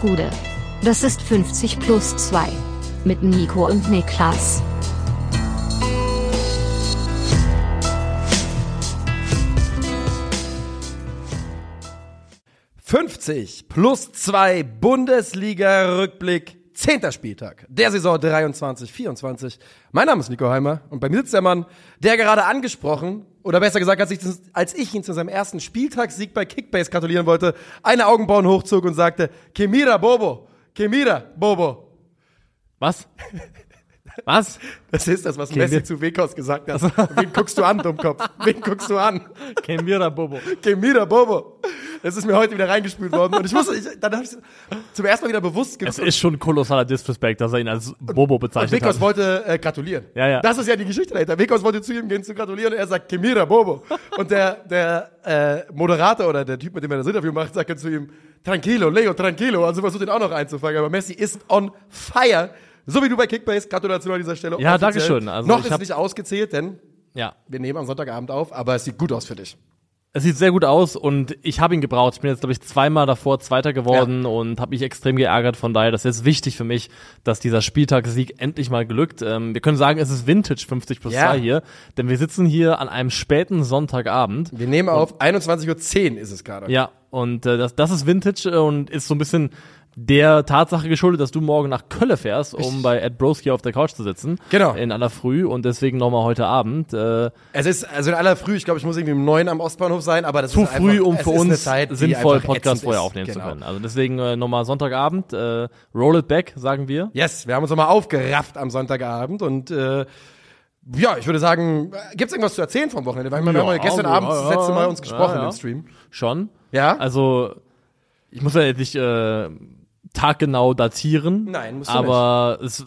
Gude. Das ist 50 plus 2. Mit Nico und Niklas. »50 plus 2 Bundesliga-Rückblick, 10. Spieltag der Saison 23-24. Mein Name ist Nico Heimer und bei mir sitzt der Mann, der gerade angesprochen, oder besser gesagt, als ich, als ich ihn zu seinem ersten Spieltagssieg bei Kickbase gratulieren wollte, eine Augenbrauen hochzog und sagte, Kemira Bobo, Kemira Bobo. Was? Was? Das ist das, was Messi zu Wekos gesagt hat. Wen guckst du an, Dummkopf? Wen guckst du an? Kemira Bobo. Kemira Bobo. Das ist mir heute wieder reingespült worden. Und ich musste, ich, dann habe ich zum ersten Mal wieder bewusst geguckt. Es ist schon kolossaler Disrespect, dass er ihn als Bobo bezeichnet und Wekos hat. wollte äh, gratulieren. Ja, ja. Das ist ja die Geschichte dahinter. Wekos wollte zu ihm gehen zu gratulieren und er sagt Kemira Bobo. Und der, der äh, Moderator oder der Typ, mit dem er das Interview macht, sagt zu ihm, Tranquilo, Leo, tranquilo. Also versucht ihn auch noch einzufangen. Aber Messi ist on fire. So wie du bei Kickbase. Gratulation an dieser Stelle. Ja, danke schön. Also noch ich ist nicht ausgezählt, denn Ja. wir nehmen am Sonntagabend auf, aber es sieht gut aus für dich. Es sieht sehr gut aus und ich habe ihn gebraucht. Ich bin jetzt, glaube ich, zweimal davor Zweiter geworden und habe mich extrem geärgert. Von daher, das ist jetzt wichtig für mich, dass dieser Spieltagssieg endlich mal glückt. Ähm, wir können sagen, es ist Vintage 50 plus Ja. 2 hier, denn wir sitzen hier an einem späten Sonntagabend. Wir nehmen auf 21.10 Uhr ist es gerade. Ja, und äh, das, das ist Vintage äh, und ist so ein bisschen der Tatsache geschuldet, dass du morgen nach Köln fährst, um bei Ed Broski auf der Couch zu sitzen. Genau. In aller Früh und deswegen nochmal heute Abend. Äh, Es ist also in aller Früh, ich glaube, ich muss irgendwie um neun am Ostbahnhof sein, aber das zu ist früh, einfach, um für uns Zeit, sinnvoll Podcast vorher aufnehmen Genau. zu können. Also deswegen äh, nochmal Sonntagabend, äh, roll it back, sagen wir. Yes, wir haben uns nochmal aufgerafft am Sonntagabend und äh, ja, ich würde sagen, gibt's irgendwas zu erzählen vom Wochenende? Weil wir Ja, haben ja gestern ja, Abend das letzte Mal uns gesprochen im Stream. Schon. Ja? Also, ich muss ja jetzt nicht äh, taggenau datieren. Nein, musst du Aber es,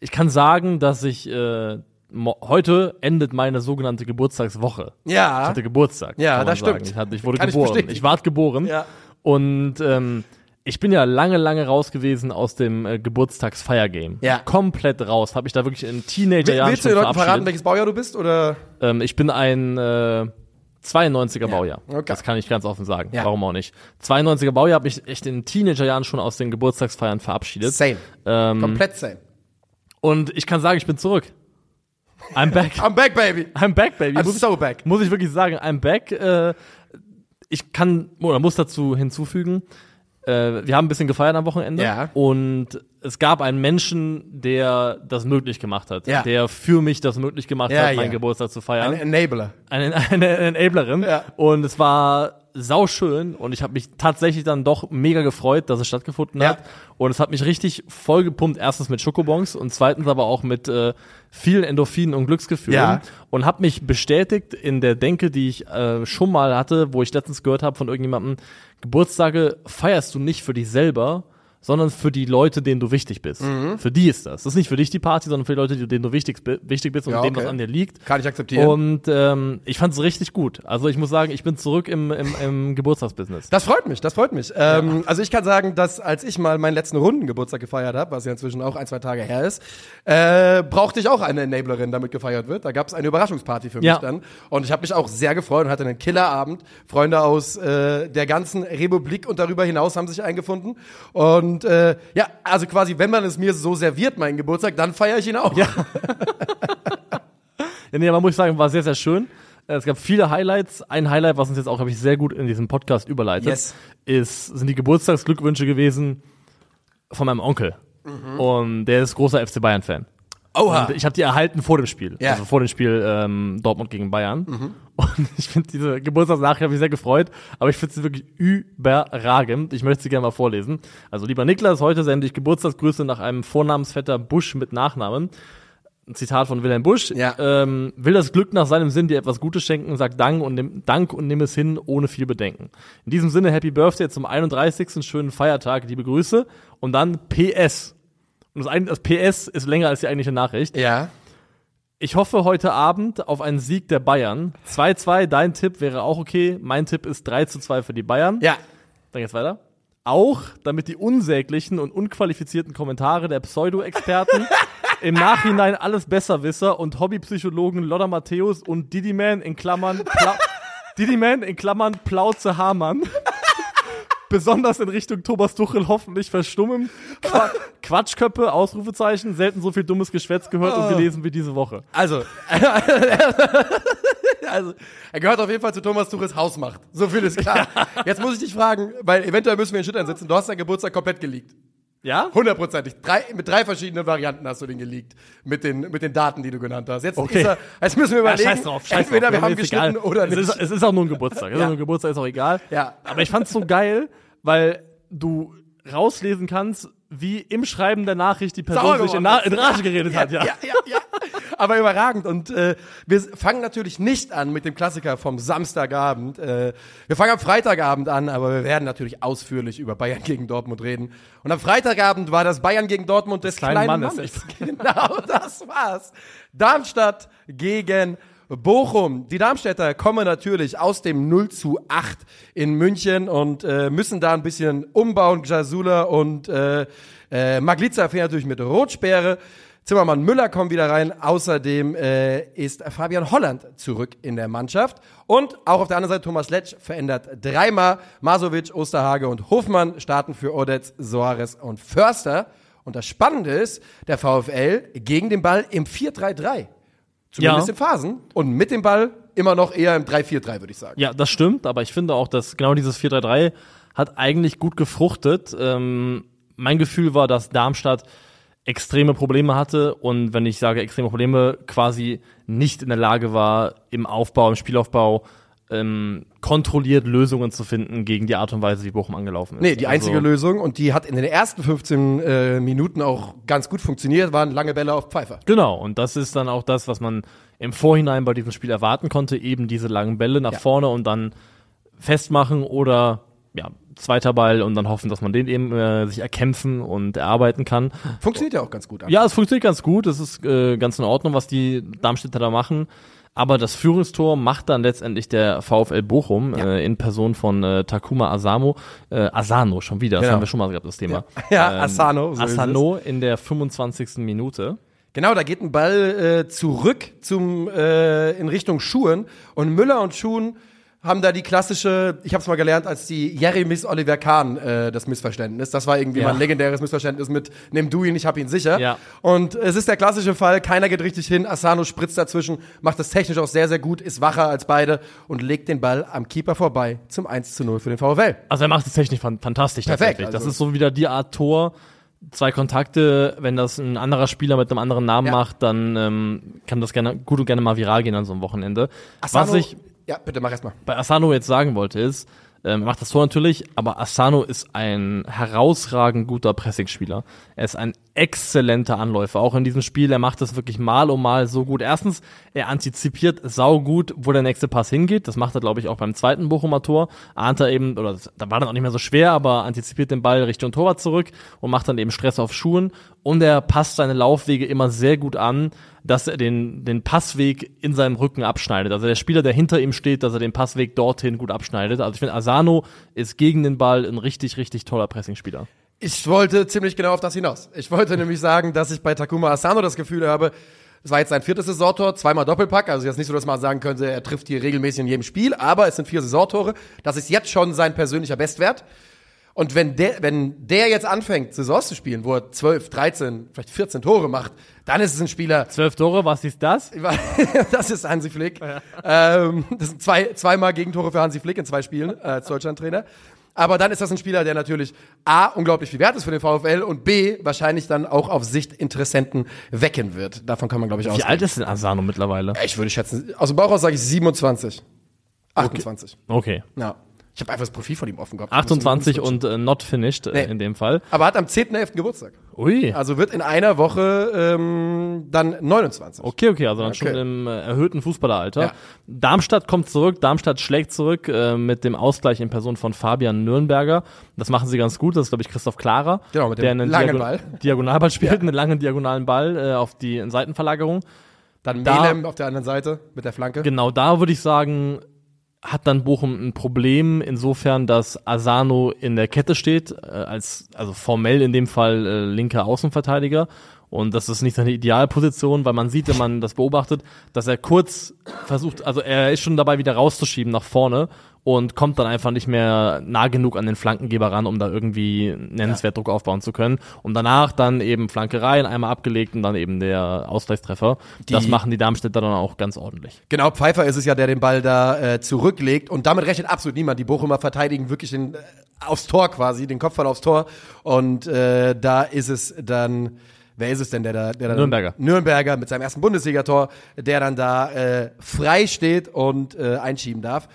ich kann sagen, dass ich äh, heute endet meine sogenannte Geburtstagswoche. Ich Ja. hatte Geburtstag. Ja, das sagen. stimmt. Ich, hatte, ich wurde Kann ich geboren. bestätigen. Ich, ward geboren. Ja. Und ähm, ich bin ja lange, lange raus gewesen aus dem äh, Geburtstagsfeiergame. Ja. Komplett raus. Habe ich da wirklich in Teenagerjahren Willst du den Leuten verraten, welches Baujahr du bist? Oder? Ähm, ich bin ein äh, 92er Baujahr. okay. Das kann ich ganz offen sagen. Ja. Warum auch nicht? 92er Baujahr habe ich echt in Teenagerjahren schon aus den Geburtstagsfeiern verabschiedet. Same. Ähm, Komplett same. und ich kann sagen, ich bin zurück. I'm back. I'm back, baby. I'm back, baby. I'm muss, so back. muss ich wirklich sagen, I'm back. Äh, ich kann oder muss dazu hinzufügen, äh, wir haben ein bisschen gefeiert am Wochenende Ja. und es gab einen Menschen, der das möglich gemacht hat, Ja. der für mich das möglich gemacht Ja, hat, meinen. Geburtstag zu feiern. Ein Enabler. eine, eine Enablerin. Ja. Und es war sauschön und ich habe mich tatsächlich dann doch mega gefreut, dass es stattgefunden Ja. hat. Und es hat mich richtig vollgepumpt, erstens mit Schokobons und zweitens aber auch mit äh, vielen Endorphinen und Glücksgefühlen. Ja. Und habe mich bestätigt in der Denke, die ich äh, schon mal hatte, wo ich letztens gehört habe von irgendjemandem, Geburtstage feierst du nicht für dich selber, sondern für die Leute, denen du wichtig bist. Mhm. Für die ist das. Das ist nicht für dich die Party, sondern für die Leute, denen du wichtig, wichtig bist und Ja, dem, okay. was an dir liegt. Kann ich akzeptieren. Und ähm, ich fand es richtig gut. Also ich muss sagen, ich bin zurück im, im, im Geburtstagsbusiness. Das freut mich, das freut mich. Ähm, also ich kann sagen, dass als ich mal meinen letzten Runden Geburtstag gefeiert habe, was ja inzwischen auch ein, zwei Tage her ist, äh, brauchte ich auch eine Enablerin, damit gefeiert wird. Da gab es eine Überraschungsparty für mich Ja. dann. Und ich habe mich auch sehr gefreut und hatte einen Killerabend. Freunde aus äh, der ganzen Republik und darüber hinaus haben sich eingefunden. Und äh, ja, also quasi, wenn man es mir so serviert, meinen Geburtstag, dann feiere ich ihn auch. Ja. Ja, nee, aber muss ich sagen, war sehr, sehr schön. Es gab viele Highlights. Ein Highlight, was uns jetzt auch, glaube ich, sehr gut in diesem Podcast überleitet, Yes. ist, sind die Geburtstagsglückwünsche gewesen von meinem Onkel. Und der ist großer FC Bayern-Fan. Oha. Und ich habe die erhalten vor dem Spiel. Ja. Also vor dem Spiel ähm, Dortmund gegen Bayern. Und ich finde diese Geburtstagsnachricht habe ich sehr gefreut, aber ich finde sie wirklich überragend. Ich möchte sie gerne mal vorlesen. Also lieber Niklas, heute sende ich Geburtstagsgrüße nach einem Vornamensvetter Busch mit Nachnamen. Ein Zitat von Wilhelm Busch. Ja. Ähm, will das Glück nach seinem Sinn dir etwas Gutes schenken, sag Dank und, nimm, Dank und nimm es hin, ohne viel Bedenken. In diesem Sinne, Happy Birthday zum 31. schönen Feiertag, liebe Grüße. Und dann PS. Und das, das PS ist länger als die eigentliche Nachricht. Ja. Ich hoffe heute Abend auf einen Sieg der Bayern. 2-2, dein Tipp wäre auch okay. Mein Tipp ist 3 zu 2 für die Bayern. Ja. Dann geht's weiter. Auch damit die unsäglichen und unqualifizierten Kommentare der Pseudo-Experten im Nachhinein alles Besserwisser und Hobbypsychologen Lodder Matthäus und Didiman in Klammern Pla Didiman in Klammern Plauze Hamann besonders in Richtung Thomas Tuchel hoffentlich verstummen. Qua Quatschköppe, Ausrufezeichen, selten so viel dummes Geschwätz gehört und gelesen wie diese Woche. Also, also, er gehört auf jeden Fall zu Thomas Tuchels Hausmacht. So viel ist klar. Jetzt muss ich dich fragen, weil eventuell müssen wir in Schüttern sitzen. Du hast deinen Geburtstag komplett geleakt. Ja? Hundertprozentig. Drei, mit drei verschiedenen Varianten hast du den geleakt. Mit den, mit den Daten, die du genannt hast. Jetzt, Okay. ist er, jetzt müssen wir Ja, überlegen. scheiß drauf, scheiß entweder drauf. wir haben ist geschnitten egal. oder es nicht. Ist, es ist auch nur ein Geburtstag. Es ist Ja. auch nur ein Geburtstag, ist auch egal. Ja. Aber ich fand's so geil, weil du rauslesen kannst, wie im Schreiben der Nachricht die Person sich in, in Rage geredet hat. Ja. ja, ja, ja. Aber überragend. Und äh, wir fangen natürlich nicht an mit dem Klassiker vom Samstagabend. Äh, wir fangen am Freitagabend an, aber wir werden natürlich ausführlich über Bayern gegen Dortmund reden. Und am Freitagabend war das Bayern gegen Dortmund des kleinen kleinen, Mannes. Mannes. Genau, das war's. Darmstadt gegen Bochum. Die Darmstädter kommen natürlich aus dem 0 zu 8 in München und äh, müssen da ein bisschen umbauen. Jasula und äh, äh, Magliza fehlen natürlich mit Rotsperre. Zimmermann Müller kommt wieder rein. Außerdem äh, ist Fabian Holland zurück in der Mannschaft. Und auch auf der anderen Seite Thomas Letsch verändert dreimal. Masovic, Osterhage und Hofmann starten für Odetz, Soares und Förster. Und das Spannende ist, der VfL gegen den Ball im 4-3-3. Zumindest Ja. in Phasen. Und mit dem Ball immer noch eher im 3-4-3, würde ich sagen. Ja, das stimmt, aber ich finde auch, dass genau dieses 4-3-3 hat eigentlich gut gefruchtet. Ähm, mein Gefühl war, dass Darmstadt extreme Probleme hatte und wenn ich sage extreme Probleme, quasi nicht in der Lage war, im Aufbau, im Spielaufbau ähm, kontrolliert Lösungen zu finden gegen die Art und Weise, wie Bochum angelaufen ist. Nee, die einzige also, Lösung, und die hat in den ersten 15 äh, Minuten auch ganz gut funktioniert, waren lange Bälle auf Pfeiffer. Genau, und das ist dann auch das, was man im Vorhinein bei diesem Spiel erwarten konnte, eben diese langen Bälle nach Ja. vorne und dann festmachen oder ja, zweiter Ball und dann hoffen, dass man den eben äh, sich erkämpfen und erarbeiten kann. Funktioniert ja auch ganz gut. Ja, es funktioniert ganz gut, es ist äh, ganz in Ordnung, was die Darmstädter da machen. Aber das Führungstor macht dann letztendlich der VfL Bochum Ja. äh, in Person von äh, Takuma Asamo, äh, Asano schon wieder, das Genau. haben wir schon mal gehabt, das Thema. Ja, Asano, so Asano in der 25. Minute. Genau, da geht ein Ball äh, zurück zum äh, in Richtung Schuhen und Müller und Schuhen haben da die klassische, ich habe es mal gelernt, als die Jeremis Oliver Kahn äh, das Missverständnis. Das war irgendwie Ja. mal ein legendäres Missverständnis mit nimm du ihn, ich hab ihn sicher. Ja. Und es ist der klassische Fall, keiner geht richtig hin, Asano spritzt dazwischen, macht das technisch auch sehr sehr gut, ist wacher als beide und legt den Ball am Keeper vorbei zum 1 zu 0 für den VfL. Also er macht es technisch fan- fantastisch Perfekt, tatsächlich. das also- ist so wieder die Art Tor. Zwei Kontakte, wenn das ein anderer Spieler mit einem anderen Namen Ja. macht, dann ähm, kann das gerne gut und gerne mal viral gehen an so einem Wochenende. Was ich ja, bitte mach erst mal. bei Asano jetzt sagen wollte ist, ähm, macht das Tor natürlich, aber Asano ist ein herausragend guter Pressingspieler. Er ist ein exzellenter Anläufer, auch in diesem Spiel. Er macht das wirklich mal um mal so gut. Erstens, er antizipiert saugut, wo der nächste Pass hingeht. Das macht er, glaube ich, auch beim zweiten Bochumer Tor. Ahnt er eben, oder da war dann auch nicht mehr so schwer, aber antizipiert den Ball Richtung Torwart zurück und macht dann eben Stress auf Schuhen. Und er passt seine Laufwege immer sehr gut an, dass er den, den Passweg in seinem Rücken abschneidet. Also der Spieler, der hinter ihm steht, dass er den Passweg dorthin gut abschneidet. Also ich finde, Asano ist gegen den Ball ein richtig, richtig toller Pressingspieler. Ich wollte ziemlich genau auf das hinaus. Ich wollte nämlich sagen, dass ich bei Takuma Asano das Gefühl habe, es war jetzt sein viertes Saisontor, zweimal Doppelpack. Also jetzt nicht so, dass man sagen könnte, er trifft hier regelmäßig in jedem Spiel, aber es sind vier Saisontore. Das ist jetzt schon sein persönlicher Bestwert. Und wenn der, wenn der jetzt anfängt, Saisons zu spielen, wo er 12, 13, vielleicht 14 Tore macht, dann ist es ein Spieler, Zwölf Tore, was ist das? das ist Hansi Flick. Ähm, das sind zwei, zweimal Gegentore für Hansi Flick in zwei Spielen äh, als Deutschlandtrainer. Aber dann ist das ein Spieler, der natürlich A, unglaublich viel wert ist für den VfL und B, wahrscheinlich dann auch auf Sicht Interessenten wecken wird. Davon kann man, glaube ich, Wie ausgehen. alt ist denn Asano mittlerweile? Ich würde schätzen, aus dem Bauch aus sage ich 27. 28. Okay. Ja. Ich habe einfach das Profil von ihm offen gehabt. 28 und äh, not finished äh, Nee. in dem Fall. Aber hat am 10.11. Geburtstag. Ui. Also wird in einer Woche ähm, dann 29. Okay, okay, also dann Okay. schon im äh, erhöhten Fußballeralter. Ja. Darmstadt kommt zurück, Darmstadt schlägt zurück äh, mit dem Ausgleich in Person von Fabian Nürnberger. Das machen sie ganz gut, das ist, glaube ich, Christoph Klarer, Genau, mit dem der einen langen Diagon- Ball. Diagonalball spielt, einen langen diagonalen Ball äh, auf die Seitenverlagerung. Dann Da- Melem auf der anderen Seite mit der Flanke. Genau da würde ich sagen, hat dann Bochum ein Problem insofern, dass Asano in der Kette steht, äh, als also formell in dem Fall äh, linker Außenverteidiger. Und das ist nicht seine Idealposition, weil man sieht, wenn man das beobachtet, dass er kurz versucht, also er ist schon dabei, wieder rauszuschieben nach vorne und kommt dann einfach nicht mehr nah genug an den Flankengeber ran, um da irgendwie nennenswert Druck aufbauen zu können. Und danach dann eben Flankereien einmal abgelegt und dann eben der Ausgleichstreffer. das machen die Darmstädter dann auch ganz ordentlich. Genau, Pfeiffer ist es ja, der den Ball da äh, zurücklegt und damit rechnet absolut niemand. Die Bochumer verteidigen wirklich den, äh, aufs Tor quasi, den Kopfball aufs Tor und äh, da ist es dann Wer ist es denn, der da, der da Nürnberger. Nürnberger mit seinem ersten Bundesligator, der dann da äh, frei steht und äh, einschieben darf.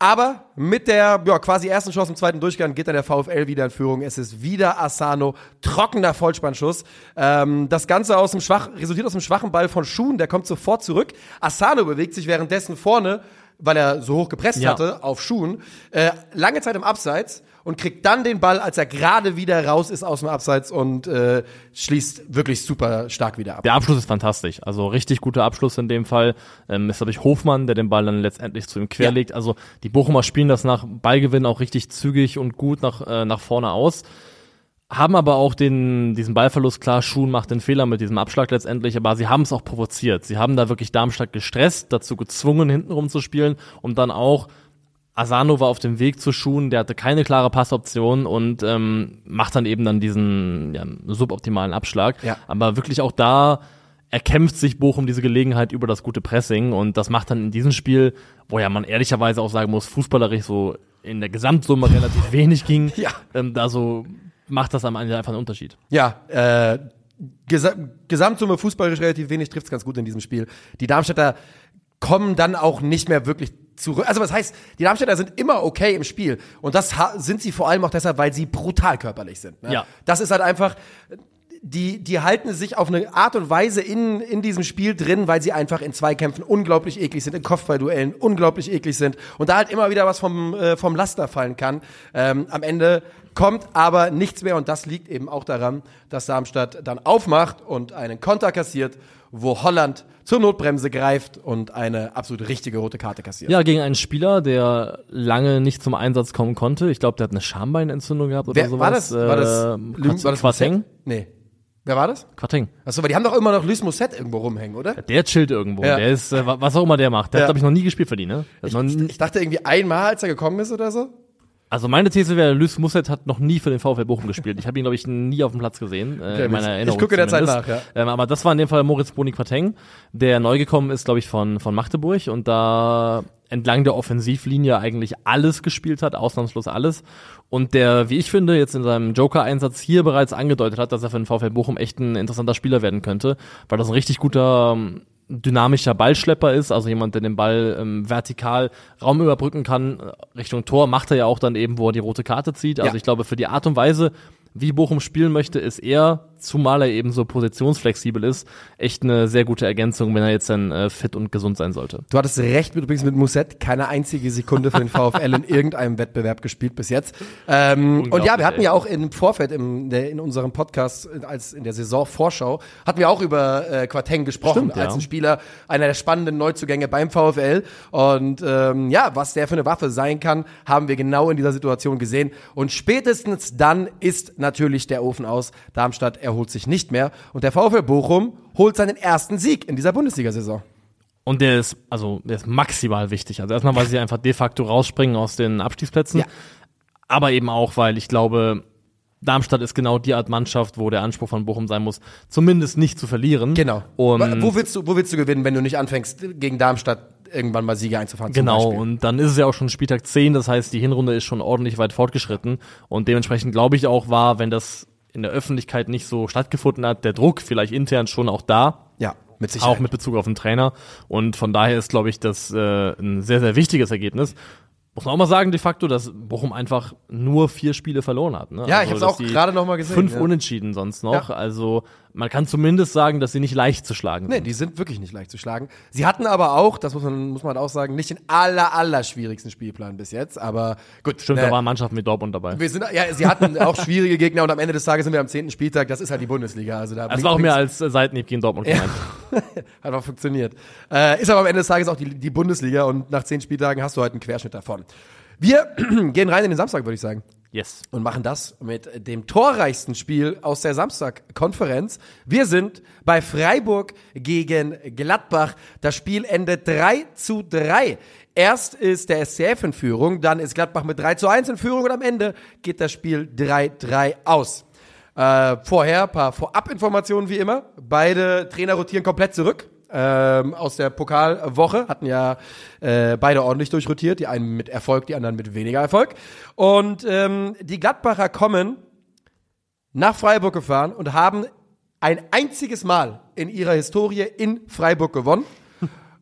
Aber mit der ja, quasi ersten Chance im zweiten Durchgang geht dann der VfL wieder in Führung. Es ist wieder Asano, trockener Vollspannschuss. Ähm, das Ganze aus dem schwach, resultiert aus dem schwachen Ball von Schuhen, der kommt sofort zurück. Asano bewegt sich währenddessen vorne, weil er so hoch gepresst Ja. hatte, auf Schuhen. Äh, lange Zeit im Abseits und kriegt dann den Ball, als er gerade wieder raus ist aus dem Abseits und äh, schließt wirklich super stark wieder ab. Der Abschluss ist fantastisch. Also richtig guter Abschluss in dem Fall. Ähm, ist, glaube ich, Hofmann, der den Ball dann letztendlich zu ihm querlegt. Also die Bochumer spielen das nach Ballgewinn auch richtig zügig und gut nach, äh, nach vorne aus. Haben aber auch den, diesen Ballverlust, klar, Schuhen macht den Fehler mit diesem Abschlag letztendlich, aber sie haben es auch provoziert. Sie haben da wirklich Darmstadt gestresst, dazu gezwungen, hintenrum zu spielen und dann auch Asano war auf dem Weg zu Schuhen, der hatte keine klare Passoption und ähm, macht dann eben dann diesen ja, suboptimalen Abschlag. Ja. Aber wirklich auch da erkämpft sich Bochum diese Gelegenheit über das gute Pressing und das macht dann in diesem Spiel, wo ja man ehrlicherweise auch sagen muss, fußballerisch so in der Gesamtsumme relativ wenig ging, Ja. ähm, da so macht das am Ende einfach einen Unterschied. Ja, äh, Gesa Gesamtsumme fußballerisch relativ wenig, trifft's ganz gut in diesem Spiel. Die Darmstädter kommen dann auch nicht mehr wirklich zurück. Also was heißt, die Darmstädter sind immer okay im Spiel. Und das sind sie vor allem auch deshalb, weil sie brutal körperlich sind. Ne? Ja. Das ist halt einfach, die, die halten sich auf eine Art und Weise in, in diesem Spiel drin, weil sie einfach in Zweikämpfen unglaublich eklig sind, in Kopfballduellen unglaublich eklig sind und da halt immer wieder was vom, äh, vom Laster fallen kann. Ähm, am Ende kommt aber nichts mehr und das liegt eben auch daran, dass Darmstadt dann aufmacht und einen Konter kassiert, wo Holland zur Notbremse greift und eine absolut richtige rote Karte kassiert. Ja, gegen einen Spieler, der lange nicht zum Einsatz kommen konnte. Ich glaube, der hat eine Schambeinentzündung gehabt oder Wer, sowas. war das? War das, Äh, war das Quateng? Nee. Wer war das? Quateng. Achso, weil die haben doch immer noch Luis Musset irgendwo rumhängen, oder? Der chillt irgendwo. Ja. Der ist, äh, wa- was auch immer der macht. Der Ja. hat, glaube ich, noch nie gespielt für die, ne? Ich, ich dachte irgendwie einmal, als er gekommen ist oder so. Also meine These wäre, Luis Musset hat noch nie für den VfL Bochum gespielt. Ich habe ihn, glaube ich, nie auf dem Platz gesehen, äh, in meiner ich Erinnerung. gucke derzeit nach, ja. Ähm, aber das war in dem Fall Moritz Boni Quateng, der neu gekommen ist, glaube ich, von, von Magdeburg und da entlang der Offensivlinie eigentlich alles gespielt hat, ausnahmslos alles. Und der, wie ich finde, jetzt in seinem Joker-Einsatz hier bereits angedeutet hat, dass er für den VfL Bochum echt ein interessanter Spieler werden könnte, weil das ein richtig guter dynamischer Ballschlepper ist, also jemand, der den Ball ähm, vertikal Raum überbrücken kann, äh, Richtung Tor, macht er ja auch dann eben, wo er die rote Karte zieht. Also Ja. ich glaube, für die Art und Weise, wie Bochum spielen möchte, ist er, zumal er eben so positionsflexibel ist, echt eine sehr gute Ergänzung, wenn er jetzt dann äh, fit und gesund sein sollte. Du hattest recht mit, übrigens mit Musset, keine einzige Sekunde für den VfL in irgendeinem Wettbewerb gespielt bis jetzt. Ähm, und ja, wir hatten ja auch im Vorfeld im, der, in unserem Podcast, als in der Saisonvorschau, hatten wir auch über äh, Quateng gesprochen, Stimmt, ja. als ein Spieler, einer der spannenden Neuzugänge beim VfL. Und ähm, ja, was der für eine Waffe sein kann, haben wir genau in dieser Situation gesehen. Und spätestens dann ist natürlich der Ofen aus. Darmstadt erholt sich nicht mehr. Und der VfL Bochum holt seinen ersten Sieg in dieser Bundesliga-Saison. Und der ist, also, der ist maximal wichtig. Also erstmal, weil sie einfach de facto rausspringen aus den Abstiegsplätzen. Ja. Aber eben auch, weil ich glaube, Darmstadt ist genau die Art Mannschaft, wo der Anspruch von Bochum sein muss, zumindest nicht zu verlieren. Genau. Und wo willst du, wo willst du gewinnen, wenn du nicht anfängst, gegen Darmstadt irgendwann mal Siege einzufahren? Genau, und dann ist es ja auch schon Spieltag 10, das heißt, die Hinrunde ist schon ordentlich weit fortgeschritten. Und dementsprechend glaube ich auch war, wenn das in der Öffentlichkeit nicht so stattgefunden hat, der Druck vielleicht intern schon auch da, ja, mit Sicherheit. auch mit Bezug auf den Trainer. Und von daher ist, glaube ich, das äh, ein sehr, sehr wichtiges Ergebnis. Muss man auch mal sagen, de facto, dass Bochum einfach nur vier Spiele verloren hat. Ne? Ja, ich hab's dass auch gerade noch mal gesehen, Fünf ja. Unentschieden sonst noch. Ja. Also man kann zumindest sagen, dass sie nicht leicht zu schlagen Nee, sind. die sind wirklich nicht leicht zu schlagen. Sie hatten aber auch, das muss man, muss man auch sagen, nicht den aller, aller schwierigsten Spielplan bis jetzt, aber gut. Stimmt, ne, da waren Mannschaften mit Dortmund dabei. wir sind, ja, sie hatten auch schwierige Gegner und am Ende des Tages sind wir am zehnten Spieltag, das ist halt die Bundesliga. Also da Das war auch mehr als äh, Seitenhieb gegen Dortmund gemeint. Hat auch funktioniert. Äh, ist aber am Ende des Tages auch die, die Bundesliga und nach zehn Spieltagen hast du halt einen Querschnitt davon. Wir gehen rein in den Samstag, würde ich sagen. Yes. und machen das mit dem torreichsten Spiel aus der Samstag-Konferenz. Wir sind bei Freiburg gegen Gladbach. Das Spiel endet 3 zu 3. Erst ist der SCF in Führung, dann ist Gladbach mit 3 zu 1 in Führung und am Ende geht das Spiel 3-3 aus. Äh, vorher paar Vorabinformationen wie immer. Beide Trainer rotieren komplett zurück ähm, aus der Pokalwoche, hatten ja äh, beide ordentlich durchrotiert, die einen mit Erfolg, die anderen mit weniger Erfolg. Und ähm, die Gladbacher kommen nach Freiburg gefahren und haben ein einziges Mal in ihrer Historie in Freiburg gewonnen.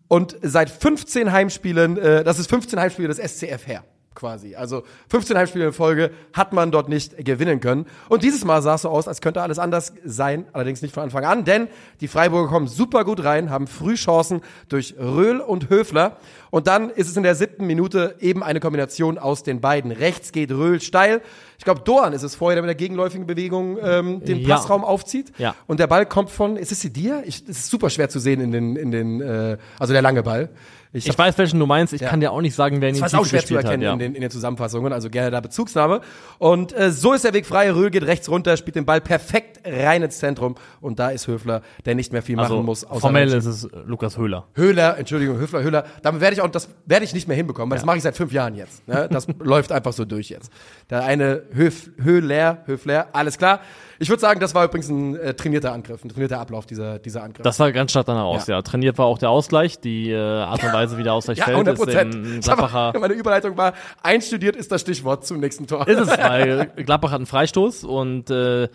Und seit 15 Heimspielen, äh, das ist 15 Heimspiele des SCF her, quasi. Also 15 Heimspiele in Folge hat man dort nicht gewinnen können. Und dieses Mal sah es so aus, als könnte alles anders sein, allerdings nicht von Anfang an, denn die Freiburger kommen super gut rein, haben früh Chancen durch Röhl und Höfler. Und dann ist es in der siebten Minute eben eine Kombination aus den beiden. Rechts geht Röhl steil. Ich glaube, Doan ist es vorher, der mit der gegenläufigen Bewegung ähm, den Ja. Passraum aufzieht. Ja. Und der Ball kommt von, ist es Sidia? Ich, es ist super schwer zu sehen in den, in den, äh, also der lange Ball. Ich weiß, welchen du meinst. Ich kann dir auch nicht sagen, wer ihn das die war auch schwer zu erkennen hat. Ja. in, den, in den Zusammenfassungen, also gerne da Bezugsnahme. Und äh, so ist der Weg frei. Röhl geht rechts runter, spielt den Ball perfekt rein ins Zentrum. Und da ist Höfler, der nicht mehr viel Also machen muss. außer formell ist es äh, Lukas Höhler. Höhler, Entschuldigung, Höfler, Höhler. Damit werde ich auch, das werde ich nicht mehr hinbekommen, weil das mache ich seit fünf Jahren jetzt. Ne? Das läuft einfach so durch jetzt. Der eine Höf, Höhler, Höfler, alles klar. Ich würde sagen, das war übrigens ein äh, trainierter Angriff, ein trainierter Ablauf dieser, dieser Angriff. Das sah ganz stark danach aus, Ja. ja. Trainiert war auch der Ausgleich. Die äh, Art und Weise, wie der Ausgleich ja, fällt, 100 ist Prozent. im Gladbacher Meine Überleitung war, einstudiert ist das Stichwort zum nächsten Tor. Ist es, weil Gladbach hat einen Freistoß und äh,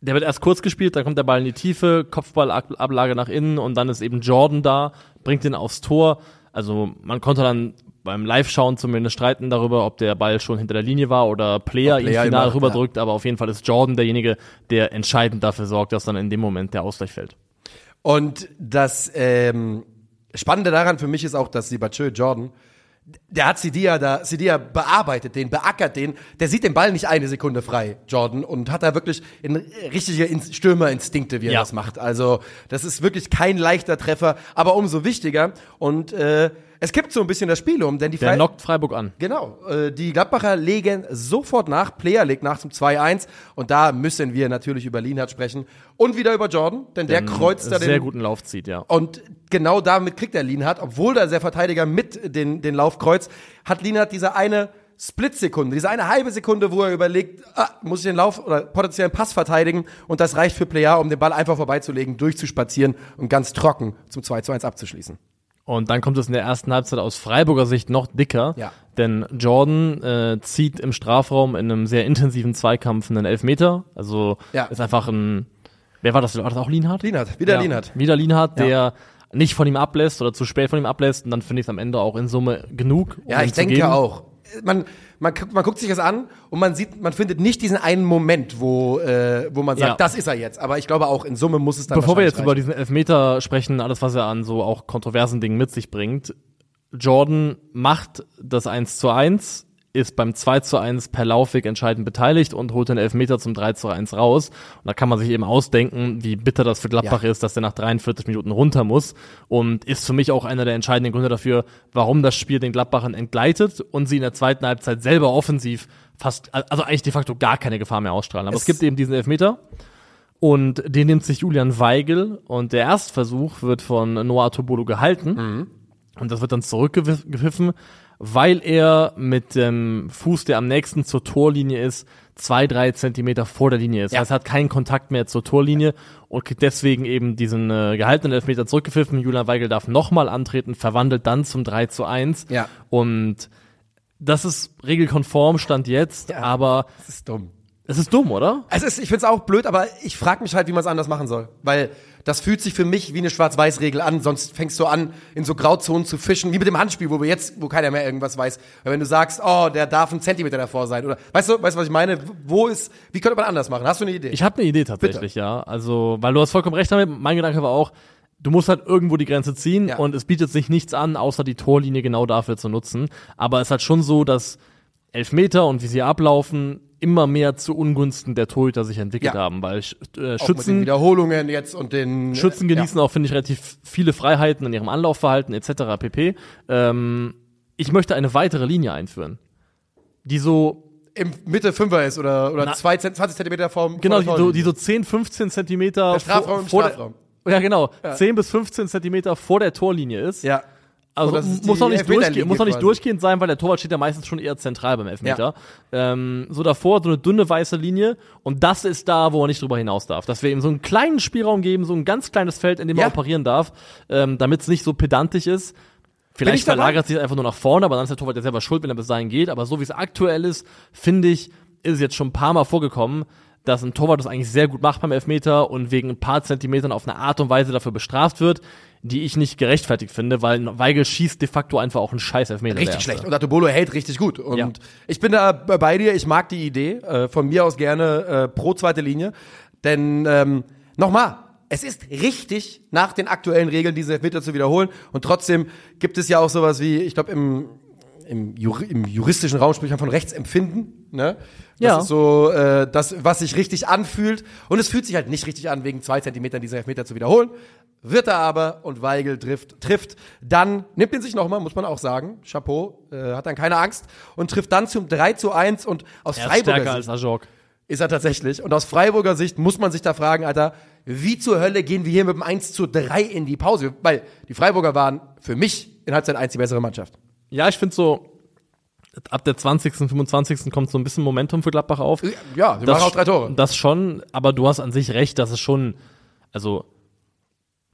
der wird erst kurz gespielt, dann kommt der Ball in die Tiefe, Kopfballablage nach innen und dann ist eben Jordan da, bringt ihn aufs Tor. Also man konnte dann beim Live-Schauen zumindest streiten darüber, ob der Ball schon hinter der Linie war oder Player ihn Player ihn final rüberdrückt, aber auf jeden Fall ist Jordan derjenige, der entscheidend dafür sorgt, dass dann in dem Moment der Ausgleich fällt. Und das ähm, Spannende daran für mich ist auch, dass Sibachö Jordan, der hat Sidia da, Sidia bearbeitet den, beackert den, der sieht den Ball nicht eine Sekunde frei, Jordan, und hat da wirklich in, richtige In Stürmerinstinkte, wie er Ja. das macht. Also, das ist wirklich kein leichter Treffer, aber umso wichtiger. Und äh, es kippt so ein bisschen das Spiel um, denn die Der Frei knockt Freiburg an. Genau, äh, die Gladbacher legen sofort nach, Player legt nach zum 2-1 und da müssen wir natürlich über Lienhardt sprechen und wieder über Jordan, denn der kreuzt da sehr den guten Lauf zieht, ja. und genau damit kriegt er Lienhardt, obwohl da der Verteidiger mit den, den Lauf kreuzt, hat Lienhardt diese eine Splitsekunde, diese eine halbe Sekunde, wo er überlegt, ah, muss ich den Lauf oder potenziellen Pass verteidigen und das reicht für Player, um den Ball einfach vorbeizulegen, durchzuspazieren und ganz trocken zum 2 zu 1 abzuschließen. Und dann kommt es in der ersten Halbzeit aus Freiburger Sicht noch dicker, Ja. denn Jordan äh, zieht im Strafraum in einem sehr intensiven Zweikampf einen Elfmeter. Also Ja. ist einfach ein. Wer war das? War das auch Lienhardt? Lienhardt, wieder ja, Lienhardt. Wieder Lienhardt, Ja. der nicht von ihm ablässt oder zu spät von ihm ablässt. Und dann finde ich es am Ende auch in Summe genug. um Ja, ich denke auch. Man, man, man guckt sich das an und man sieht, man findet nicht diesen einen Moment, wo, äh, wo man sagt, Ja. das ist er jetzt. Aber ich glaube auch in Summe muss es dann Bevor wir jetzt über reichen. diesen Elfmeter sprechen, alles, was er an so auch kontroversen Dingen mit sich bringt. Jordan macht das 1 zu 1, ist beim 2 zu 1 per Laufweg entscheidend beteiligt und holt den Elfmeter zum 3 zu 1 raus. Und da kann man sich eben ausdenken, wie bitter das für Gladbach Ja. ist, dass der nach 43 Minuten runter muss. Und ist für mich auch einer der entscheidenden Gründe dafür, warum das Spiel den Gladbachern entgleitet und sie in der zweiten Halbzeit selber offensiv fast, also eigentlich de facto gar keine Gefahr mehr ausstrahlen. Aber es, Es- gibt eben diesen Elfmeter. Und den nimmt sich Julian Weigel und der Erstversuch wird von Noah Tobolo gehalten. Und das wird dann zurückgepfiffen, weil er mit dem Fuß, der am nächsten zur Torlinie ist, zwei, drei Zentimeter vor der Linie ist. Ja. Das heißt, er hat keinen Kontakt mehr zur Torlinie und kriegt deswegen eben diesen äh, gehaltenen Elfmeter zurückgepfiffen. Julian Weigel darf nochmal antreten, verwandelt dann zum 3 zu 1. Ja. Und das ist regelkonform, stand jetzt, Ja. aber Das ist dumm. Es ist dumm, oder? Es ist, ich find's auch blöd, aber ich frage mich halt, wie man es anders machen soll. Weil das fühlt sich für mich wie eine Schwarz-Weiß-Regel an, sonst fängst du an, in so Grauzonen zu fischen, wie mit dem Handspiel, wo wir jetzt, wo keiner mehr irgendwas weiß. Weil wenn du sagst, oh, der darf ein Zentimeter davor sein, oder weißt du, weißt du, was ich meine? Wo ist, wie könnte man anders machen? Hast du eine Idee? Ich habe eine Idee tatsächlich, ja. Also, weil du hast vollkommen recht damit. Mein Gedanke war auch, du musst halt irgendwo die Grenze ziehen Ja. und es bietet sich nichts an, außer die Torlinie genau dafür zu nutzen. Aber es ist halt schon so, dass Elfmeter und wie sie ablaufen immer mehr zu Ungunsten der Torhüter sich entwickelt Ja. haben, weil äh, Auch mit den Schützen Wiederholungen jetzt und den Schützen äh, genießen auch, finde ich, relativ viele Freiheiten in ihrem Anlaufverhalten etc. pp. Ähm, ich möchte eine weitere Linie einführen, die so im Mitte Fünfer ist oder, oder Na- zwei, Zent- 20 Zentimeter vom Genau, vor die so, die so 10, 15 Zentimeter Der Strafraum im vor Strafraum. Der, ja, genau. 10 bis 15 Zentimeter vor der Torlinie ist. Ja. Also So, muss auch nicht, durchgehen, muss auch nicht quasi. durchgehend sein, weil der Torwart steht ja meistens schon eher zentral beim Elfmeter. Ähm, so davor so eine dünne weiße Linie und das ist da, wo er nicht drüber hinaus darf. Dass wir ihm so einen kleinen Spielraum geben, so ein ganz kleines Feld, in dem Ja. er operieren darf, ähm, damit es nicht so pedantisch ist. Vielleicht verlagert sich einfach nur nach vorne, aber dann ist der Torwart ja selber schuld, wenn er bis dahin geht. Aber so wie es aktuell ist, finde ich, ist es jetzt schon ein paar Mal vorgekommen, dass ein Torwart das eigentlich sehr gut macht beim Elfmeter und wegen ein paar Zentimetern auf eine Art und Weise dafür bestraft wird, die ich nicht gerechtfertigt finde, weil Weigel schießt de facto einfach auch einen scheiß Elfmeter. Richtig schlecht. Und Atobolo hält richtig gut. Und Ja. ich bin da bei dir, ich mag die Idee. Äh, von mir aus gerne äh, pro zweite Linie. Denn ähm, nochmal, es ist richtig, nach den aktuellen Regeln diese Elfmeter zu wiederholen. Und trotzdem gibt es ja auch sowas wie, ich glaube, im, im, Juri im juristischen Raum spricht man von Rechtsempfinden. Ne? Das Ja. ist so äh, das, was sich richtig anfühlt. Und es fühlt sich halt nicht richtig an, wegen zwei Zentimetern diese Elfmeter zu wiederholen. Wird er aber und Weigel trifft, trifft dann, nimmt ihn sich nochmal, muss man auch sagen. Chapeau, äh, hat dann keine Angst und trifft dann zum 3 zu 1 und aus Er ist Freiburger stärker Sicht als Ajok. ist er tatsächlich. Und aus Freiburger Sicht muss man sich da fragen, Alter, wie zur Hölle gehen wir hier mit dem 1 zu 3 in die Pause? Weil die Freiburger waren für mich in Halbzeit 1 die bessere Mannschaft. Ja, ich finde so, ab der 20., 25. kommt so ein bisschen Momentum für Gladbach auf. Ja, wir machen auch drei Tore. Das schon, aber du hast an sich recht, dass es schon, also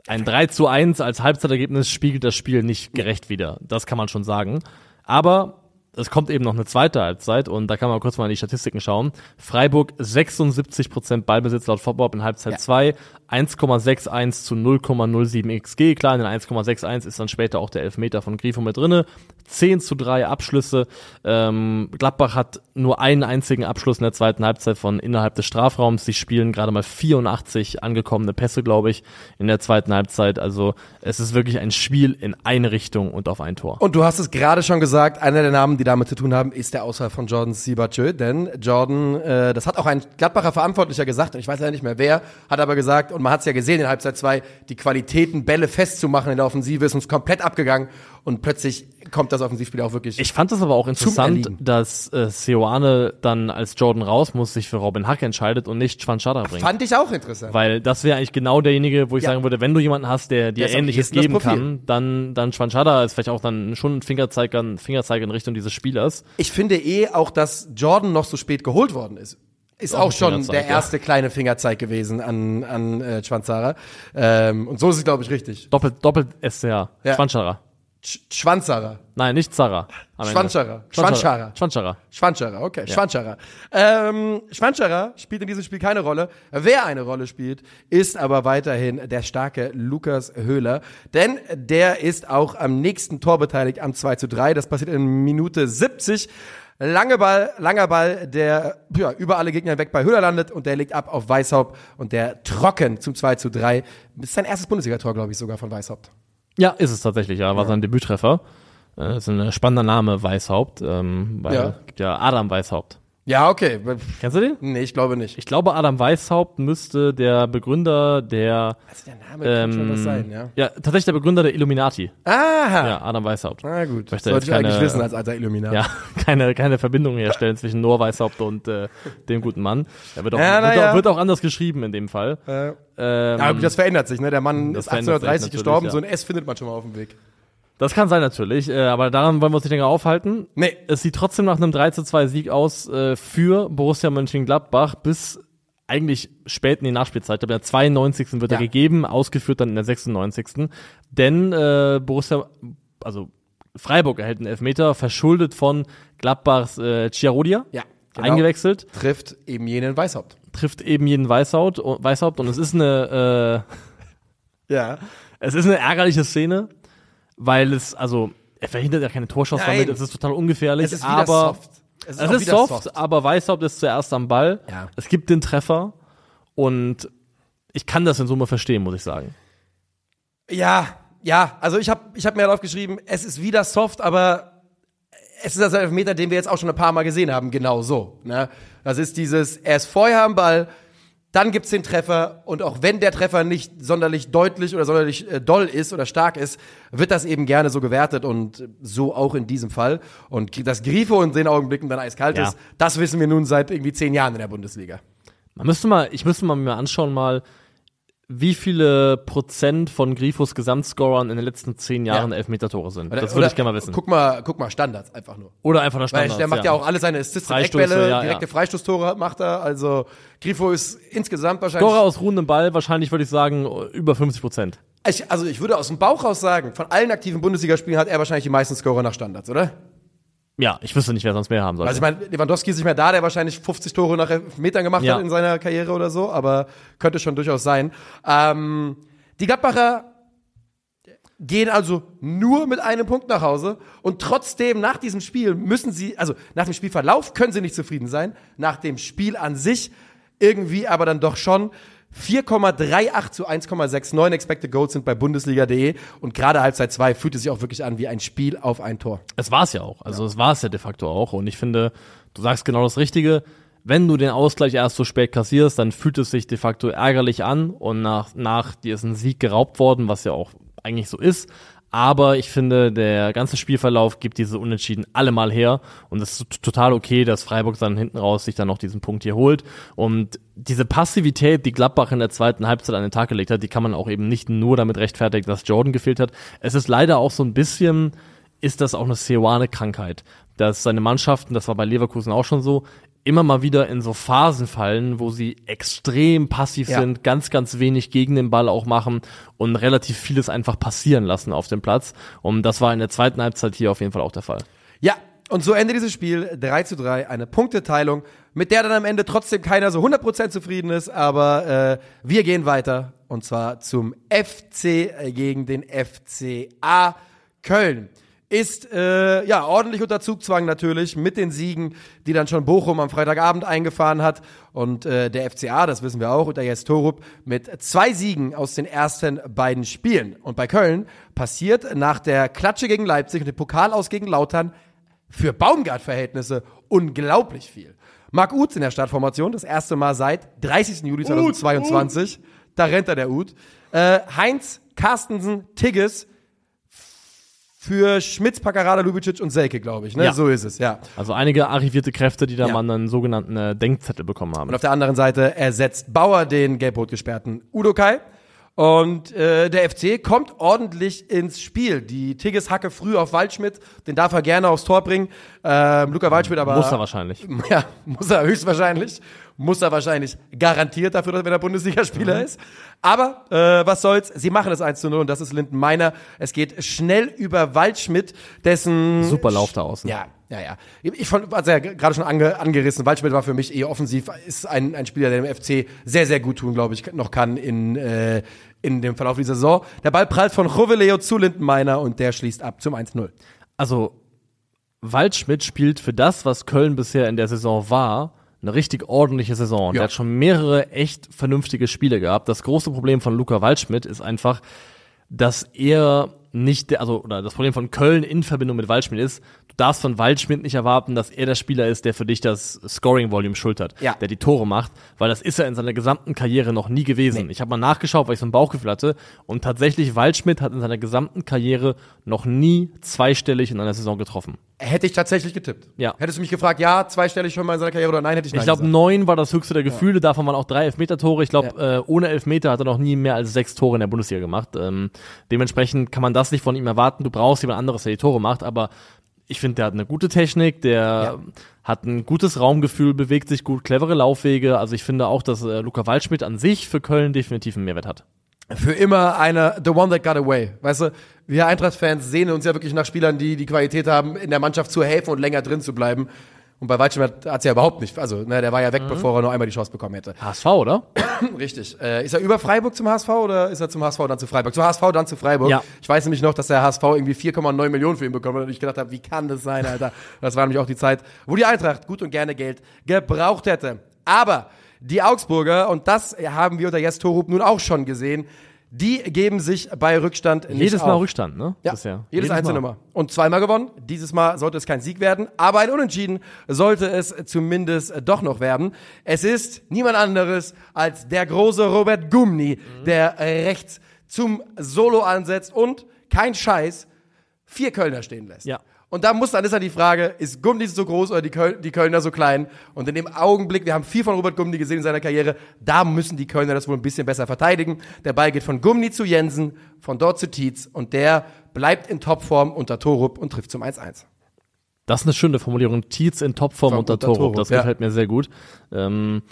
ein 3 zu 1 als Halbzeitergebnis spiegelt das Spiel nicht gerecht wider. Das kann man schon sagen. Aber es kommt eben noch eine zweite Halbzeit und da kann man kurz mal in die Statistiken schauen. Freiburg 76% Ballbesitz laut Football in Halbzeit Ja. 2, 1,61 zu 0,07 XG. Klar, in den 1,61 ist dann später auch der Elfmeter von Grifo mit drinne. 10 zu 3 Abschlüsse. Ähm, Gladbach hat nur einen einzigen Abschluss in der zweiten Halbzeit von innerhalb des Strafraums. Sie spielen gerade mal 84 angekommene Pässe, glaube ich, in der zweiten Halbzeit. Also es ist wirklich ein Spiel in eine Richtung und auf ein Tor. Und du hast es gerade schon gesagt, einer der Namen, die damit zu tun haben, ist der Ausfall von Jordan Sibachö. Denn Jordan, äh, das hat auch ein Gladbacher Verantwortlicher gesagt, und ich weiß ja nicht mehr wer, hat aber gesagt, und man hat es ja gesehen in Halbzeit 2, die Qualitäten, Bälle festzumachen in der Offensive ist uns komplett abgegangen. Und plötzlich kommt das Offensivspiel auch wirklich. Ich fand es aber auch interessant, dass äh, Seoane dann als Jordan raus muss, sich für Robin Hack entscheidet und nicht Schwanschada bringt. fand ich auch interessant. Weil das wäre eigentlich genau derjenige, wo ich Ja. sagen würde, wenn du jemanden hast, der dir Ähnliches geben kann, dann, dann Schwanschada ist vielleicht auch dann schon ein Fingerzeiger, ein Fingerzeiger in Richtung dieses Spielers. Ich finde eh auch, dass Jordan noch so spät geholt worden ist. Ist Auch auch, schon Fingerzeig, der ja. erste kleine Fingerzeig gewesen an, an äh, Schwanzara. Ähm, und so ist es, glaube ich, richtig. Doppelt, doppelt SCH. Ja. Schwanschara. Sch. Nein, nicht Zara. Schwanschara. Schwanschara. Schwanschara. Schwanschara, okay, Schwanschara. Ähm, Schwanschara spielt in diesem Spiel keine Rolle. Wer eine Rolle spielt, ist aber weiterhin der starke Lukas Höhler. Denn der ist auch am nächsten Tor beteiligt, am 2 zu 3. Das passiert in Minute 70. Lange Ball, langer Ball, der ja, über alle Gegner weg bei Höhler landet und der legt ab auf Weishaupt und der trocken zum 2 zu 3. Das ist sein erstes Bundesligator, glaube ich, sogar von Weishaupt. Ja, ist es tatsächlich, ja. War sein Debüttreffer. Äh, ist ein spannender Name, Weißhaupt. Ähm, weil Ja. gibt ja Adam Weißhaupt. Ja, okay. Kennst du den? Nee, ich glaube nicht. Ich glaube, Adam Weißhaupt müsste der Begründer der Also der Name kann schon was ähm, sein, ja. ja, tatsächlich der Begründer der Illuminati. Aha. Ja, Adam Weißhaupt. Na gut, Möchte sollte jetzt ich eigentlich keine- wissen als alter Illuminat. Ja, keine, keine Verbindung herstellen zwischen Noah Weißhaupt und äh, dem guten Mann. Er wird auch, Ja, wird, ja. auch, wird auch anders geschrieben in dem Fall. Äh, Ähm, ja, das verändert sich, ne? Der Mann Das ist verändert sich 1830 natürlich, gestorben, ja. so ein S findet man schon mal auf dem Weg. Das kann sein natürlich, äh, aber daran wollen wir uns nicht länger aufhalten. Nee. Es sieht trotzdem nach einem 3 zu 2 Sieg aus äh, für Borussia Mönchengladbach bis eigentlich spät in die Nachspielzeit. In der 92. wird Ja. er gegeben, ausgeführt dann in der 96. Denn äh, Borussia, also Freiburg erhält einen Elfmeter, verschuldet von Gladbachs äh, Chiarodia, Ja, genau. eingewechselt. Trifft eben jenen Weißhaupt. trifft eben jeden Weißhaupt, Weißhaupt und es ist eine äh, Ja. es ist eine ärgerliche Szene, weil es also er verhindert ja keine Torschance Nein. damit, es ist total ungefährlich, Es ist aber soft. Es es auch ist wieder soft, aber Weißhaupt ist zuerst am Ball. Ja. Es gibt den Treffer und ich kann das in Summe verstehen, muss ich sagen. Ja, ja, also ich habe ich hab mir darauf geschrieben, es ist wieder soft, aber es ist das Elfmeter, den wir jetzt auch schon ein paar Mal gesehen haben, genau so. Ne? Das ist dieses, er ist vorher am Ball, dann gibt's den Treffer und auch wenn der Treffer nicht sonderlich deutlich oder sonderlich äh, doll ist oder stark ist, wird das eben gerne so gewertet und so auch in diesem Fall. Und dass Grifo in den Augenblicken dann eiskalt Ja. ist, das wissen wir nun seit irgendwie zehn Jahren in der Bundesliga. Man müsste mal, ich müsste mal mir anschauen mal, wie viele Prozent von Grifos Gesamtscorern in den letzten zehn Jahren Ja. Elfmeter-Tore sind. Oder- das würde ich gerne mal wissen. Guck mal, guck mal Standards einfach nur. Oder einfach der Weil Standard. der macht ja. auch alle seine Assists Eckbälle, ja, direkte ja. Freistoßtore macht er. Also Grifo ist insgesamt wahrscheinlich. Scorer aus ruhendem Ball, wahrscheinlich würde ich sagen, über 50 Prozent. Ich, also ich würde aus dem Bauch raus sagen, von allen aktiven Bundesligaspielen hat er wahrscheinlich die meisten Scorer nach Standards, oder? Ja, ich wüsste nicht, wer sonst mehr haben sollte. Also ich meine, Lewandowski ist nicht mehr da, der wahrscheinlich 50 Tore nach Metern gemacht Ja. hat in seiner Karriere oder so, aber könnte schon durchaus sein. Ähm, die Gladbacher gehen also nur mit einem Punkt nach Hause und trotzdem nach diesem Spiel müssen sie, also nach dem Spielverlauf können sie nicht zufrieden sein, nach dem Spiel an sich irgendwie aber dann doch schon. 4,38 zu 1,69 Expected Goals sind bei Bundesliga.de und gerade Halbzeit 2 fühlt es sich auch wirklich an wie ein Spiel auf ein Tor. Es war es ja auch. Also es war es ja de facto auch. Und ich finde, du sagst genau das Richtige. Wenn du den Ausgleich erst so spät kassierst, dann fühlt es sich de facto ärgerlich an und nach, nach dir ist ein Sieg geraubt worden, was ja auch eigentlich so ist. Aber ich finde, der ganze Spielverlauf gibt diese Unentschieden alle mal her. Und es ist total okay, dass Freiburg dann hinten raus sich dann noch diesen Punkt hier holt. Und diese Passivität, die Gladbach in der zweiten Halbzeit an den Tag gelegt hat, die kann man auch eben nicht nur damit rechtfertigen, dass Jordan gefehlt hat. Es ist leider auch so ein bisschen, ist das auch eine Seoane-Krankheit, dass seine Mannschaften, das war bei Leverkusen auch schon so, immer mal wieder in so Phasen fallen, wo sie extrem passiv Ja. sind, ganz, ganz wenig gegen den Ball auch machen und relativ vieles einfach passieren lassen auf dem Platz. Und das war in der zweiten Halbzeit hier auf jeden Fall auch der Fall. Ja, und so endet dieses Spiel 3 zu 3, eine Punkteteilung, mit der dann am Ende trotzdem keiner so 100% zufrieden ist, aber äh, wir gehen weiter und zwar zum FC gegen den FCA Köln. Ist äh, ja ordentlich unter Zugzwang natürlich mit den Siegen, die dann schon Bochum am Freitagabend eingefahren hat. Und äh, der FCA, das wissen wir auch, unter Jes Torup mit zwei Siegen aus den ersten beiden Spielen. Und bei Köln passiert nach der Klatsche gegen Leipzig und dem Pokal aus gegen Lautern für Baumgart-Verhältnisse unglaublich viel. Marc Uth in der Startformation, das erste Mal seit 30. Juli 2022. Da rennt er der Uth. Äh, Heinz, Carstensen, Tigges für Schmitz, Paccarada, Lubicic und Selke, glaube ich. Ne? Ja. So ist es, ja. Also einige arrivierte Kräfte, die da Ja. mal einen sogenannten äh, Denkzettel bekommen haben. Und auf der anderen Seite ersetzt Bauer den gelb-rot gesperrten Udokai. Und äh, der FC kommt ordentlich ins Spiel. Die Tigges Hacke früh auf Waldschmidt, den darf er gerne aufs Tor bringen. Ähm, Luca Waldschmidt aber. Muss er wahrscheinlich. Ja, muss er höchstwahrscheinlich. Muss er wahrscheinlich garantiert dafür, dass er der Bundesligaspieler Mhm. ist. Aber äh, was soll's, sie machen es 1 zu 0 und das ist Linden Meiner. Es geht schnell über Waldschmidt, dessen Super Lauf da außen. ja, ja, ja. Ich fand, also ja gerade schon ange, angerissen, Waldschmidt war für mich eh offensiv, ist ein, ein Spieler, der dem FC sehr, sehr gut tun, glaube ich, noch kann in, äh, in dem Verlauf dieser Saison. Der Ball prallt von Joveleo zu Lindenmeiner und der schließt ab zum 1-0. Also, Waldschmidt spielt für das, was Köln bisher in der Saison war, eine richtig ordentliche Saison. Ja. Der hat schon mehrere echt vernünftige Spiele gehabt. Das große Problem von Luca Waldschmidt ist einfach, dass er nicht, der, also, oder das Problem von Köln in Verbindung mit Waldschmidt ist, du darfst von Waldschmidt nicht erwarten, dass er der Spieler ist, der für dich das Scoring-Volume schultert, Ja. der die Tore macht, weil das ist er in seiner gesamten Karriere noch nie gewesen. Ich habe mal nachgeschaut, weil ich so ein Bauchgefühl hatte und tatsächlich Waldschmidt hat in seiner gesamten Karriere noch nie zweistellig in einer Saison getroffen. Hätte ich tatsächlich getippt. Ja. Hättest du mich gefragt, ja, zweistellig schon mal in seiner Karriere oder nein, hätte ich nein Ich glaube, neun war das höchste der Gefühle, davon waren auch drei Elfmeter-Tore. Ich glaube, äh, ohne Elfmeter hat er noch nie mehr als sechs Tore in der Bundesliga gemacht. Ähm, dementsprechend kann man das nicht von ihm erwarten. Du brauchst jemand anderes, der die Tore macht, aber ich finde, der hat eine gute Technik, der hat ein gutes Raumgefühl, bewegt sich gut, clevere Laufwege. Also ich finde auch, dass äh, Luca Waldschmidt an sich für Köln definitiv einen Mehrwert hat. Für immer einer, the one that got away. Weißt du, wir Eintracht-Fans sehnen uns ja wirklich nach Spielern, die die Qualität haben, in der Mannschaft zu helfen und länger drin zu bleiben. Und bei Waldschmidt hat es ja überhaupt nicht. Also, ne, der war ja weg, Mhm. bevor er noch einmal die Chance bekommen hätte. HSV, oder? Richtig. Äh, ist er über Freiburg zum HSV oder ist er zum HSV dann zu Freiburg? Zum HSV dann zu Freiburg. Ja. Ich weiß nämlich noch, dass der HSV irgendwie 4,9 Millionen für ihn bekommen hat und ich gedacht habe, wie kann das sein, Alter? Das war nämlich auch die Zeit, wo die Eintracht gut und gerne Geld gebraucht hätte. Aber die Augsburger, und das haben wir unter Jes Torup nun auch schon gesehen, Die geben sich bei Rückstand nicht Jedes Mal auf. Rückstand, ne? Ja, Bisher. jedes, einzelne Mal. Und zweimal gewonnen. Dieses Mal sollte es kein Sieg werden, aber ein Unentschieden sollte es zumindest doch noch werden. Es ist niemand anderes als der große Robert Gumni, Mhm. der rechts zum Solo ansetzt und kein Scheiß vier Kölner stehen lässt. Ja. Und da muss dann ist dann die Frage, ist Gumni so groß oder die, Köl die Kölner so klein? Und in dem Augenblick, wir haben viel von Robert Gumni gesehen in seiner Karriere, da müssen die Kölner das wohl ein bisschen besser verteidigen. Der Ball geht von Gumni zu Jensen, von dort zu Tietz und der bleibt in Topform unter Torup und trifft zum 1-1. Das ist eine schöne Formulierung. Tietz in Topform Form unter unter Torup. Torup, Das ja. gefällt mir sehr gut. Ähm,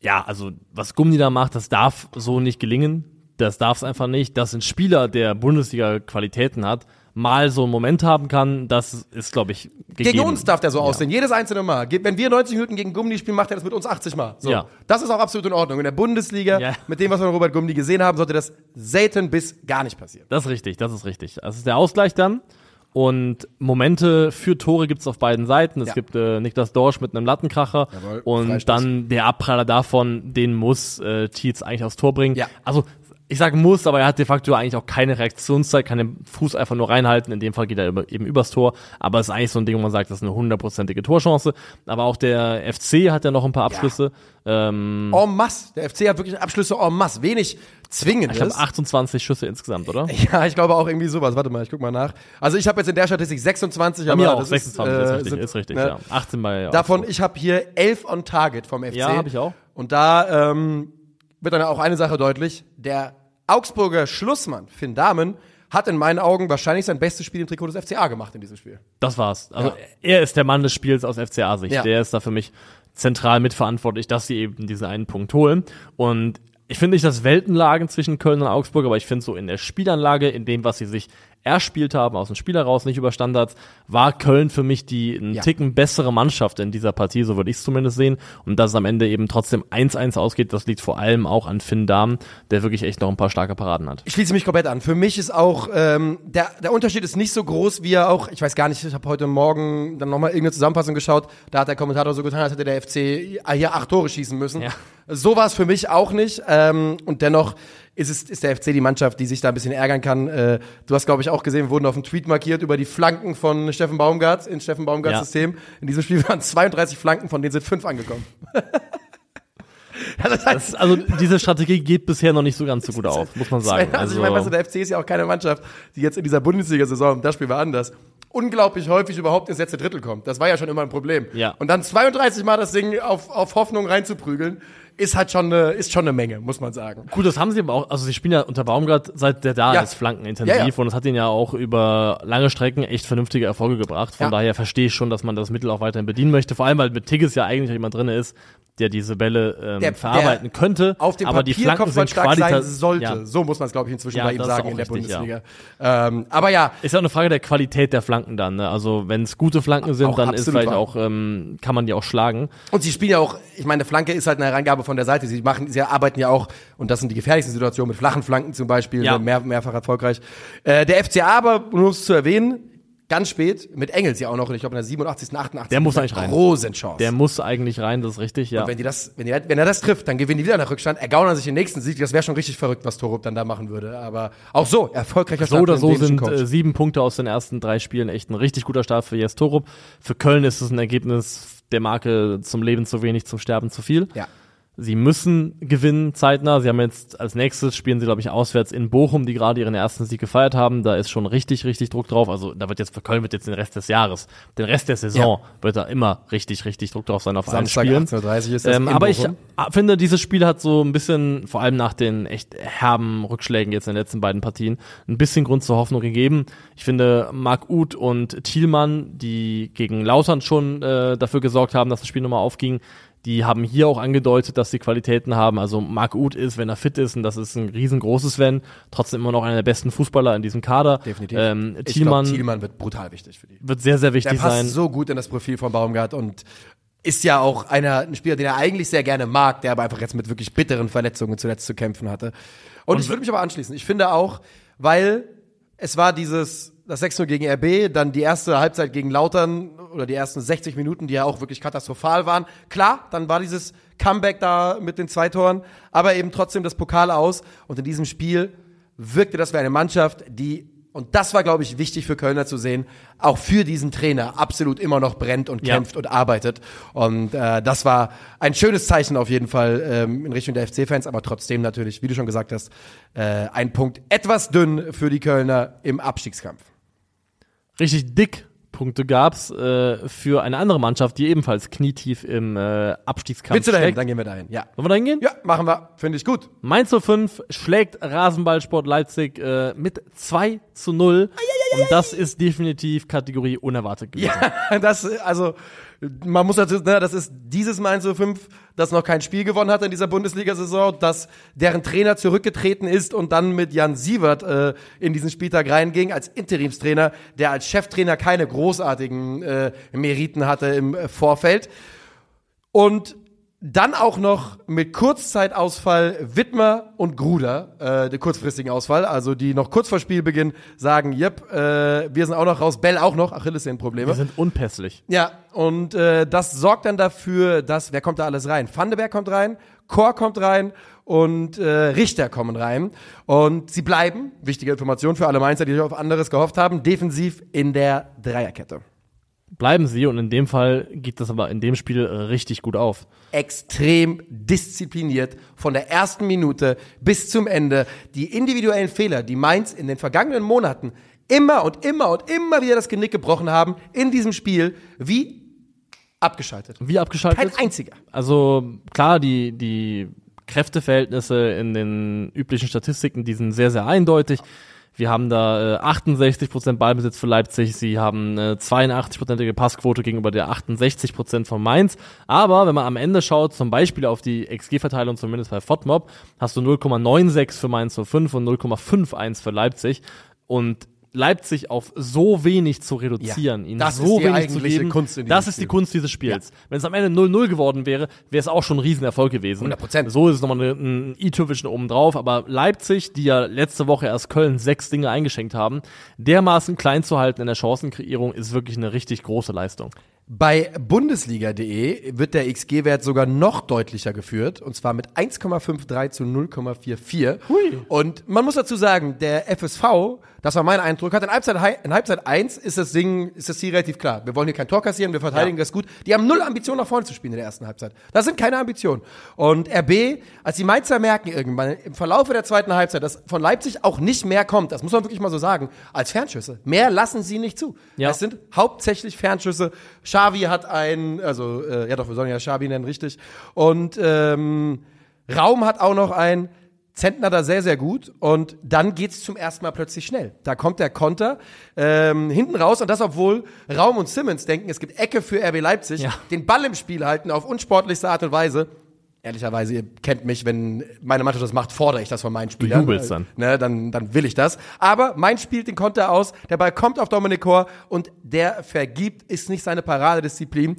ja, also was Gummi da macht, das darf so nicht gelingen. Das darf es einfach nicht. Dass ein Spieler, der Bundesliga Qualitäten hat, mal so einen Moment haben kann, das ist, glaube ich, gegeben. Gegen uns darf der so aussehen, jedes einzelne Mal. Wenn wir 90 Minuten gegen Gumni spielen, macht er das mit uns 80 Mal. So. Ja. Das ist auch absolut in Ordnung. In der Bundesliga, Ja. mit dem, was wir von Robert Gumni gesehen haben, sollte das selten bis gar nicht passieren. Das ist richtig, das ist richtig. Das ist der Ausgleich dann. Und Momente für Tore gibt's auf beiden Seiten. Es Ja. gibt äh, Niklas Dorsch mit einem Lattenkracher Jawohl, und dann der Abpraller davon, den muss äh, Tietz eigentlich aufs Tor bringen. Ja. Also ich sage muss, aber er hat de facto eigentlich auch keine Reaktionszeit, kann den Fuß einfach nur reinhalten. In dem Fall geht er über, eben übers Tor. Aber es ist eigentlich so ein Ding, wo man sagt, das ist eine hundertprozentige Torchance. Aber auch der FC hat ja noch ein paar Abschlüsse. Ähm, En masse. Der FC hat wirklich Abschlüsse en masse. Wenig zwingendes. ich glaube 28 Schüsse insgesamt, oder? Ja, ich glaube auch irgendwie sowas. Warte mal, ich guck mal nach. Also ich habe jetzt in der Statistik 26. Bei aber mir auch, das 26 ist, äh, richtig, sind, ist richtig, ne? ja. 18 bei Davon, ich habe hier 11 on Target vom FC. Ja, hab ich auch. Und da ähm, wird dann auch eine Sache deutlich. Der Augsburger Schlussmann, Finn Dahmen, hat in meinen Augen wahrscheinlich sein bestes Spiel im Trikot des FCA gemacht in diesem Spiel. Das war's. Also Ja. er ist der Mann des Spiels aus FCA-Sicht. Ja. Der ist da für mich zentral mitverantwortlich, dass sie eben diesen einen Punkt holen. Und ich finde nicht, dass Welten lagen zwischen Köln und Augsburg, aber ich finde so in der Spielanlage, in dem, was sie sich erspielt haben, aus dem Spiel heraus, nicht über Standards, war Köln für mich die einen Ja. Ticken bessere Mannschaft in dieser Partie, so würde ich es zumindest sehen. Und dass es am Ende eben trotzdem 1-1 ausgeht, das liegt vor allem auch an Finn Dahm, der wirklich echt noch ein paar starke Paraden hat. Ich schließe mich komplett an. Für mich ist auch, ähm, der, der Unterschied ist nicht so groß, wie er auch, ich weiß gar nicht, ich habe heute Morgen dann nochmal irgendeine Zusammenfassung geschaut, da hat der Kommentator so getan, als hätte der FC hier acht Tore schießen müssen. Ja. So war es für mich auch nicht. Ähm, und dennoch ist, es, ist der FC die Mannschaft, die sich da ein bisschen ärgern kann. Äh, du hast, glaube ich, auch gesehen, wir wurden auf dem Tweet markiert über die Flanken von Steffen Baumgart in Steffen Baumgarts Ja. System. In diesem Spiel waren 32 Flanken, von denen sind fünf angekommen. also, das heißt, Das, also diese Strategie geht bisher noch nicht so ganz so gut auf, muss man sagen. Also, ich meine, weißt du, der FC ist ja auch keine Mannschaft, die jetzt in dieser Bundesliga-Saison, das Spiel war anders, unglaublich häufig überhaupt ins letzte Drittel kommt. Das war ja schon immer ein Problem. Ja. Und dann 32 Mal das Ding auf, auf Hoffnung reinzuprügeln, ist halt schon eine, ist schon eine Menge, muss man sagen. Gut, das haben sie aber auch, also sie spielen ja unter Baumgart, seit der da Ja. ist, flankenintensiv Ja, ja. und das hat ihnen ja auch über lange Strecken echt vernünftige Erfolge gebracht. Von daher verstehe ich schon, dass man das Mittel auch weiterhin bedienen möchte. Vor allem, weil mit Tigges ja eigentlich jemand drin ist, der diese Bälle ähm, Der- verarbeiten der könnte. Auf dem aber die Papier Flanken sind stark sein sollte. Ja. So muss man es, glaube ich, inzwischen Ja, bei ihm sagen in der richtig, Bundesliga. Ähm, aber ja, Ist ja auch eine Frage der Qualität der Flanken dann. Ne? Also wenn es gute Flanken sind, Auch dann ist vielleicht wahr. auch, ähm, kann man die auch schlagen. Und sie spielen ja auch, ich meine, eine Flanke ist halt eine Hereingabe von der Seite. Sie machen, sie arbeiten ja auch, und das sind die gefährlichsten Situationen, mit flachen Flanken zum Beispiel, Ja. mehr, mehrfach erfolgreich. Äh, der FCA aber, nur um es zu erwähnen, ganz spät, mit Engels ja auch noch, ich glaube in der 87., 88. Der muss eigentlich rein. Großen Chance. Der muss eigentlich rein, das ist richtig, ja. Und wenn die das, wenn, die, wenn er das trifft, dann gewinnen die wieder nach Rückstand, ergaunern sich den nächsten Sieg. Das wäre schon richtig verrückt, was Torup dann da machen würde. Aber auch so, erfolgreicher So oder so sind äh, sieben Punkte aus den ersten drei Spielen echt ein richtig guter Start für Jes Torup. Für Köln ist es ein Ergebnis der Marke zum Leben zu wenig, zum Sterben zu viel. ja. Sie müssen gewinnen zeitnah. Sie haben jetzt als nächstes spielen sie, glaube ich, auswärts in Bochum, die gerade ihren ersten Sieg gefeiert haben. Da ist schon richtig, richtig Druck drauf. Also da wird jetzt für Köln wird jetzt den Rest des Jahres, den Rest der Saison wird da immer richtig, richtig Druck drauf sein auf allen Samstag Spielen. 18.30 ist das Ähm, aber ich Bochum. finde, dieses Spiel hat so ein bisschen, vor allem nach den echt herben Rückschlägen jetzt in den letzten beiden Partien, ein bisschen Grund zur Hoffnung gegeben. Ich finde, Marc Uth und Thielmann, die gegen Lautern schon äh, dafür gesorgt haben, dass das Spiel nochmal aufging, die haben hier auch angedeutet, dass sie Qualitäten haben. Also Marc Uth ist, wenn er fit ist, und das ist ein riesengroßes Wenn, trotzdem immer noch einer der besten Fußballer in diesem Kader. Definitiv. Ähm, ich Thielmann glaube, Thielmann wird brutal wichtig für die. wird sehr, sehr Der wichtig passt sein. so gut in das Profil von Baumgart und ist ja auch einer, ein Spieler, den er eigentlich sehr gerne mag, der aber einfach jetzt mit wirklich bitteren Verletzungen zuletzt zu kämpfen hatte. Und, ich würde mich aber anschließen. Ich finde auch, weil es war dieses, das 6-0 gegen RB, dann die erste Halbzeit gegen Lautern oder die ersten 60 Minuten, die ja auch wirklich katastrophal waren. Klar, dann war dieses Comeback da mit den zwei Toren, aber eben trotzdem das Pokal aus. Und in diesem Spiel wirkte das wie eine Mannschaft, die und das war, glaube ich, wichtig für Kölner zu sehen, auch für diesen Trainer absolut immer noch brennt und Ja. kämpft und arbeitet. Und äh, das war ein schönes Zeichen auf jeden Fall ähm, in Richtung der FC-Fans, aber trotzdem natürlich, wie du schon gesagt hast, äh, ein Punkt etwas dünn für die Kölner im Abstiegskampf. Richtig dick Punkte gab's äh, für eine andere Mannschaft, die ebenfalls knietief im äh, Abstiegskampf Willst du dahin? steckt. Dann gehen wir dahin. Ja. Wollen wir da hingehen? Ja, machen wir. Finde ich gut. Mainz 05 schlägt Rasenballsport Leipzig äh, mit 2 zu 0. Und das ist definitiv Kategorie unerwartet gewesen. Ja, das, also, man muss dazu, ne, das ist dieses Mainz 05, das noch kein Spiel gewonnen hat in dieser Bundesliga-Saison, das deren Trainer zurückgetreten ist und dann mit Jan Sievert äh, in diesen Spieltag reinging als Interimstrainer, der als Cheftrainer keine großartigen äh, Meriten hatte im äh, Vorfeld. Und dann auch noch mit Kurzzeitausfall Wittmer und Gruder, äh, der kurzfristigen Ausfall, also die noch kurz vor Spielbeginn sagen, yep, äh, wir sind auch noch raus, Bell auch noch, Achillessehnenprobleme. Wir sind unpässlich. Ja, und äh, das sorgt dann dafür, dass, wer kommt da alles rein? Vandenberg kommt rein, Chor kommt rein und äh, Richter kommen rein. Und sie bleiben, wichtige Information für alle Mainzer, die sich auf anderes gehofft haben, defensiv in der Dreierkette. Bleiben sie und in dem Fall geht das aber in dem Spiel richtig gut auf. Extrem diszipliniert von der ersten Minute bis zum Ende. Die individuellen Fehler, die Mainz in den vergangenen Monaten immer und immer und immer wieder das Genick gebrochen haben, in diesem Spiel, wie abgeschaltet. Wie abgeschaltet? Kein einziger. Also klar, die, die Kräfteverhältnisse in den üblichen Statistiken, die sind sehr, sehr eindeutig. Wir haben da äh, 68% Ballbesitz für Leipzig, sie haben äh, 82%ige Passquote gegenüber der 68% von Mainz. Aber wenn man am Ende schaut, zum Beispiel auf die XG-Verteilung, zumindest bei FODMOB, hast du 0,96 für Mainz 05 und 0,51 für Leipzig. Und Leipzig auf so wenig zu reduzieren, Ja, ihnen das so ist die wenig zu geben, Kunst in das ist die Spiel. Kunst dieses Spiels. Wenn es am Ende 0-0 geworden wäre, wäre es auch schon ein Riesenerfolg gewesen. 100%. So ist es nochmal ein i-Tüpfelchen oben drauf. Aber Leipzig, die ja letzte Woche erst Köln sechs Dinge eingeschenkt haben, dermaßen klein zu halten in der Chancenkreierung ist wirklich eine richtig große Leistung. Bei Bundesliga.de wird der XG-Wert sogar noch deutlicher geführt, und zwar mit 1,53 zu 0,44. Und man muss dazu sagen, der FSV, das war mein Eindruck, hat in Halbzeit, in Halbzeit 1 ist das Ding, ist das Ziel relativ klar. Wir wollen hier kein Tor kassieren, wir verteidigen Ja. das gut. Die haben null Ambitionen nach vorne zu spielen in der ersten Halbzeit. Das sind keine Ambitionen. Und RB, als die Mainzer merken irgendwann im Verlaufe der zweiten Halbzeit, dass von Leipzig auch nicht mehr kommt, das muss man wirklich mal so sagen, als Fernschüsse. Mehr lassen sie nicht zu. Ja. Es sind hauptsächlich Fernschüsse. Xavi hat einen, also äh, ja doch, wir sollen ja Xavi nennen, richtig. Und ähm, Raum hat auch noch einen. Zentner da sehr, sehr gut und dann geht's zum ersten Mal plötzlich schnell. Da kommt der Konter ähm, hinten raus und das, obwohl Raum und Simmons denken, es gibt Ecke für RB Leipzig, Ja. den Ball im Spiel halten auf unsportlichste Art und Weise. Ehrlicherweise, ihr kennt mich, wenn meine Mannschaft das macht, fordere ich das von meinen Spielern. jubelst dann. Ne, dann, dann will ich das. Aber mein spielt den Konter aus, der Ball kommt auf Dominik Kor und der vergibt, ist nicht seine Paradedisziplin.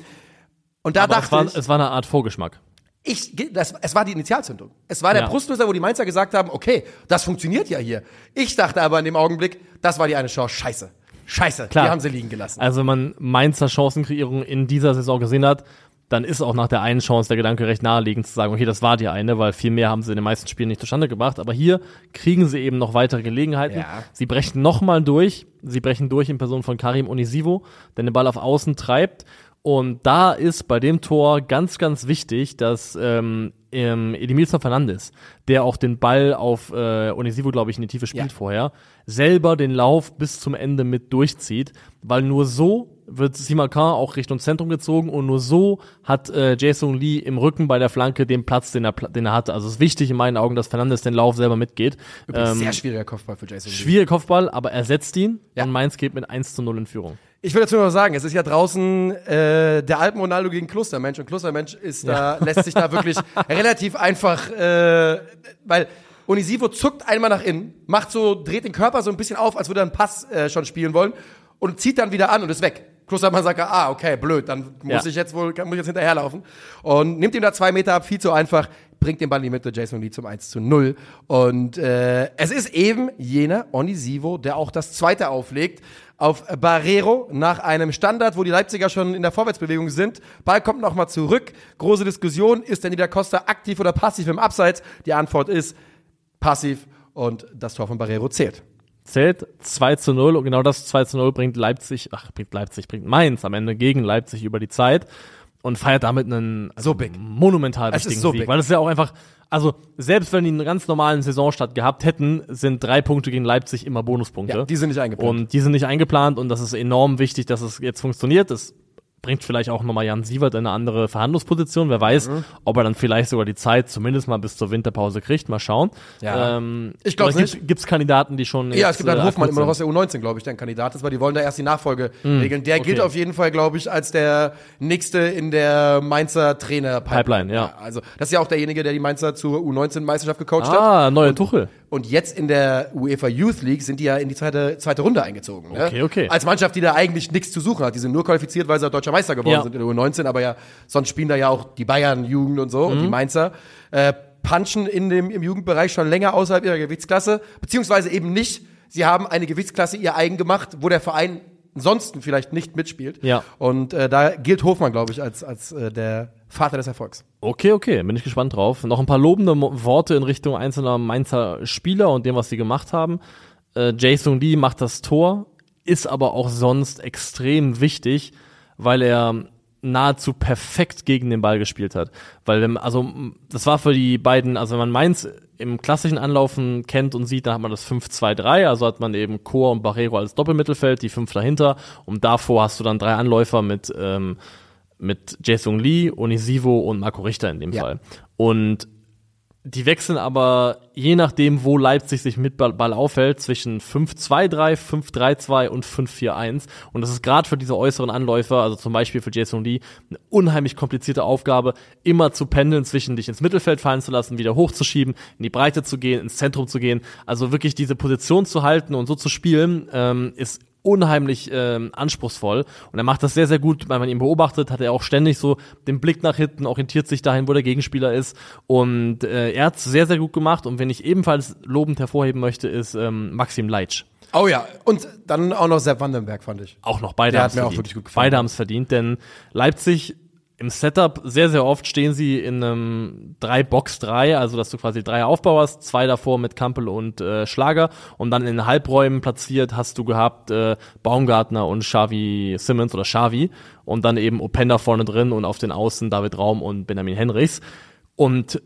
Und da Aber dachte es war, ich, es war eine Art Vorgeschmack. Ich, das, es war die Initialzündung. Es war der Ja. Brustlöser, wo die Mainzer gesagt haben, okay, das funktioniert ja hier. Ich dachte aber in dem Augenblick, das war die eine Chance. Scheiße. Scheiße. Klar. Die haben sie liegen gelassen. Also wenn man Mainzer Chancenkreierung in dieser Saison gesehen hat, dann ist auch nach der einen Chance der Gedanke recht naheliegend zu sagen, okay, das war die eine, weil viel mehr haben sie in den meisten Spielen nicht zustande gebracht. Aber hier kriegen sie eben noch weitere Gelegenheiten. Ja. Sie brechen nochmal durch. Sie brechen durch in Person von Karim Onisivo, der den Ball auf Außen treibt. Und da ist bei dem Tor ganz, ganz wichtig, dass ähm, ähm, Edimilson Fernandes, der auch den Ball auf äh, Onisivo, glaube ich, in die Tiefe spielt Ja. vorher, selber den Lauf bis zum Ende mit durchzieht, weil nur so wird Simakan auch Richtung Zentrum gezogen und nur so hat äh, Jason Lee im Rücken bei der Flanke den Platz, den er, den er hatte. Also es ist wichtig in meinen Augen, dass Fernandes den Lauf selber mitgeht. Übrigens Ähm, sehr schwieriger Kopfball für Jason. Lee. schwieriger Kopfball, aber er setzt ihn Ja. und Mainz geht mit 1 zu 0 in Führung. Ich will dazu noch sagen, es ist ja draußen äh, der Alpen Ronaldo gegen Klostermensch und Klostermensch ist da lässt sich da wirklich relativ einfach, äh, weil Onisivo zuckt einmal nach innen, macht so dreht den Körper so ein bisschen auf, als würde er einen Pass äh, schon spielen wollen und zieht dann wieder an und ist weg. Klostermann sagt, ah okay, blöd, dann muss Ja. ich jetzt wohl muss ich jetzt hinterherlaufen und nimmt ihm da zwei Meter ab, viel zu einfach. bringt den Ball in die Mitte, Jason Lee zum 1 zu 0. Und äh, es ist eben jener Onisivo, der auch das zweite auflegt auf Barrero nach einem Standard, wo die Leipziger schon in der Vorwärtsbewegung sind. Ball kommt nochmal zurück. Große Diskussion, ist denn Nieder Costa aktiv oder passiv im Abseits? Die Antwort ist passiv und das Tor von Barrero zählt. Zählt 2 zu 0 und genau das 2 zu 0 bringt Leipzig, ach, bringt Leipzig, bringt Mainz am Ende gegen Leipzig über die Zeit und feiert damit einen also So big. monumental Es ist wichtigen so Sieg. big. Weil es ja auch einfach, also selbst wenn die einen ganz normalen Saisonstart gehabt hätten, sind drei Punkte gegen Leipzig immer Bonuspunkte. Ja, die sind nicht eingeplant. Und die sind nicht eingeplant und das ist enorm wichtig, dass es jetzt funktioniert. Das bringt vielleicht auch nochmal Jan Sievert in eine andere Verhandlungsposition. Wer weiß, Mhm. ob er dann vielleicht sogar die Zeit zumindest mal bis zur Winterpause kriegt. Mal schauen. Ja. Ähm, Ich glaub's oder Gibt es Kandidaten, die schon Ja, es gibt einen äh, Hofmann immer noch aus der U19, glaube ich, der ein Kandidat ist, weil die wollen da erst die Nachfolge regeln. Der gilt okay. auf jeden Fall, glaube ich, als der nächste in der Mainzer Trainer Pipeline, ja. Also, das ist ja auch derjenige, der die Mainzer zur U19-Meisterschaft gecoacht hat. Ah, neue Tuchel. Und jetzt in der UEFA Youth League sind die ja in die zweite, zweite Runde eingezogen. Ne? Okay, okay. Als Mannschaft, die da eigentlich nichts zu suchen hat. Die sind nur qualifiziert, weil sie deutscher Meister geworden Ja. sind in der U19, aber ja, sonst spielen da ja auch die Bayern-Jugend und so und Mhm. die Mainzer. Äh, punchen in dem, im Jugendbereich schon länger außerhalb ihrer Gewichtsklasse, beziehungsweise eben nicht. Sie haben eine Gewichtsklasse ihr eigen gemacht, wo der Verein ansonsten vielleicht nicht mitspielt. Ja. Und äh, da gilt Hofmann, glaube ich, als, als äh, der Vater des Erfolgs. Okay, okay, bin ich gespannt drauf. Noch ein paar lobende Worte in Richtung einzelner Mainzer Spieler und dem, was sie gemacht haben. Äh, Jason Lee macht das Tor, ist aber auch sonst extrem wichtig, weil er nahezu perfekt gegen den Ball gespielt hat. Weil, wenn- also, das war für die beiden, also wenn man Mainz im klassischen Anlaufen kennt und sieht, dann hat man das 5-2-3, also hat man eben Chor und Barrero als Doppelmittelfeld, die fünf dahinter und davor hast du dann drei Anläufer mit, ähm, mit Jason Lee, Onisivo und Marco Richter in dem Ja. Fall. Und die wechseln aber je nachdem, wo Leipzig sich mit Ball, aufhält, zwischen 5-2-3, 5-3-2 und 5-4-1. Und das ist gerade für diese äußeren Anläufer, also zum Beispiel für Jason Lee, eine unheimlich komplizierte Aufgabe, immer zu pendeln zwischen dich ins Mittelfeld fallen zu lassen, wieder hochzuschieben, in die Breite zu gehen, ins Zentrum zu gehen. Also wirklich diese Position zu halten und so zu spielen, ähm, ist unheimlich ähm, anspruchsvoll und er macht das sehr, sehr gut, weil man ihn beobachtet, hat er auch ständig so den Blick nach hinten, orientiert sich dahin, wo der Gegenspieler ist und äh, er hat es sehr, sehr gut gemacht und wenn ich ebenfalls lobend hervorheben möchte, ist ähm, Maxim Leitsch. Oh ja, und dann auch noch Sepp Vandenberg, fand ich. Auch noch beide haben hat mir auch verdient. wirklich gut gefallen. Beide haben es verdient, denn Leipzig im Setup sehr, sehr oft stehen sie in einem 3-Box-3, also dass du quasi drei Aufbau hast, zwei davor mit Kampel und äh, Schlager und dann in Halbräumen platziert hast du gehabt äh, Baumgartner und Xavi Simmons oder Xavi und dann eben Openda vorne drin und auf den Außen David Raum und Benjamin Henrichs. Und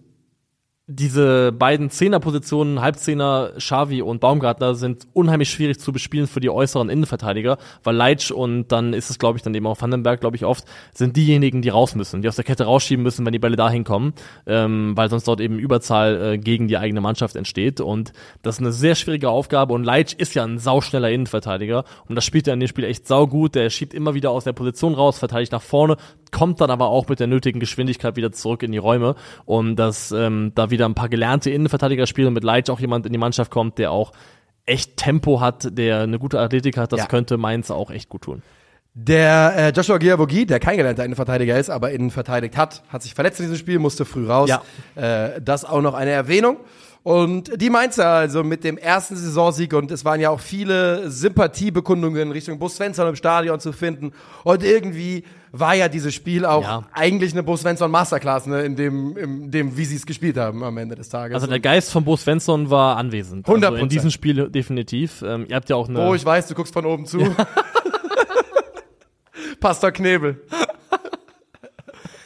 diese beiden Zehnerpositionen, Halbzehner, Xavi und Baumgartner, sind unheimlich schwierig zu bespielen für die äußeren Innenverteidiger, weil Leitsch und dann ist es, glaube ich, dann eben auch Vandenberg, glaube ich, oft, sind diejenigen, die raus müssen, die aus der Kette rausschieben müssen, wenn die Bälle dahin kommen, ähm, weil sonst dort eben Überzahl äh, gegen die eigene Mannschaft entsteht. Und das ist eine sehr schwierige Aufgabe und Leitsch ist ja ein sauschneller Innenverteidiger und das spielt er in dem Spiel echt saugut. Der schiebt immer wieder aus der Position raus, verteidigt nach vorne, kommt dann aber auch mit der nötigen Geschwindigkeit wieder zurück in die Räume und dass ähm, da wieder ein paar gelernte Innenverteidiger spielen und mit Leitsch auch jemand in die Mannschaft kommt, der auch echt Tempo hat, der eine gute Athletik hat, das Ja. könnte Mainz auch echt gut tun. Der äh, Joshua Giavogi, der kein gelernter Innenverteidiger ist, aber innen verteidigt hat, hat sich verletzt in diesem Spiel, musste früh raus. Ja. Äh, das auch noch eine Erwähnung. Und die Mainzer also mit dem ersten Saisonsieg und es waren ja auch viele Sympathiebekundungen Richtung Bus Svensson im Stadion zu finden. Und irgendwie war ja dieses Spiel auch Ja. eigentlich eine Bus Svensson Masterclass, ne, in dem, in dem, wie sie es gespielt haben am Ende des Tages. Also der Geist von Bo Svensson war anwesend. Also 100%. in diesem Spiel definitiv. Ähm, ihr habt ja auch eine. oh, ich weiß, du guckst von oben zu. Pastor Knebel.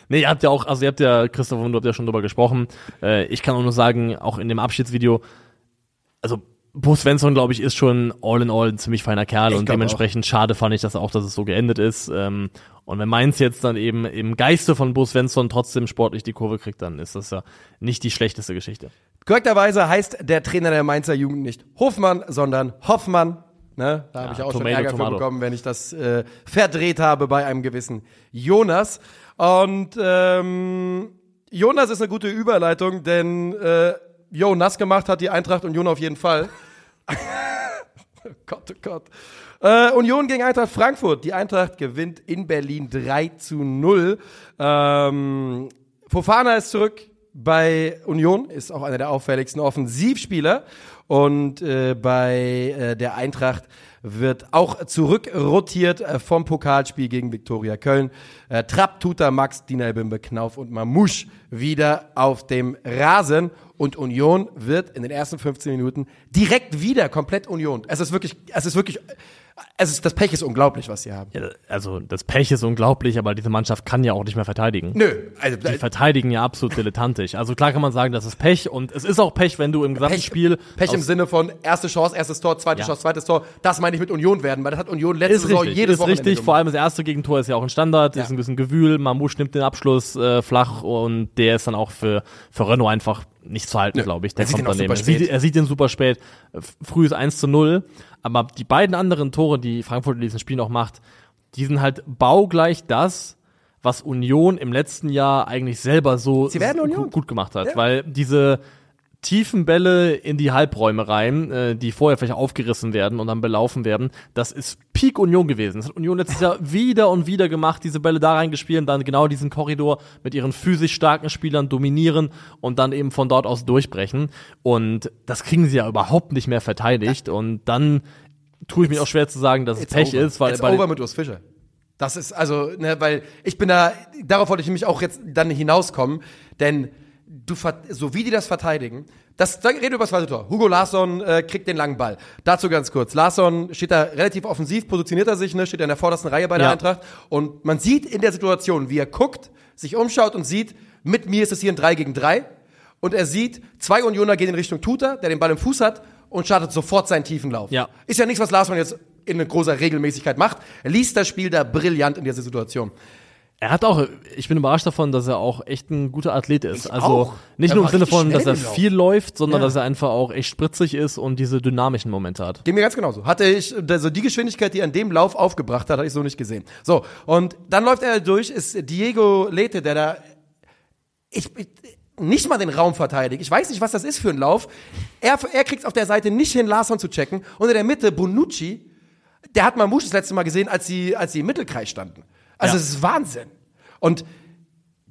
Nee, ihr habt ja auch, also ihr habt ja, Christoph und du habt ja schon drüber gesprochen. Äh, ich kann auch nur sagen, auch in dem Abschiedsvideo, also Bo Svensson, glaube ich, ist schon all in all ein ziemlich feiner Kerl Ich und dementsprechend schade fand ich das auch, dass es so geendet ist. Ähm, und wenn Mainz jetzt dann eben im Geiste von Bo Svensson trotzdem sportlich die Kurve kriegt, dann ist das ja nicht die schlechteste Geschichte. Korrekterweise heißt der Trainer der Mainzer Jugend nicht Hofmann, sondern Hoffmann. Ne? Da habe Ja, ich auch Tomato, schon Ärger für Tomato. bekommen, wenn ich das äh, verdreht habe bei einem gewissen Jonas. Und ähm, Jonas ist eine gute Überleitung, denn äh, Jo, nass gemacht hat die Eintracht Union auf jeden Fall. oh Gott, oh Gott. Äh, Union gegen Eintracht Frankfurt. Die Eintracht gewinnt in Berlin 3 zu 0. Ähm, Fofana ist zurück. bei Union, ist auch einer der auffälligsten Offensivspieler. Und äh, bei äh, der Eintracht wird auch zurückrotiert äh, vom Pokalspiel gegen Viktoria Köln. Äh, Trapp, Tuta, Max, Dinalbimbe, Knauf und Mamouche wieder auf dem Rasen. Und Union wird in den ersten 15 Minuten direkt wieder komplett Union. Es ist wirklich, es ist wirklich ist, das Pech ist unglaublich, was sie haben. Ja, also das Pech ist unglaublich, aber diese Mannschaft kann ja auch nicht mehr verteidigen. Nö, also Die verteidigen ja absolut dilettantisch. Also klar kann man sagen, das ist Pech und es ist auch Pech, wenn du im gesamten Pech, Spiel Pech im Sinne von erste Chance, erstes Tor, zweite Ja. Chance, zweites Tor. Das meine ich mit Union werden, weil das hat Union letzte ist Saison richtig, jedes ist Wochenende richtig. gemacht. Vor allem das erste Gegentor ist ja auch ein Standard, Ja. ist ein bisschen Gewühl. Mamouche nimmt den Abschluss äh, flach und der ist dann auch für, für Renault einfach nicht zu halten, glaube ich. Der Er sieht kommt ihn daneben. Er super spät. sieht, er sieht den super spät. Früh ist 1 zu 0. Aber die beiden anderen Tore, die Frankfurt in diesem Spiel noch macht, die sind halt baugleich das, was Union im letzten Jahr eigentlich selber so gut gemacht hat. Ja. Weil diese tiefen Bälle in die Halbräume rein, äh, die vorher vielleicht aufgerissen werden und dann belaufen werden, das ist Peak Union gewesen. Das hat Union letztes Jahr wieder und wieder gemacht, diese Bälle da reingespielt und dann genau diesen Korridor mit ihren physisch starken Spielern dominieren und dann eben von dort aus durchbrechen. Und das kriegen sie ja überhaupt nicht mehr verteidigt und dann tue ich mir auch schwer zu sagen, dass es Pech over. ist, weil It's bei over mit Urs Fischer. Das ist also, ne, weil ich bin da, darauf wollte ich nämlich auch jetzt dann hinauskommen, denn du, so wie die das verteidigen, das, da reden wir über das zweite Tor. Hugo Larsson äh, kriegt den langen Ball. Dazu ganz kurz. Larsson steht da relativ offensiv, positioniert er sich, ne, steht in der vordersten Reihe bei der Ja. Eintracht und man sieht in der Situation, wie er guckt, sich umschaut und sieht, mit mir ist es hier ein 3 gegen 3 und er sieht, zwei Unioner gehen in Richtung Tuta, der den Ball im Fuß hat und startet sofort seinen tiefen Lauf. Ja. Ist ja nichts, was Larsson jetzt in großer Regelmäßigkeit macht. Er liest das Spiel da brillant in dieser Situation. Er hat auch, ich bin überrascht davon, dass er auch echt ein guter Athlet ist. Ich also auch. nicht Er nur im Sinne von, dass er viel läuft, sondern Ja. dass er einfach auch echt spritzig ist und diese dynamischen Momente hat. Geht mir ganz genauso. Hatte ich, also die Geschwindigkeit, die er an dem Lauf aufgebracht hat, hatte ich so nicht gesehen. So, und dann läuft er durch, ist Diego Lete, der da, ich, ich nicht mal den Raum verteidigt. Ich weiß nicht, was das ist für ein Lauf. Er, er kriegt auf der Seite nicht hin, Larsson zu checken. Und in der Mitte, Bonucci, der hat Mamouche das letzte Mal gesehen, als sie, als sie im Mittelkreis standen. Also, Ja. es ist Wahnsinn. Und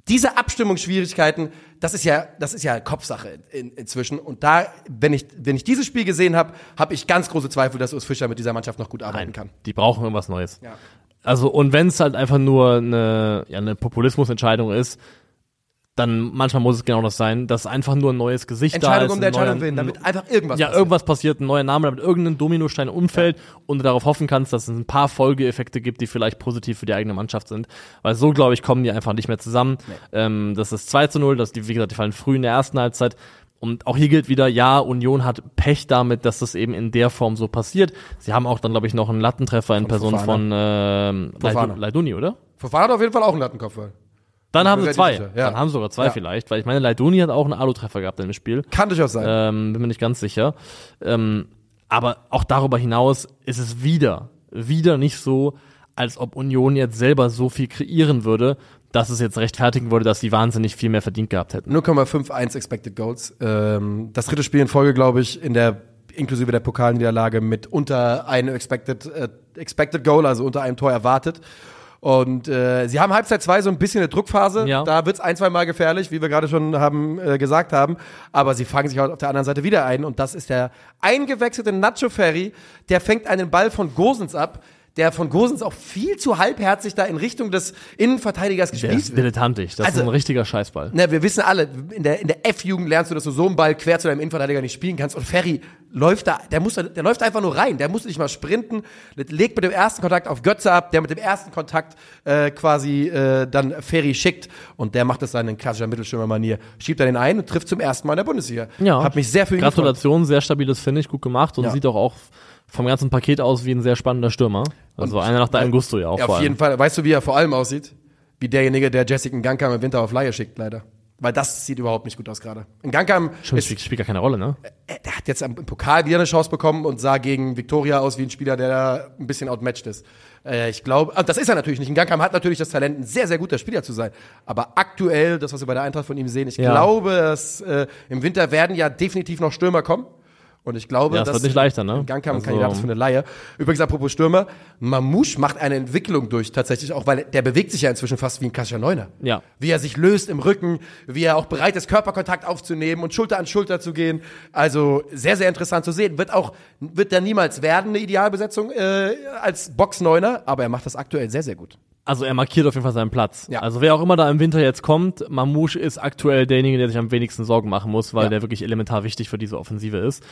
diese Abstimmungsschwierigkeiten, das ist ja, das ist ja Kopfsache in, inzwischen. Und da, wenn ich, wenn ich dieses Spiel gesehen habe, habe ich ganz große Zweifel, dass Urs Fischer mit dieser Mannschaft noch gut arbeiten kann. Die brauchen irgendwas Neues. Ja. Also, und wenn es halt einfach nur eine, ja, eine Populismusentscheidung ist, dann manchmal muss es genau das sein, dass einfach nur ein neues Gesicht da Entscheidung ist. um der Entscheidung willen, damit einfach irgendwas ja, passiert. irgendwas passiert, ein neuer Name, damit irgendein Dominostein umfällt und du darauf hoffen kannst, dass es ein paar Folgeeffekte gibt, die vielleicht positiv für die eigene Mannschaft sind. Weil so, glaube ich, kommen die einfach nicht mehr zusammen. Ähm, das ist 2 zu 0, das die, wie gesagt, die fallen früh in der ersten Halbzeit. Und auch hier gilt wieder, ja, Union hat Pech damit, dass das eben in der Form so passiert. Sie haben auch dann, glaube ich, noch einen Lattentreffer in Person Fofana. von. Leidu- Leiduni, oder? Fofana hat auf jeden Fall auch einen Lattenkopf. Dann haben sie zwei. ja. Dann haben sie sogar zwei Ja. vielleicht, weil ich meine, Leiduni hat auch einen Alu-Treffer gehabt in dem Spiel. Kann durchaus sein. Ähm, bin mir nicht ganz sicher. Ähm, aber auch darüber hinaus ist es wieder, wieder nicht so, als ob Union jetzt selber so viel kreieren würde, dass es jetzt rechtfertigen würde, dass sie wahnsinnig viel mehr verdient gehabt hätten. 0,51 Expected Goals. Ähm, das dritte Spiel in Folge, glaube ich, in der inklusive der Pokalniederlage mit unter einem Expected, äh, Expected Goal, also unter einem Tor erwartet. Und äh, sie haben Halbzeit 2 so ein bisschen eine Druckphase. Ja. Da wird's ein, zwei Mal gefährlich, wie wir gerade schon haben äh, gesagt haben. Aber sie fangen sich auf der anderen Seite wieder ein. Und das ist der eingewechselte Nacho Ferry. Der fängt einen Ball von Gosens ab, der von Gosens auch viel zu halbherzig da in Richtung des Innenverteidigers Der gespielt ist wird. dilettantisch. Das Also- ist ein richtiger Scheißball. Na, wir wissen alle, in der, in der F-Jugend lernst du, dass du so einen Ball quer zu deinem Innenverteidiger nicht spielen kannst. Und Ferry läuft da, der muss, der läuft einfach nur rein. Der muss nicht mal sprinten, legt mit dem ersten Kontakt auf Götze ab, der mit dem ersten Kontakt äh, quasi äh, dann Ferry schickt. Und der macht das dann in klassischer Mittelstürmer-Manier. Schiebt er den ein und trifft zum ersten Mal in der Bundesliga. Ja. Hab mich sehr für ihn gefreut. Gratulation, sehr stabiles Finish, gut gemacht und Ja. sieht auch, auch vom ganzen Paket aus wie ein sehr spannender Stürmer. Also einer nach deinem Gusto ja auch Ja, auf jeden Fall. Weißt du, wie er vor allem aussieht? Wie derjenige, der Jessica Gangkam im Winter auf Laie schickt, leider. Weil das sieht überhaupt nicht gut aus gerade. In Gangkam spielt, spielt gar keine Rolle, ne? er der hat jetzt im Pokal wieder eine Chance bekommen und sah gegen Viktoria aus wie ein Spieler, der da ein bisschen outmatched ist. Äh, ich glaube, ah, das ist er natürlich nicht. Gangkam hat natürlich das Talent, ein sehr, sehr guter Spieler zu sein. Aber aktuell, das, was wir bei der Eintracht von ihm sehen, ich Ja. glaube, dass äh, im Winter werden ja definitiv noch Stürmer kommen. Und ich glaube, Ja, es dass wird nicht leichter, ne? Gankam ein Also- Kandidat ist für eine Laie. Übrigens, apropos Stürmer, Mamouche macht eine Entwicklung durch tatsächlich auch, weil der bewegt sich ja inzwischen fast wie ein Kasia Neuner. Ja. Wie er sich löst im Rücken, wie er auch bereit ist, Körperkontakt aufzunehmen und Schulter an Schulter zu gehen. Also sehr, sehr interessant zu sehen. Wird auch, wird da niemals werden, eine Idealbesetzung äh, als Boxneuner, aber er macht das aktuell sehr, sehr gut. Also er markiert auf jeden Fall seinen Platz. Ja. Also wer auch immer da im Winter jetzt kommt, Mamouche ist aktuell derjenige, der sich am wenigsten Sorgen machen muss, weil Ja. der wirklich elementar wichtig für diese Offensive ist.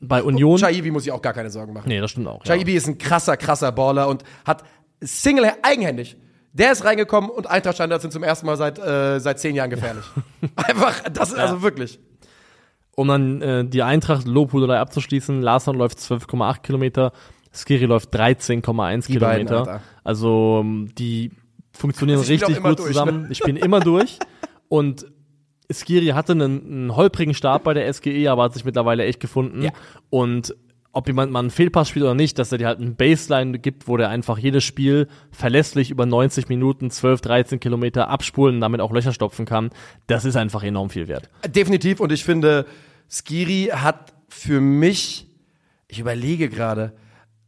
Bei Union. Chaibi muss ich auch gar keine Sorgen machen. nee, das stimmt auch. Ja. Chaibi ist ein krasser, krasser Baller und hat Single eigenhändig. Der ist reingekommen und Eintracht-Standards sind zum ersten Mal seit, äh, seit zehn Jahren gefährlich. Einfach, das ist also wirklich. Um dann äh, die Eintracht Lobhudelei abzuschließen, Larson läuft 12,8 Kilometer, Skiri läuft 13,1 Die beiden, Kilometer. Alter. also ähm, die funktionieren spielen richtig gut durch, ne? zusammen. Die spielen immer durch. Und Skiri hatte einen, einen holprigen Start bei der SGE, aber hat sich mittlerweile echt gefunden. Ja. Und ob jemand mal einen Fehlpass spielt oder nicht, dass er dir halt einen Baseline gibt, wo der einfach jedes Spiel verlässlich über 90 Minuten, 12, 13 Kilometer abspulen und damit auch Löcher stopfen kann, das ist einfach enorm viel wert. Definitiv. Und ich finde, Skiri hat für mich, ich überlege gerade,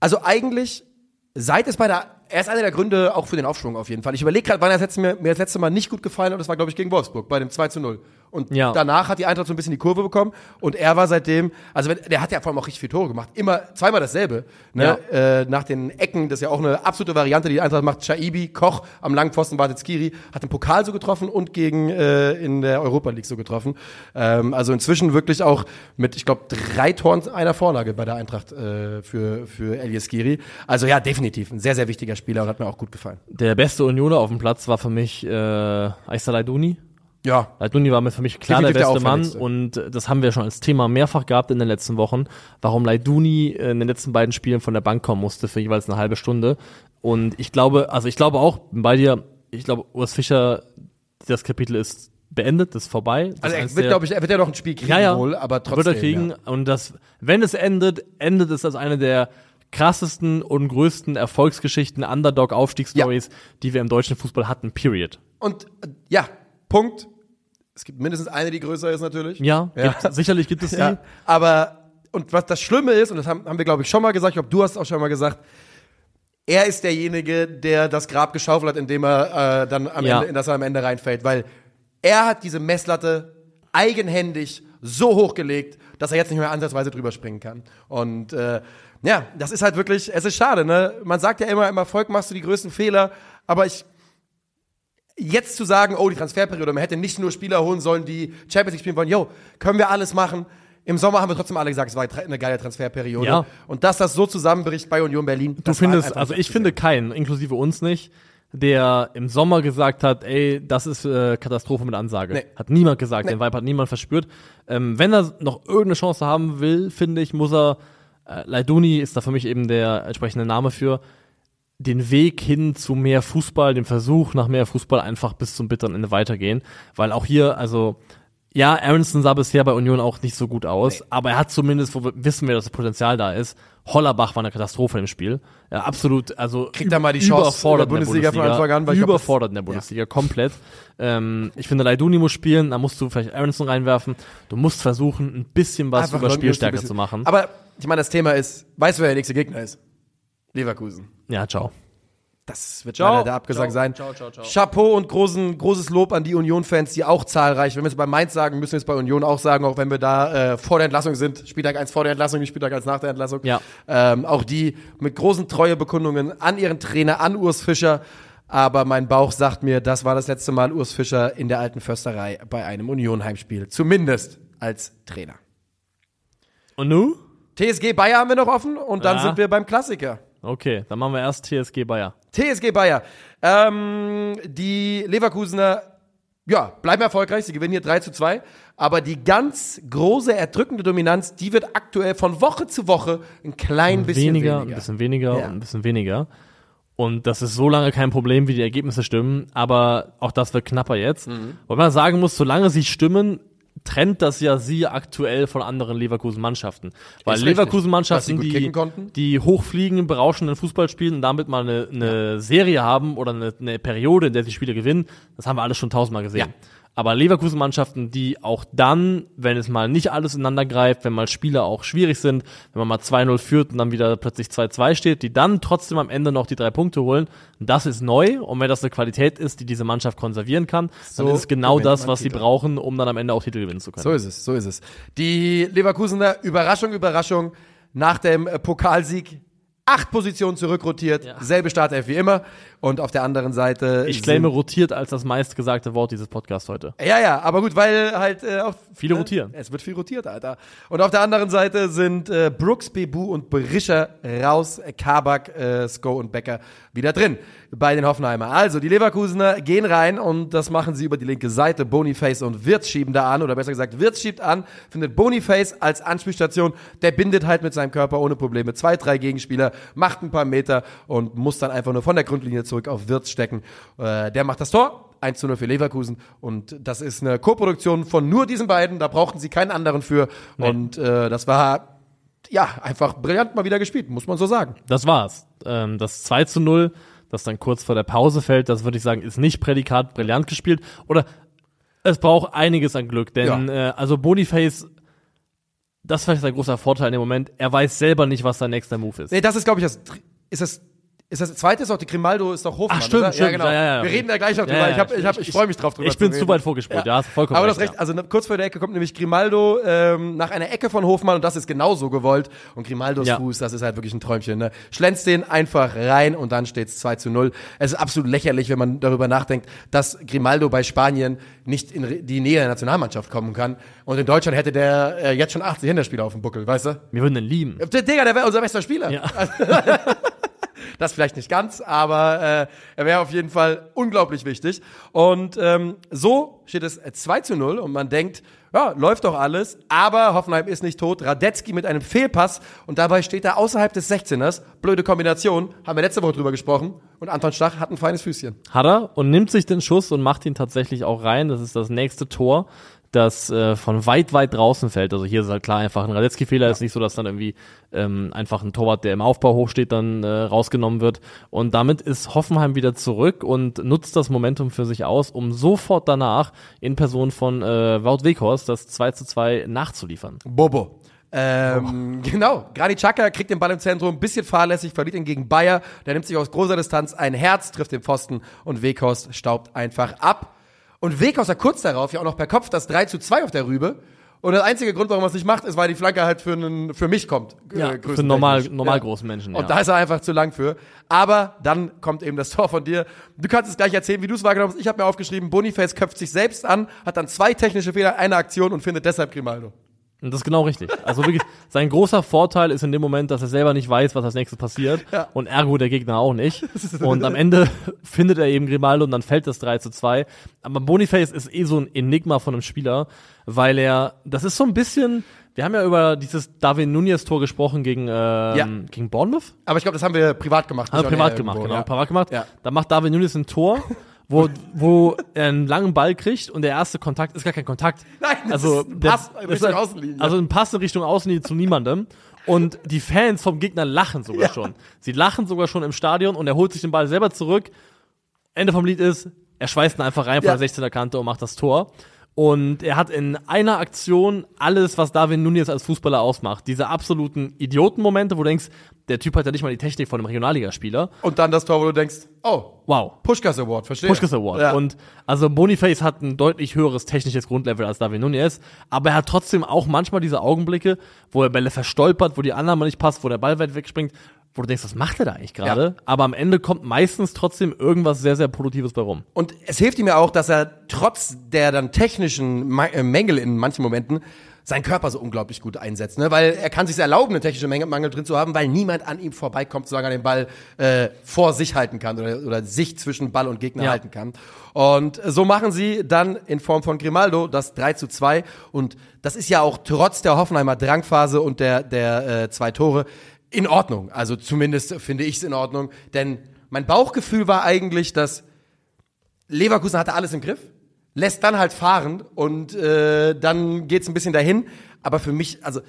also eigentlich, seit es bei der, er ist einer der Gründe auch für den Aufschwung auf jeden Fall. Ich überlege gerade, wann er das letzte, mir, mir das letzte Mal nicht gut gefallen hat. Das war, glaube ich, gegen Wolfsburg bei dem 2 zu 0. Und Ja. danach hat die Eintracht so ein bisschen die Kurve bekommen. Und er war seitdem, also wenn, der hat ja vor allem auch richtig viele Tore gemacht. Immer zweimal dasselbe. Ne? Äh, nach den Ecken, das ist ja auch eine absolute Variante, die die Eintracht macht. Shaibi, Koch, am langen Pfosten wartet Skiri, hat den Pokal so getroffen und gegen äh, in der Europa League so getroffen. Ähm, also inzwischen wirklich auch mit, ich glaube, drei Toren einer Vorlage bei der Eintracht äh, für, für Elias Skiri. Also ja, definitiv. Ein sehr, sehr wichtiger Spieler und hat mir auch gut gefallen. Der beste Unioner auf dem Platz war für mich äh, Aissa Laiduni. Ja, Laiduni war mir für mich klar der Definitiv der beste Mann auffälligste. und äh, das haben wir schon als Thema mehrfach gehabt in den letzten Wochen, warum Laiduni äh, in den letzten beiden Spielen von der Bank kommen musste für jeweils eine halbe Stunde. Und ich glaube, also ich glaube auch bei dir, ich glaube, Urs Fischer, das Kapitel ist beendet, ist vorbei. Das also er wird, der- glaube ich, er wird ja noch ein Spiel kriegen ja, ja, wohl, aber trotzdem. wird er kriegen. Ja. Und das, wenn es endet, endet es als eine der krassesten und größten Erfolgsgeschichten, Underdog-Aufstiegsstories, die wir im deutschen Fußball hatten, period. Und äh, ja, Punkt. Es gibt mindestens eine, die größer ist natürlich. Ja, Ja. Gibt, sicherlich gibt es die. Ja, aber und was das Schlimme ist, und das haben, haben wir, glaube ich, schon mal gesagt, ich glaube, du hast es auch schon mal gesagt, er ist derjenige, der das Grab geschaufelt hat, indem er äh, dann am Ja. Ende, dass er am Ende reinfällt. Weil er hat diese Messlatte eigenhändig so hochgelegt, dass er jetzt nicht mehr ansatzweise drüber springen kann. Und äh, ja, das ist halt wirklich, es ist schade, ne? Man sagt ja immer, im Erfolg machst du die größten Fehler, aber ich jetzt zu sagen, oh, die Transferperiode, man hätte nicht nur Spieler holen sollen, die Champions League spielen wollen, yo, können wir alles machen. Im Sommer haben wir trotzdem alle gesagt, es war eine geile Transferperiode. Ja. Und dass das so zusammenbricht bei Union Berlin. Du findest, also ich finde keinen, inklusive uns nicht, der im Sommer gesagt hat, ey, das ist äh, Katastrophe mit Ansage. Nee. Hat niemand gesagt, Nee. den Vibe hat niemand verspürt. Ähm, wenn er noch irgendeine Chance haben will, finde ich, muss er, äh, Laiduni ist da für mich eben der entsprechende Name für, den Weg hin zu mehr Fußball, den Versuch nach mehr Fußball einfach bis zum bitteren Ende weitergehen. Weil auch hier, also, ja, Aronson sah bisher bei Union auch nicht so gut aus, aber er hat zumindest, wo wir, wissen wir, dass das Potenzial da ist. Hollerbach war eine Katastrophe im Spiel. Ja, absolut, also Kriegt er mal die Chance überfordert in der Bundesliga von Anfang an, weil überfordert in der Bundesliga, komplett. Ähm, ich finde, Laiduni muss spielen, da musst du vielleicht Aronson reinwerfen. Du musst versuchen, ein bisschen was Einfach über Spielstärke bisschen- zu machen. Aber ich meine, das Thema ist, weißt du, wer der nächste Gegner ist? Leverkusen. ja, ciao. Das wird Ciao. leider der Abgesang Ciao. sein. Ciao, ciao, ciao. Chapeau und großen, großes Lob an die Union-Fans, die auch zahlreich, wenn wir es bei Mainz sagen, müssen wir es bei Union auch sagen, auch wenn wir da äh, vor der Entlassung sind. Spieltag 1 vor der Entlassung, nicht Spieltag 1 nach der Entlassung. Ja. Ähm, auch die mit großen Treuebekundungen an ihren Trainer, an Urs Fischer. Aber mein Bauch sagt mir, das war das letzte Mal Urs Fischer in der alten Försterei bei einem Union-Heimspiel. Zumindest als Trainer. Und nu? TSG Bayer haben wir noch offen und dann Ja. sind wir beim Klassiker. Okay, dann machen wir erst TSG Bayer. TSG Bayer. Ähm, die Leverkusener, ja, bleiben erfolgreich. Sie gewinnen hier 3 zu 2. Aber die ganz große, erdrückende Dominanz, die wird aktuell von Woche zu Woche ein klein bisschen weniger, weniger. ein bisschen weniger Ja. und ein bisschen weniger. Und das ist so lange kein Problem, wie die Ergebnisse stimmen, aber auch das wird knapper jetzt. Mhm. Weil man sagen muss, solange sie stimmen, trennt das ja sie aktuell von anderen Leverkusen-Mannschaften. Weil. Leverkusen-Mannschaften, die, die hochfliegen, berauschenden Fußball spielen und damit mal eine, eine Serie haben oder eine, eine Periode, in der sie Spiele gewinnen, das haben wir alles schon tausendmal gesehen. Ja. Aber Leverkusen-Mannschaften, die auch dann, wenn es mal nicht alles ineinander greift, wenn mal Spiele auch schwierig sind, wenn man mal 2-0 führt und dann wieder plötzlich 2-2 steht, die dann trotzdem am Ende noch die drei Punkte holen, das ist neu. Und wenn das eine Qualität ist, die diese Mannschaft konservieren kann, So dann ist es genau das, was sie brauchen, um dann am Ende auch Titel gewinnen zu können. So ist es, so ist es. Die Leverkusener, Überraschung, Überraschung, nach dem Pokalsieg acht Positionen zurückrotiert, Ja. selbe Startelf wie immer. Und auf der anderen Seite. Ich claime rotiert als das meistgesagte Wort dieses Podcasts heute. Ja, ja, aber gut, weil halt äh, auch Viele ne? rotieren. Es wird viel rotiert, Alter. Und auf der anderen Seite sind äh, Brooks, Bebu und Berischer raus, äh, Kabak, äh, Sko und Becker wieder drin bei den Hoffenheimer. Also, die Leverkusener gehen rein und das machen sie über die linke Seite. Boniface und Wirtz schieben da an, oder besser gesagt, Wirtz schiebt an, findet Boniface als Anspielstation. Der bindet halt mit seinem Körper ohne Probleme zwei, drei Gegenspieler, macht ein paar Meter und muss dann einfach nur von der Grundlinie zurück auf Wirtz stecken. Äh, der macht das Tor. 1 zu 0 für Leverkusen. Und das ist eine Co-Produktion von nur diesen beiden. Da brauchten sie keinen anderen für. Und äh, das war ja einfach brillant mal wieder gespielt, muss man so sagen. Das war's. Ähm, das 2 zu 0, das dann kurz vor der Pause fällt, das würde ich sagen, ist nicht Prädikat brillant gespielt. Oder es braucht einiges an Glück, denn äh, also Boniface, das ist vielleicht sein großer Vorteil in dem Moment, er weiß selber nicht, was sein nächster Move ist. Nee, das ist, glaube ich, das. Ist das. Ist das zweite ist auch die Grimaldo ist doch Hofmann, Ach, stimmt, oder? stimmt. Ja, genau. Ja, ja. Wir reden da gleich noch drüber. ich hab, ich, hab, ich- ich freue mich drauf drüber ich bin zu weit vorgespult, ja, hast vollkommen Aber du hast recht, also ne, kurz vor der Ecke kommt nämlich Grimaldo ähm, nach einer Ecke von Hofmann und das ist genauso gewollt. Und Grimaldos. Fuß, das ist halt wirklich ein Träumchen. Ne? Schlänzt den einfach rein und dann steht's 2 zu 0. Es ist absolut lächerlich, wenn man darüber nachdenkt, dass Grimaldo bei Spanien nicht in die Nähe der Nationalmannschaft kommen kann. Und in Deutschland hätte der äh, jetzt schon 80 Hinterspieler auf dem Buckel, weißt du? Wir würden ihn lieben. Der Digga, der wäre unser bester Spieler. Ja. Das vielleicht nicht ganz, aber äh, er wäre auf jeden Fall unglaublich wichtig. Und ähm, so steht es 2 zu 0 und man denkt, ja, läuft doch alles, aber Hoffenheim ist nicht tot. Radetzky mit einem Fehlpass und dabei steht er außerhalb des 16ers. Blöde Kombination, haben wir letzte Woche drüber gesprochen. Und Anton Stach hat ein feines Füßchen. Hat er und nimmt sich den Schuss und macht ihn tatsächlich auch rein. Das ist das nächste Tor, das äh, von weit, weit draußen fällt. Also hier ist halt klar einfach ein Radetzky-Fehler. Ist nicht so, dass dann irgendwie ähm, einfach ein Torwart, der im Aufbau hochsteht, dann äh, rausgenommen wird. Und damit ist Hoffenheim wieder zurück und nutzt das Momentum für sich aus, um sofort danach in Person von äh, Wout Weghorst das 2 zu 2 nachzuliefern. Bobo. Ähm, Genau, Granit Xhaka kriegt den Ball im Zentrum, ein bisschen fahrlässig, verliert ihn gegen Bayer. Der nimmt sich aus großer Distanz ein Herz, trifft den Pfosten und Weghorst staubt einfach ab. Und hat kurz darauf ja auch noch per Kopf das 3 zu 2 auf der Rübe. Und der einzige Grund, warum er es nicht macht, ist, weil die Flanke halt für, einen, für mich kommt. äh, Ja, für größtentechnisch. normal, normal großen Menschen. Und ja. da ist er einfach zu lang für. Aber dann kommt eben das Tor von dir. Du kannst es gleich erzählen, wie du es wahrgenommen hast. Ich habe mir aufgeschrieben, Boniface köpft sich selbst an, hat dann zwei technische Fehler, eine Aktion und findet deshalb Grimaldo. Und das ist genau richtig. Also wirklich, sein großer Vorteil ist in dem Moment, dass er selber nicht weiß, was als nächstes passiert. Ja. Und ergo der Gegner auch nicht. Und am Ende findet er eben Grimaldo und dann fällt das 3 zu 2. Aber Boniface ist eh so ein Enigma von einem Spieler, weil er, das ist so ein bisschen, wir haben ja über dieses Darwin Nunez Tor gesprochen gegen, ähm, gegen Bournemouth. Aber ich glaube, das haben wir privat gemacht. Haben wir privat gemacht, irgendwo, genau. Ja. Privat gemacht. Ja. Da macht Darwin Nunes ein Tor, wo, wo er einen langen Ball kriegt und der erste Kontakt ist gar kein Kontakt. Nein, das also, ist ein der- Pass in das Richtung ist- Außenlinie. Also ein Pass in Richtung Außenlinie zu niemandem. Und die Fans vom Gegner lachen sogar schon. Sie lachen sogar schon im Stadion und er holt sich den Ball selber zurück. Ende vom Lied ist, er schweißt ihn einfach rein Ja. von der 16er Kante und macht das Tor. Und er hat in einer Aktion alles, was Darwin Nunez als Fußballer ausmacht. Diese absoluten Idiotenmomente, wo du denkst, der Typ hat ja nicht mal die Technik von einem Regionalligaspieler. Und dann das Tor, wo du denkst, oh, Wow. Pushkas Award, verstehe. Pushkas Award. Ja. Und also Boniface hat ein deutlich höheres technisches Grundlevel als David Nunez, aber er hat trotzdem auch manchmal diese Augenblicke, wo er Bälle verstolpert, wo die Annahme nicht passt, wo der Ball weit wegspringt, wo du denkst, was macht er da eigentlich gerade? Ja. Aber am Ende kommt meistens trotzdem irgendwas sehr, sehr Produktives bei rum. Und es hilft ihm ja auch, dass er trotz der dann technischen äh, Mängel in manchen Momenten seinen Körper so unglaublich gut einsetzt, ne? Weil er kann sich erlauben, eine technische Mängel, Mangel drin zu haben, weil niemand an ihm vorbeikommt, solange er den Ball äh, vor sich halten kann oder, oder sich zwischen Ball und Gegner Ja. halten kann. Und so machen sie dann in Form von Grimaldo das 3 zu 2. Und das ist ja auch trotz der Hoffenheimer Drangphase und der, der äh, zwei Tore in Ordnung. Also zumindest finde ich es in Ordnung. Denn mein Bauchgefühl war eigentlich, dass Leverkusen hatte alles im Griff, lässt dann halt fahren und äh, dann geht's ein bisschen dahin. Aber für mich, also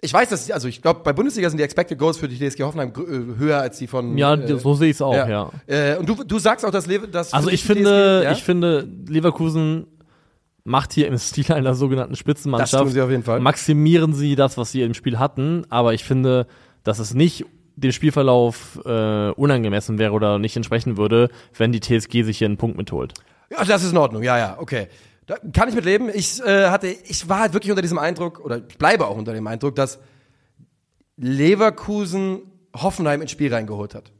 ich weiß, dass also ich glaube, bei Bundesliga sind die Expected Goals für die DSG Hoffenheim äh, höher als die von Ja, äh, so sehe ich es auch, ja. Äh, und du, du sagst auch, dass, Le dass Also ich finde, DSG, ja? ich finde, Leverkusen macht hier im Stil einer sogenannten Spitzenmannschaft. Das tun sie auf jeden Fall. Maximieren sie das, was sie im Spiel hatten, aber ich finde, dass es nicht dem Spielverlauf äh, unangemessen wäre oder nicht entsprechen würde, wenn die TSG sich hier einen Punkt mitholt. Ja, das ist in Ordnung. Ja, ja, okay. Da kann ich mit leben. Ich äh, hatte, ich war halt wirklich unter diesem Eindruck, oder ich bleibe auch unter dem Eindruck, dass Leverkusen Hoffenheim ins Spiel reingeholt hat.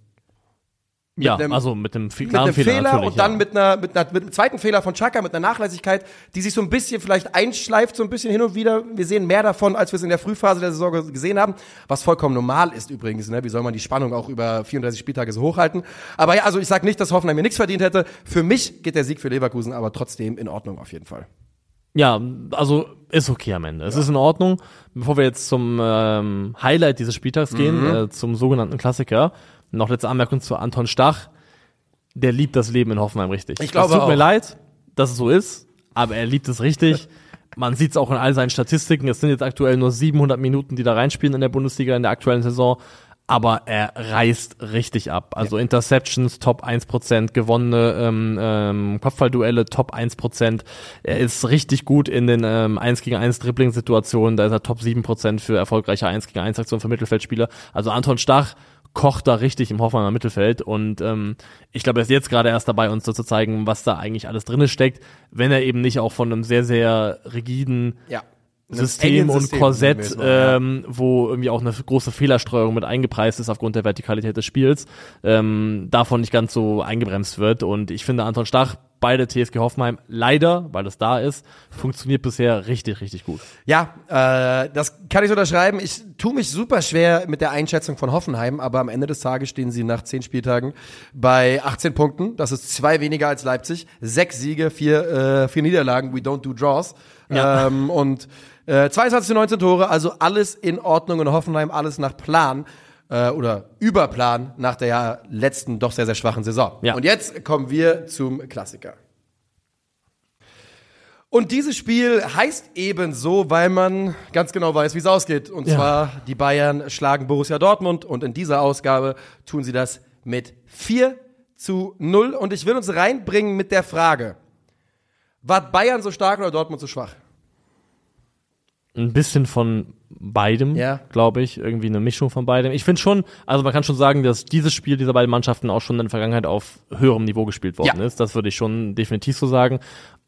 Ja, einem- also mit einem fi- Mit einem Fehler, und dann ja. mit, einer, mit, einer, mit einem zweiten Fehler von Chaka, mit einer Nachlässigkeit, die sich so ein bisschen vielleicht einschleift, so ein bisschen hin und wieder. Wir sehen mehr davon, als wir es in der Frühphase der Saison ge- gesehen haben, was vollkommen normal ist übrigens. Ne? Wie soll man die Spannung auch über 34 Spieltage so hochhalten? Aber ja, also ich sage nicht, dass Hoffenheim mir nichts verdient hätte. Für mich geht der Sieg für Leverkusen aber trotzdem in Ordnung auf jeden Fall. Ja, also ist okay am Ende. Es ist in Ordnung. Bevor wir jetzt zum ähm, Highlight dieses Spieltags gehen, Mhm. äh, zum sogenannten Klassiker, noch letzte Anmerkung zu Anton Stach. Der liebt das Leben in Hoffenheim richtig. Ich glaube es tut mir auch. leid, dass es so ist, aber er liebt es richtig. Man sieht es auch in all seinen Statistiken. Es sind jetzt aktuell nur 700 Minuten, die da reinspielen in der Bundesliga in der aktuellen Saison. Aber er reißt richtig ab. Also Interceptions Top 1%, gewonnene ähm, ähm, Kopfballduelle Top 1%. Er ist richtig gut in den ähm, 1 gegen 1 Dribbling-Situationen. Da ist er Top 7% für erfolgreiche 1 gegen 1 Aktionen für Mittelfeldspieler. Also Anton Stach kocht da richtig im Hoffenheimer Mittelfeld und ähm, ich glaube, er ist jetzt gerade erst dabei, uns so zu zeigen, was da eigentlich alles drinne steckt, wenn er eben nicht auch von einem sehr, sehr rigiden Ja. System und System, Korsett, mal, ja. ähm, wo irgendwie auch eine große Fehlerstreuung mit eingepreist ist aufgrund der Vertikalität des Spiels, ähm, davon nicht ganz so eingebremst wird. Und ich finde Anton Stach bei der TSG Hoffenheim leider, weil das da ist, funktioniert bisher richtig, richtig gut. Ja, äh, das kann ich so unterschreiben. Ich tue mich super schwer mit der Einschätzung von Hoffenheim, aber am Ende des Tages stehen sie nach zehn Spieltagen bei 18 Punkten. Das ist zwei weniger als Leipzig. Sechs Siege, vier, äh, vier Niederlagen. We don't do draws. Ja. Ähm, und äh, 22 zu 19 Tore, also alles in Ordnung in Hoffenheim, alles nach Plan äh, oder über Plan nach der ja letzten doch sehr, sehr schwachen Saison. Ja. Und jetzt kommen wir zum Klassiker. Und dieses Spiel heißt ebenso, weil man ganz genau weiß, wie es ausgeht. Und Ja. zwar, die Bayern schlagen Borussia Dortmund und in dieser Ausgabe tun sie das mit 4 zu 0. Und ich will uns reinbringen mit der Frage, war Bayern so stark oder Dortmund so schwach? ein bisschen von beidem, Ja. glaube ich, irgendwie eine Mischung von beidem. Ich finde schon, also man kann schon sagen, dass dieses Spiel dieser beiden Mannschaften auch schon in der Vergangenheit auf höherem Niveau gespielt worden Ja. ist. Das würde ich schon definitiv so sagen.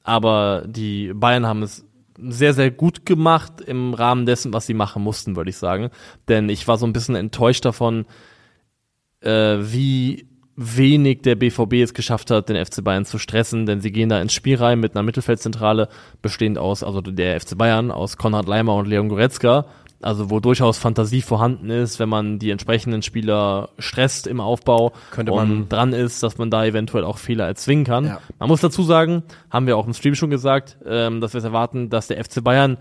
Aber die Bayern haben es sehr, sehr gut gemacht im Rahmen dessen, was sie machen mussten, würde ich sagen. Denn ich war so ein bisschen enttäuscht davon, äh, wie wenig der BVB es geschafft hat, den FC Bayern zu stressen, denn sie gehen da ins Spiel rein mit einer Mittelfeldzentrale, bestehend aus, also der FC Bayern, aus Konrad Leimer und Leon Goretzka, also wo durchaus Fantasie vorhanden ist, wenn man die entsprechenden Spieler stresst im Aufbau Könnte und man- dran ist, dass man da eventuell auch Fehler erzwingen kann. Ja. Man muss dazu sagen, haben wir auch im Stream schon gesagt, ähm, dass wir es erwarten, dass der FC Bayern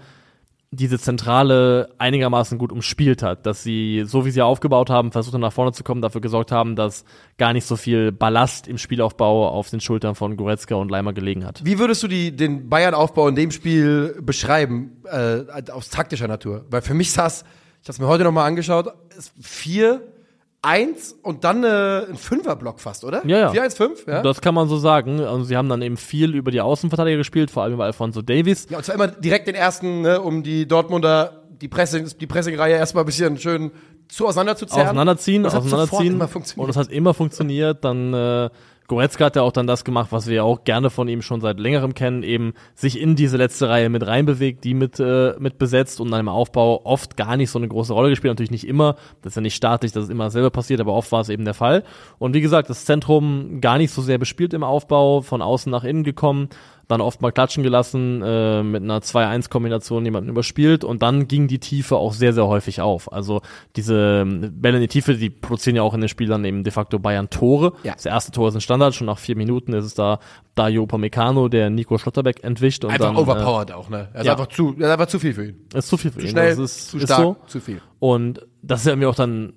diese Zentrale einigermaßen gut umspielt hat, dass sie, so wie sie aufgebaut haben, versucht nach vorne zu kommen, dafür gesorgt haben, dass gar nicht so viel Ballast im Spielaufbau auf den Schultern von Goretzka und Leimer gelegen hat. Wie würdest du die, den Bayern-Aufbau in dem Spiel beschreiben, äh, aus taktischer Natur? Weil für mich saß, ich habe es mir heute nochmal angeschaut, es 4, 1 und dann äh, ein Fünferblock fast, oder? Ja, ja. 4, 1, 5, ja? Das kann man so sagen. Also sie haben dann eben viel über die Außenverteidiger gespielt, vor allem über Alfonso Davies. Ja, und zwar immer direkt den ersten, ne, um die Dortmunder, die Pressing, die Pressingreihe erstmal ein bisschen schön zu auseinanderzuzerren. auseinanderziehen, Und das auseinanderziehen. immer funktioniert. Und es hat immer funktioniert. Dann äh, Goretzka hat ja auch dann das gemacht, was wir auch gerne von ihm schon seit längerem kennen, eben sich in diese letzte Reihe mit reinbewegt, die mit, äh, mit besetzt und dann im Aufbau oft gar nicht so eine große Rolle gespielt. Natürlich nicht immer, das ist ja nicht statisch, dass es immer selber passiert, aber oft war es eben der Fall. Und wie gesagt, das Zentrum gar nicht so sehr bespielt im Aufbau, von außen nach innen gekommen, dann oft mal klatschen gelassen, äh, mit einer 2-1-Kombination jemanden überspielt und dann ging die Tiefe auch sehr, sehr häufig auf. Also diese ähm, Bälle in die Tiefe, die produzieren ja auch in den Spielern eben de facto Bayern Tore. Ja. Das erste Tor ist ein Standard, schon nach vier Minuten ist es da Dario Upamecano, der Nico Schlotterbeck entwischt und Einfach dann overpowered auch, ne? Er ist ja. einfach zu, er ist einfach zu viel für ihn. äh, ist zu viel für Zu ihn. schnell, das ist, zu ist stark, so. zu viel. Und das ist ja irgendwie auch dann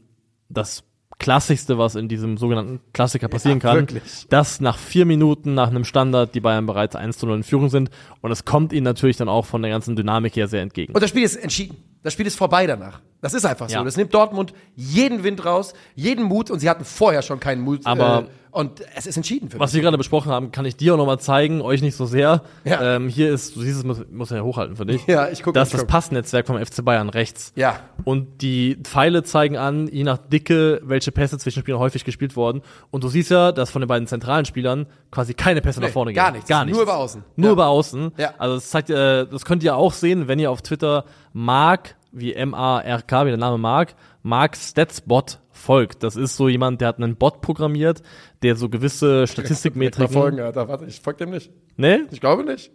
das Klassigste, was in diesem sogenannten Klassiker passieren kann, wirklich. dass nach vier Minuten nach einem Standard die Bayern bereits 1 zu 0 in Führung sind und es kommt ihnen natürlich dann auch von der ganzen Dynamik her sehr entgegen. Und das Spiel ist entschieden. Das Spiel ist vorbei danach. Das ist einfach so. Ja. Das nimmt Dortmund jeden Wind raus, jeden Mut und sie hatten vorher schon keinen Mut. Aber- äh, und es ist entschieden für Was mich. wir gerade besprochen haben, kann ich dir auch nochmal zeigen, euch nicht so sehr. Ja. Ähm, hier ist, du siehst es, muss, muss ja hochhalten für dich. Ja, ich guck, Das ist das. Passnetzwerk vom FC Bayern rechts. Ja. Und die Pfeile zeigen an, je nach Dicke, welche Pässe zwischen Spielern häufig gespielt wurden. Und du siehst ja, dass von den beiden zentralen Spielern quasi keine Pässe Nee, nach vorne gar gehen. nichts. Gar Nur nichts. über außen. Nur Ja. über außen. Ja. Also das zeigt, äh, das könnt ihr auch sehen, wenn ihr auf Twitter Mark, wie M-A-R-K, wie der Name Mark, Mark Statsbot folgt. Das ist so jemand, der hat einen Bot programmiert, der so gewisse Mal Statistikmetriken. folgen, Alter. Warte, ich folge dem nicht. Ne? Ich glaube nicht.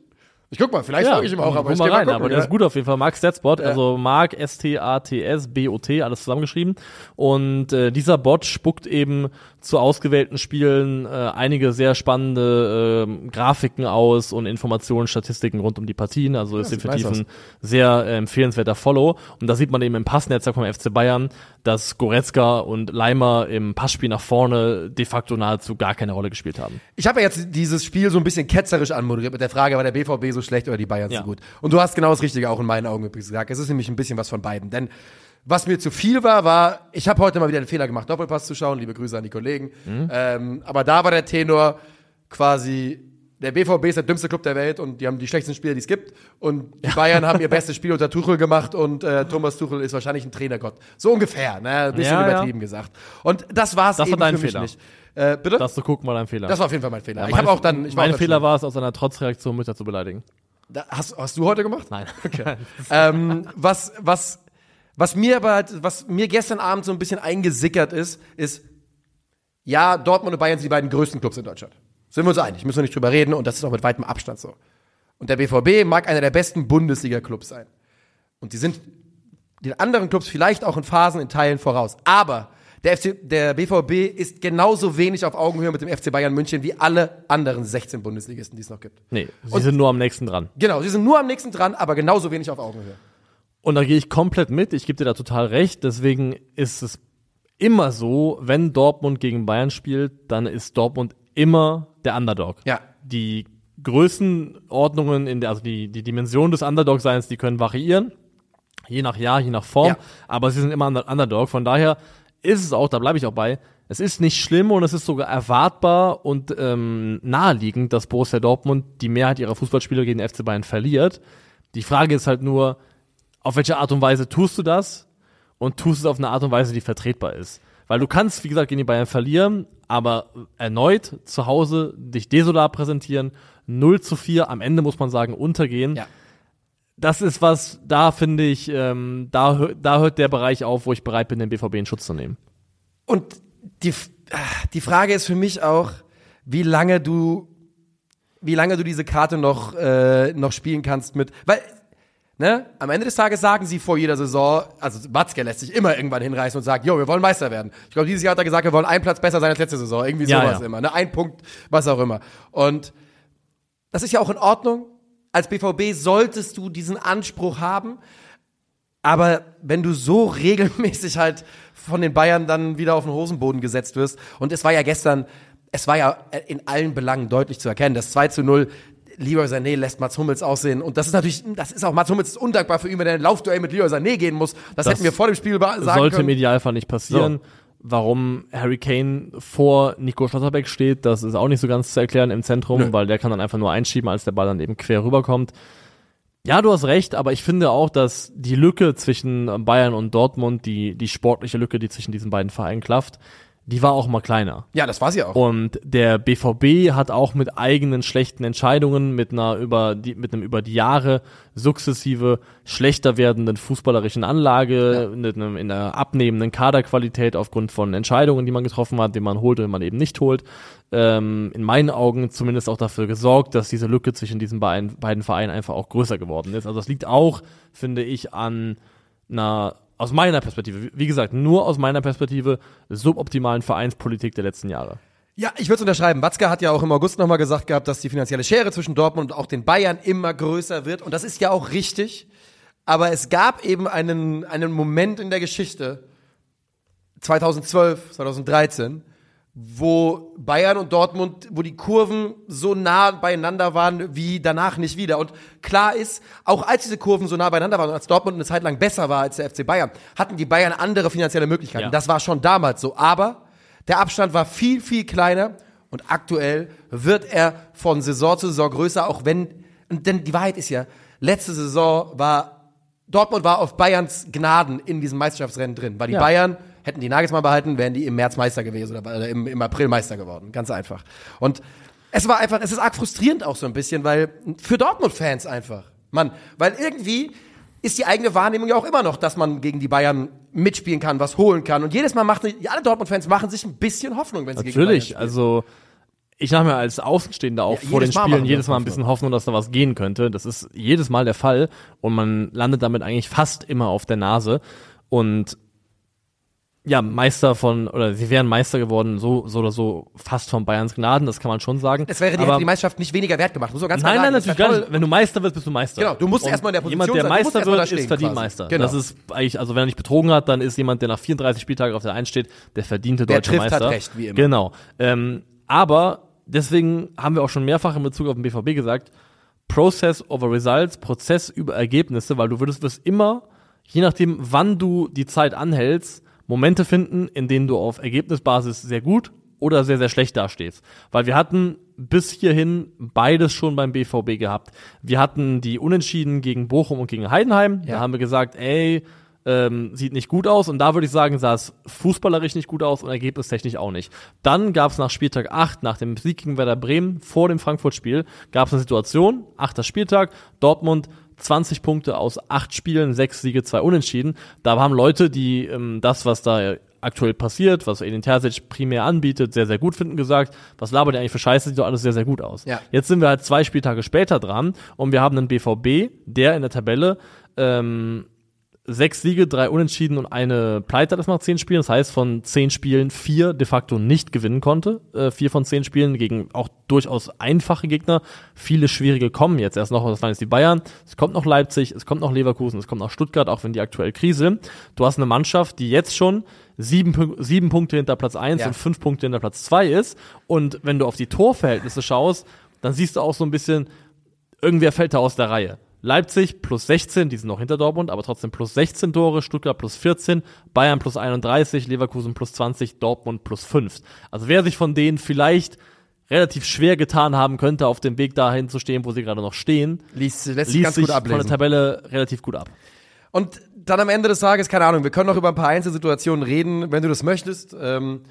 Ich guck mal, vielleicht folge ich ihm auch, aber guck ich mal rein, gucken, aber der ja. ist gut auf jeden Fall. Mark Statsbot, also Mark S-T-A-T-S-B-O-T, alles zusammengeschrieben. Und äh, dieser Bot spuckt eben zu ausgewählten Spielen äh, einige sehr spannende äh, Grafiken aus und Informationen, Statistiken rund um die Partien. Also ist sieht definitiv nice ein sehr äh, empfehlenswerter Follow. Und da sieht man eben im Passnetzwerk vom FC Bayern, dass Goretzka und Leimer im Passspiel nach vorne de facto nahezu gar keine Rolle gespielt haben. Ich habe ja jetzt dieses Spiel so ein bisschen ketzerisch anmoderiert mit der Frage, war der BVB so schlecht oder die Bayern Ja. so gut? Und du hast genau das Richtige auch in meinen Augen übrigens gesagt. Es ist nämlich ein bisschen was von beiden. Denn was mir zu viel war, war, ich habe heute mal wieder den Fehler gemacht, Doppelpass zu schauen. Liebe Grüße an die Kollegen. Mhm. Ähm, aber da war der Tenor quasi, der BVB ist der dümmste Club der Welt und die haben die schlechtesten Spieler, die es gibt. Und die Bayern haben ihr bestes Spiel unter Tuchel gemacht und äh, Thomas Tuchel ist wahrscheinlich ein Trainergott. So ungefähr, ne? Ein bisschen Ja, ja. übertrieben gesagt. Und das war's Das war eben dein für mich Fehler. nicht. Äh, bitte? Das zu gucken war dein Fehler. Das war auf jeden Fall mein Fehler. ich habe auch dann. Ich war mein Fehler war es, aus einer Trotzreaktion Mütter zu beleidigen. Da, hast, hast du heute gemacht? Nein. ähm, was, was, was mir aber, halt- was mir gestern Abend so ein bisschen eingesickert ist, ist, ja, Dortmund und Bayern sind die beiden größten Clubs in Deutschland. Sind wir uns einig, müssen wir nicht drüber reden und das ist auch mit weitem Abstand so. Und der BVB mag einer der besten Bundesliga-Clubs sein. Und die sind den anderen Clubs vielleicht auch in Phasen, in Teilen voraus. Aber der, FC, der BVB ist genauso wenig auf Augenhöhe mit dem FC Bayern München wie alle anderen 16 Bundesligisten, die es noch gibt. Nee, sie Und- sind nur am nächsten dran. Genau, sie sind nur am nächsten dran, aber genauso wenig auf Augenhöhe. Und da gehe ich komplett mit, ich gebe dir da total recht. Deswegen ist es immer so, wenn Dortmund gegen Bayern spielt, dann ist Dortmund immer der Underdog. Ja. Die Größenordnungen, in der, also die, die Dimension des Underdog-Seins, die können variieren. Je nach Jahr, je nach Form. Ja. Aber sie sind immer Under- Underdog. Von daher ist es auch, da bleibe ich auch bei, es ist nicht schlimm und es ist sogar erwartbar und ähm, naheliegend, dass Borussia Dortmund die Mehrheit ihrer Fußballspiele gegen den FC Bayern verliert. Die Frage ist halt nur, auf welche Art und Weise tust du das und tust es auf eine Art und Weise, die vertretbar ist. Weil du kannst, wie gesagt, gegen die Bayern verlieren, aber erneut zu Hause dich desolat präsentieren, 0 zu 4, am Ende muss man sagen, untergehen. Ja. Das ist was, da finde ich, ähm, da, da hört der Bereich auf, wo ich bereit bin, den BVB in Schutz zu nehmen. Und die, ah, die Frage ist für mich auch, wie lange du, wie lange du diese Karte noch, äh, noch spielen kannst mit, weil, ne, am Ende des Tages sagen sie vor jeder Saison, also Watzke lässt sich immer irgendwann hinreißen und sagt, jo, wir wollen Meister werden. Ich glaube, dieses Jahr hat er gesagt, wir wollen einen Platz besser sein als letzte Saison, irgendwie Ja, sowas ja. immer, ne, ein Punkt, was auch immer. Und das ist ja auch in Ordnung. Als BVB solltest du diesen Anspruch haben. Aber wenn du so regelmäßig halt von den Bayern dann wieder auf den Hosenboden gesetzt wirst, und es war ja gestern, es war ja in allen Belangen deutlich zu erkennen, das 2 zu 0, Leroy Sané lässt Mats Hummels aussehen. Und das ist natürlich, das ist auch, Mats Hummels ist undankbar für ihn, wenn er ein Laufduell mit Leroy Sané gehen muss. Das, hätten wir vor dem Spiel sagen Sollte können. im Idealfall nicht passieren. Warum Harry Kane vor Nico Schlotterbeck steht, das ist auch nicht so ganz zu erklären im Zentrum, Nö. weil der kann dann einfach nur einschieben, als der Ball dann eben quer rüberkommt. Ja, du hast recht, aber ich finde auch, dass die Lücke zwischen Bayern und Dortmund, die, die sportliche Lücke, die zwischen diesen beiden Vereinen klafft, die war auch mal kleiner. Ja, das war sie auch. Und der BVB hat auch mit eigenen schlechten Entscheidungen, mit einer über die, mit einem über die Jahre sukzessive schlechter werdenden fußballerischen Anlage, mit einem in der abnehmenden Kaderqualität aufgrund von Entscheidungen, die man getroffen hat, die man holt und die man eben nicht holt, ähm, in meinen Augen zumindest auch dafür gesorgt, dass diese Lücke zwischen diesen beiden, beiden Vereinen einfach auch größer geworden ist. Also das liegt auch, finde ich, an einer aus meiner Perspektive, wie gesagt, nur aus meiner Perspektive, suboptimalen Vereinspolitik der letzten Jahre. Ja, ich würde es unterschreiben. Watzke hat ja auch im August nochmal gesagt gehabt, dass die finanzielle Schere zwischen Dortmund und auch den Bayern immer größer wird. Und das ist ja auch richtig. Aber es gab eben einen, einen Moment in der Geschichte, 2012, 2013, wo Bayern und Dortmund, wo die Kurven so nah beieinander waren wie danach nicht wieder. Und klar ist, auch als diese Kurven so nah beieinander waren und als Dortmund eine Zeit lang besser war als der FC Bayern, hatten die Bayern andere finanzielle Möglichkeiten. Ja. Das war schon damals so. Aber der Abstand war viel, viel kleiner und aktuell wird er von Saison zu Saison größer, auch wenn, denn die Wahrheit ist ja, letzte Saison war, Dortmund war auf Bayerns Gnaden in diesem Meisterschaftsrennen drin, weil die Ja. Bayern hätten die Nagelsmann behalten, wären die im März Meister gewesen oder äh, im, im April Meister geworden. Ganz einfach. Und es war einfach, es ist arg frustrierend auch so ein bisschen, weil für Dortmund-Fans einfach. Mann, weil irgendwie ist die eigene Wahrnehmung ja auch immer noch, dass man gegen die Bayern mitspielen kann, was holen kann. Und jedes Mal macht, alle Dortmund-Fans machen sich ein bisschen Hoffnung, wenn sie gegen Natürlich, die Bayern also ich mache mir als Außenstehender auch Ja, vor den Mal Spielen machen jedes Mal ein bisschen Hoffnung, dass da was gehen könnte. Das ist jedes Mal der Fall und man landet damit eigentlich fast immer auf der Nase und ja, Meister von, oder sie wären Meister geworden, so, so oder so, fast von Bayerns Gnaden, das kann man schon sagen. Es wäre die, Aber- die Meisterschaft nicht weniger wert gemacht, muss man ganz Nein, klar nein, sagen. Das natürlich wär gar nicht. Wenn du Meister wirst, bist du Meister. Genau, du musst Und erstmal in der Position Jemand, der sein, Meister wird, stehen ist verdient quasi. Meister. Genau. Das ist eigentlich, also wenn er nicht betrogen hat, dann ist jemand, der nach 34 Spieltagen auf der Eins steht, der verdiente Der deutsche trifft, hat Meister. recht, wie immer. Genau. Ähm, aber deswegen haben wir auch schon mehrfach in Bezug auf den BVB gesagt, Process over Results, Prozess über Ergebnisse, weil du würdest, wirst immer, je nachdem, wann du die Zeit anhältst, Momente finden, in denen du auf Ergebnisbasis sehr gut oder sehr, sehr schlecht dastehst. Weil wir hatten bis hierhin beides schon beim BVB gehabt. Wir hatten die Unentschieden gegen Bochum und gegen Heidenheim. Ja. Da haben wir gesagt, ey, ähm, sieht nicht gut aus. Und da würde ich sagen, sah es fußballerisch nicht gut aus und ergebnistechnisch auch nicht. Dann gab es nach Spieltag 8, nach dem Sieg gegen Werder Bremen, vor dem Frankfurt-Spiel, gab es eine Situation, achter Spieltag, Dortmund 20 Punkte aus acht Spielen, sechs Siege, zwei Unentschieden. Da haben Leute, die ähm, das, was da aktuell passiert, was Edin Terzic primär anbietet, sehr, sehr gut finden, gesagt, was labert ihr eigentlich für Scheiße, sieht doch alles sehr, sehr gut aus. Ja. Jetzt sind wir halt zwei Spieltage später dran und wir haben einen BVB, der in der Tabelle ähm, sechs Siege, drei Unentschieden und eine Pleite das nach zehn Spielen. Das heißt, von zehn Spielen vier de facto nicht gewinnen konnte. Äh, vier von zehn Spielen gegen auch durchaus einfache Gegner. Viele schwierige kommen jetzt erst noch. Das waren jetzt die Bayern. Es kommt noch Leipzig, es kommt noch Leverkusen, es kommt noch Stuttgart, auch wenn die aktuell Krise. Du hast eine Mannschaft, die jetzt schon sieben, sieben Punkte hinter Platz eins Ja. und fünf Punkte hinter Platz zwei ist. Und wenn du auf die Torverhältnisse schaust, dann siehst du auch so ein bisschen, irgendwer fällt da aus der Reihe. Leipzig plus 16, die sind noch hinter Dortmund, aber trotzdem plus 16 Tore, Stuttgart plus 14, Bayern plus 31, Leverkusen plus 20, Dortmund plus 5. Also wer sich von denen vielleicht relativ schwer getan haben könnte, auf dem Weg dahin zu stehen, wo sie gerade noch stehen, Liest, lässt sich liest ganz sich gut von der. Tabelle relativ gut ab. Und dann am Ende des Tages, keine Ahnung, wir können noch über ein paar Einzelsituationen reden, wenn du das möchtest. Ähm,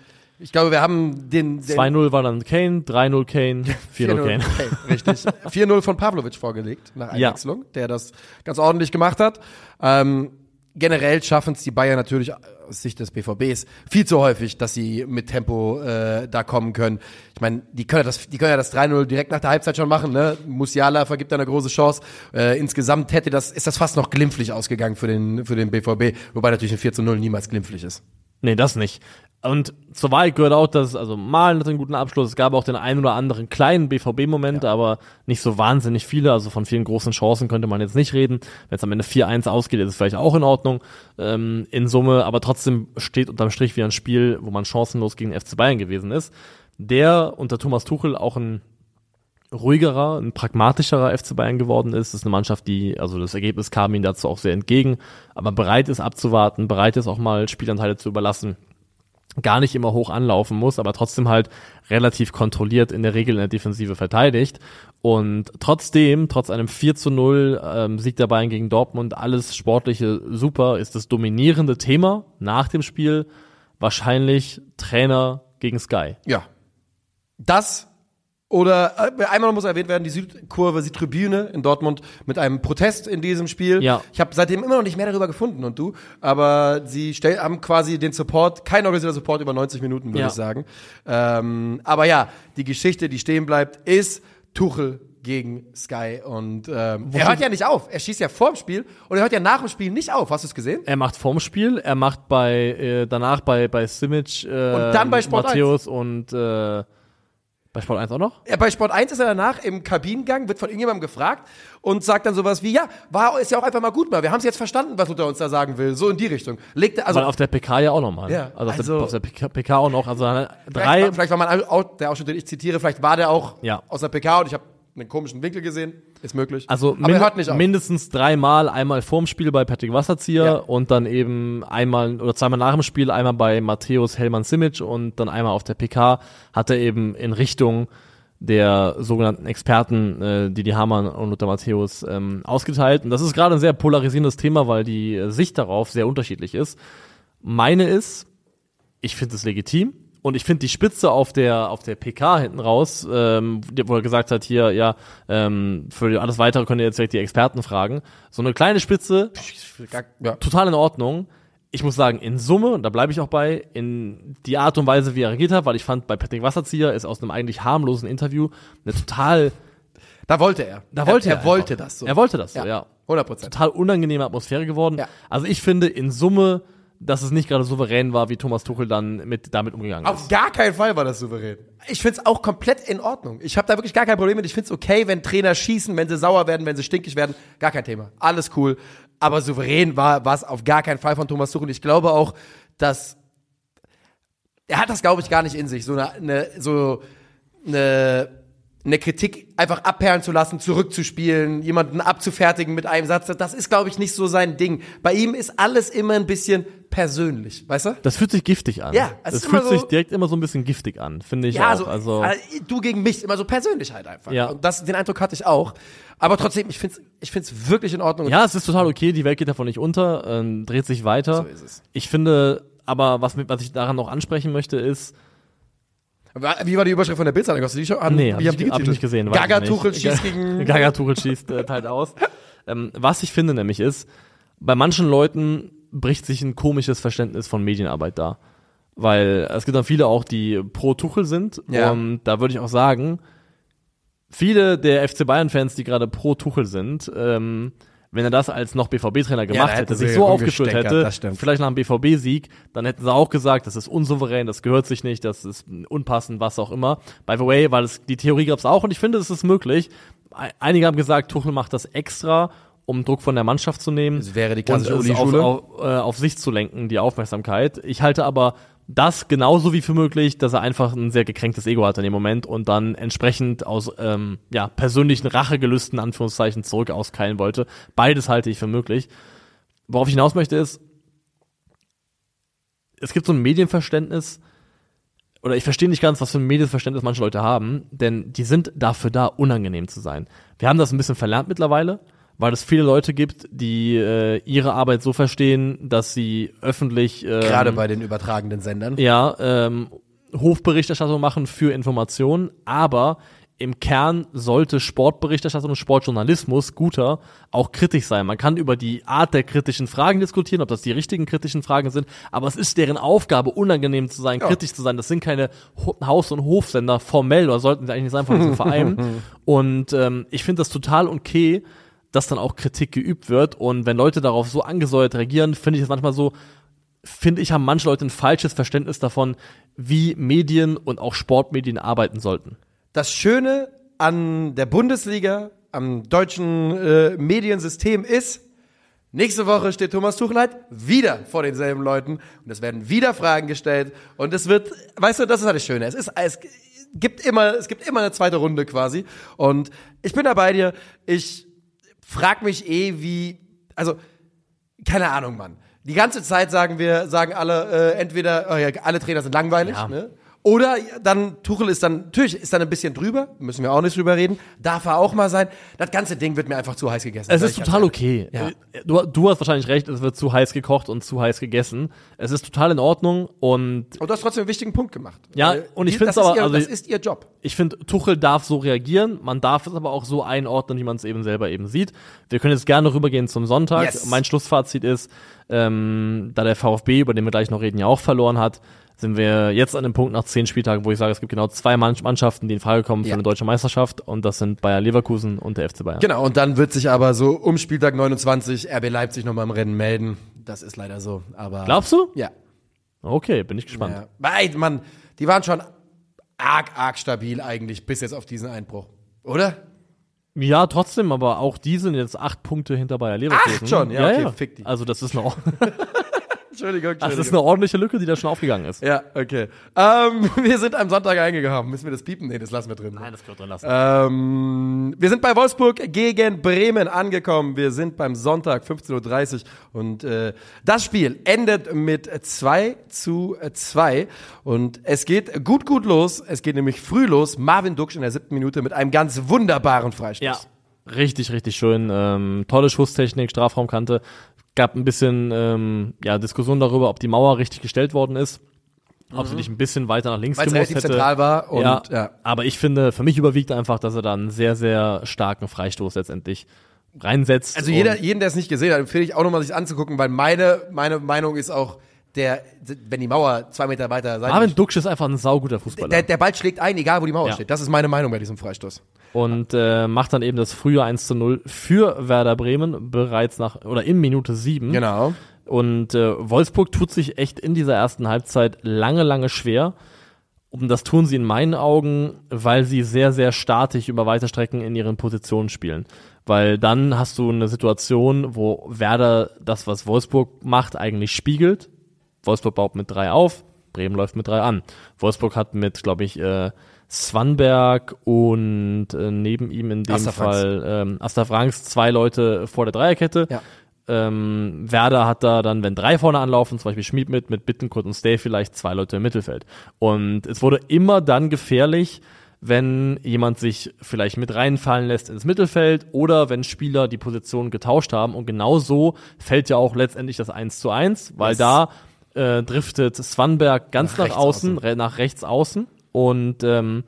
ich glaube, wir haben den, den 2-0 war dann Kane, 3-0 Kane, 4-0 Kane. Okay, richtig. 4-0 von Pavlovic vorgelegt nach Ja. Einwechslung, der das ganz ordentlich gemacht hat. Ähm, generell schaffen es die Bayern natürlich aus Sicht des BVBs viel zu häufig, dass sie mit Tempo äh, da kommen können. Ich meine, die können ja das, die können ja das 3-0 direkt nach der Halbzeit schon machen. Ne? Musiala vergibt da eine große Chance. Äh, insgesamt hätte das, ist das fast noch glimpflich ausgegangen für den, für den BVB, wobei natürlich ein 4-0 niemals glimpflich ist. Nee, das nicht. Und zur Wahrheit gehört auch, dass, also Malen hatte einen guten Abschluss. Es gab auch den einen oder anderen kleinen BVB-Moment, aber nicht so wahnsinnig viele. Also von vielen großen Chancen könnte man jetzt nicht reden. Wenn es am Ende 4-1 ausgeht, ist es vielleicht auch in Ordnung ähm, in Summe. Aber trotzdem steht unterm Strich wie ein Spiel, wo man chancenlos gegen FC Bayern gewesen ist. Der unter Thomas Tuchel auch ein ruhigerer, ein pragmatischerer FC Bayern geworden ist. Das ist eine Mannschaft, die, also das Ergebnis kam ihnen dazu auch sehr entgegen, aber bereit ist abzuwarten, bereit ist auch mal Spielanteile zu überlassen gar nicht immer hoch anlaufen muss, aber trotzdem halt relativ kontrolliert in der Regel in der Defensive verteidigt. Und trotzdem, trotz einem 4 zu 0 ähm, Sieg der Bayern gegen Dortmund, alles sportliche super, ist das dominierende Thema nach dem Spiel wahrscheinlich Trainer gegen Sky. Ja. Das oder äh, einmal muss erwähnt werden, die Südkurve, die Tribüne in Dortmund mit einem Protest in diesem Spiel. Ja. Ich habe seitdem immer noch nicht mehr darüber gefunden und du, aber sie stell, haben quasi den Support, kein organisierter Support über 90 Minuten, würde Ja. ich sagen. Ähm, aber ja, die Geschichte, die stehen bleibt, ist Tuchel gegen Sky und ähm, er hört ja nicht auf. Er schießt ja vor dem Spiel und er hört ja nach dem Spiel nicht auf. Hast du es gesehen? Er macht vorm Spiel, er macht bei äh, danach bei bei Simic äh, Und dann bei Sport Matthäus und äh, Bei Sport 1 auch noch? Ja, bei Sport 1 ist er danach im Kabinengang, wird von irgendjemandem gefragt und sagt dann sowas wie, ja, war, ist ja auch einfach mal gut mal. Wir haben es jetzt verstanden, was Luther uns da sagen will. So in die Richtung. Legt er, also, Also auf der PK ja auch nochmal. Ja, also, auf, also- der, auf der PK, PK auch noch. Also vielleicht, drei. war, vielleicht war man auch, der Ausschnitt, den ich zitiere, vielleicht war der auch Ja. aus der PK und ich habe einen komischen Winkel gesehen. Ist möglich. Also Aber er hört nicht auf. mindestens dreimal, einmal vorm Spiel bei Patrick Wasserzieher Ja. und dann eben einmal oder zweimal nach dem Spiel, einmal bei Matthäus Hellmann Simic und dann einmal auf der PK hat er eben in Richtung der sogenannten Experten, äh, Didi Hamann und Luther Matthäus, ähm, ausgeteilt. Und das ist gerade ein sehr polarisierendes Thema, weil die Sicht darauf sehr unterschiedlich ist. Meine ist, ich finde es legitim. Und ich finde die Spitze auf der auf der PK hinten raus, ähm, wo er gesagt hat, hier, ja, ähm, für alles weitere könnt ihr jetzt direkt die Experten fragen. So eine kleine Spitze, ja. total in Ordnung. Ich muss sagen, in Summe, und da bleibe ich auch bei, in die Art und Weise, wie er reagiert hat, weil ich fand, bei Patrick Wasserzieher ist aus einem eigentlich harmlosen Interview eine total, Da wollte er. da wollte er. er. Er wollte das so. Er wollte das so, Ja. ja. 100 Prozent. Total unangenehme Atmosphäre geworden. Ja. Also ich finde in Summe, dass es nicht gerade souverän war, wie Thomas Tuchel dann mit, damit umgegangen ist. Auf gar keinen Fall war das souverän. Ich find's auch komplett in Ordnung. Ich habe da wirklich gar kein Problem mit. Ich find's okay, wenn Trainer schießen, wenn sie sauer werden, wenn sie stinkig werden. Gar kein Thema. Alles cool. Aber souverän war es auf gar keinen Fall von Thomas Tuchel. Ich glaube auch, dass er hat das, glaube ich, gar nicht in sich, so eine, eine so eine, eine Kritik einfach abperlen zu lassen, zurückzuspielen, jemanden abzufertigen mit einem Satz. Das ist, glaube ich, nicht so sein Ding. Bei ihm ist alles immer ein bisschen persönlich, weißt du? Das fühlt sich giftig an. Ja, es das fühlt sich so- direkt immer so ein bisschen giftig an, finde ich Ja, auch. so, also, äh, du gegen mich, immer so Persönlichkeit einfach. Ja. Und das, den Eindruck hatte ich auch. Aber trotzdem, ich find's, ich find's wirklich in Ordnung. ja, es ist total okay, die Welt geht davon nicht unter, ähm, dreht sich weiter. So ist es. Ich finde, aber was, mit, was ich daran noch ansprechen möchte, ist, Wie war die Überschrift von der Bildzeitung? Hast du die schon? Haben, nee, habe ich, hab ich nicht gesehen. Gaga. Tuchel schießt gegen. Gaga Tuchel schießt äh, teilt aus. Ähm, was ich finde nämlich ist, bei manchen Leuten bricht sich ein komisches Verständnis von Medienarbeit da. Weil es gibt dann viele auch, die pro Tuchel sind. Ja. Und da würde ich auch sagen, viele der FC Bayern-Fans, die gerade pro Tuchel sind, ähm, wenn er das als noch BVB-Trainer gemacht hätten hätte, sich so aufgeführt hätte, vielleicht nach einem BVB-Sieg, dann hätten sie auch gesagt, das ist unsouverän, das gehört sich nicht, das ist unpassend, was auch immer. By the way, weil es, die Theorie gab es auch und ich finde, es ist möglich. Ei- Einige haben gesagt, Tuchel macht das extra, um Druck von der Mannschaft zu nehmen. Das wäre die klassische es auf, Uli-Schule. auf, äh, auf sich zu lenken, die Aufmerksamkeit. Ich halte aber das genauso wie für möglich, dass er einfach ein sehr gekränktes Ego hat in dem Moment und dann entsprechend aus ähm, ja, persönlichen Rachegelüsten, Anführungszeichen, zurück auskeilen wollte. Beides halte ich für möglich. Worauf ich hinaus möchte ist, es gibt so ein Medienverständnis, oder ich verstehe nicht ganz, was für ein Medienverständnis manche Leute haben, denn die sind dafür da, unangenehm zu sein. Wir haben das ein bisschen verlernt mittlerweile, weil es viele Leute gibt, die äh, ihre Arbeit so verstehen, dass sie öffentlich ähm, Gerade bei den übertragenden Sendern. ja, ähm, Hofberichterstattung machen für Informationen, aber im Kern sollte Sportberichterstattung und Sportjournalismus guter auch kritisch sein. Man kann über die Art der kritischen Fragen diskutieren, ob das die richtigen kritischen Fragen sind, aber es ist deren Aufgabe, unangenehm zu sein, Ja. kritisch zu sein. Das sind keine Haus- und Hofsender formell, oder sollten sie eigentlich nicht sein von diesem Verein. Und ähm, ich finde das total okay, dass dann auch Kritik geübt wird. Und wenn Leute darauf so angesäuert reagieren, finde ich es manchmal so, finde ich, haben manche Leute ein falsches Verständnis davon, wie Medien und auch Sportmedien arbeiten sollten. Das Schöne an der Bundesliga, am deutschen äh, Mediensystem ist, nächste Woche steht Thomas Tuchel halt wieder vor denselben Leuten und es werden wieder Fragen gestellt und es wird, weißt du, das ist halt das Schöne. Es ist, es gibt immer, es gibt immer eine zweite Runde quasi und ich bin da bei dir. Ich frag mich eh, wie, also keine Ahnung, Mann. Die ganze Zeit sagen wir, sagen alle, äh, entweder ja, alle Trainer sind langweilig, Ja. ne? Oder dann, Tuchel ist dann, natürlich ist dann ein bisschen drüber, müssen wir auch nicht drüber reden, darf er auch mal sein. Das ganze Ding wird mir einfach zu heiß gegessen. Es ist total okay. Ja. Äh, Du, du hast wahrscheinlich recht, es wird zu heiß gekocht und zu heiß gegessen. Es ist total in Ordnung und Und du hast trotzdem einen wichtigen Punkt gemacht. Ja, Weil und ich das ist aber- ihr, also- das ist ihr Job. ich finde, Tuchel darf so reagieren, man darf es aber auch so einordnen, wie man es eben selber eben sieht. Wir können jetzt gerne rübergehen zum Sonntag. Yes. Mein Schlussfazit ist, ähm, da der VfB, über den wir gleich noch reden, ja auch verloren hat, sind wir jetzt an dem Punkt nach zehn Spieltagen, wo ich sage, es gibt genau zwei Mann- Mannschaften, die in Frage kommen für Ja. eine deutsche Meisterschaft und das sind Bayer Leverkusen und der FC Bayern. Genau, und dann wird sich aber so um Spieltag 29 RB Leipzig nochmal im Rennen melden. Das ist leider so, aber. Glaubst du? Ja. Okay, bin ich gespannt. ja. Weil, Mann, die waren schon arg, arg stabil eigentlich bis jetzt auf diesen Einbruch. Oder? Ja, trotzdem, aber auch die sind jetzt acht Punkte hinter Bayer Leverkusen. Acht schon? Ja, okay, fick die. Also das ist eine, Entschuldigung, das ist eine ordentliche Lücke, die da schon aufgegangen ist. Ja, okay. Ähm, wir sind am Sonntag eingegangen. Müssen wir das piepen? Nee, das lassen wir drin. Nein, das können wir drin lassen. Ähm, wir sind bei Wolfsburg gegen Bremen angekommen. Wir sind beim Sonntag 15.30 Uhr und äh, das Spiel endet mit 2 zu 2 und es geht gut, gut los. Es geht nämlich früh los. Marvin Duksch in der siebten Minute mit einem ganz wunderbaren Freistoß. Ja, richtig, richtig schön. Ähm, tolle Schusstechnik, Strafraumkante. Gab ein bisschen ähm, ja, Diskussion darüber, ob die Mauer richtig gestellt worden ist. Ob sie nicht ein bisschen weiter nach links Weil es gemusst hätte. zentral war und ja, ja. aber ich finde, für mich überwiegt einfach, dass er da einen sehr, sehr starken Freistoß letztendlich reinsetzt. Also jeder, jeden, der es nicht gesehen hat, empfehle ich auch nochmal sich anzugucken, weil meine, meine Meinung ist auch, der, wenn die Mauer zwei Meter weiter seitlich Marvin Duksch ist einfach ein sauguter Fußballer. der, der Ball schlägt ein, egal wo die Mauer Ja. steht. Das ist meine Meinung bei diesem Freistoß. und äh, macht dann eben das frühe 1 zu 0 für Werder Bremen bereits nach oder in Minute 7. Genau. Und äh, Wolfsburg tut sich echt in dieser ersten Halbzeit lange, lange schwer. Und das tun sie in meinen Augen, weil sie sehr, sehr statisch über weite Strecken in ihren Positionen spielen. Weil dann hast du eine Situation, wo Werder das, was Wolfsburg macht, eigentlich spiegelt. Wolfsburg baut mit drei auf, Bremen läuft mit drei an. Wolfsburg hat mit, glaube ich, äh, Swanberg und äh, neben ihm in dem Asta. Fall ähm, Asta Franks zwei Leute vor der Dreierkette. Ja. Ähm, Werder hat da dann, wenn drei vorne anlaufen, zum Beispiel Schmied mit, mit Bittenkurt und Stay vielleicht zwei Leute im Mittelfeld. Und es wurde immer dann gefährlich, wenn jemand sich vielleicht mit reinfallen lässt ins Mittelfeld oder wenn Spieler die Position getauscht haben. Und genau so fällt ja auch letztendlich das 1 zu 1, weil Yes. da äh, driftet Swanberg ganz Nach nach, außen, außen. nach rechts außen und ähm,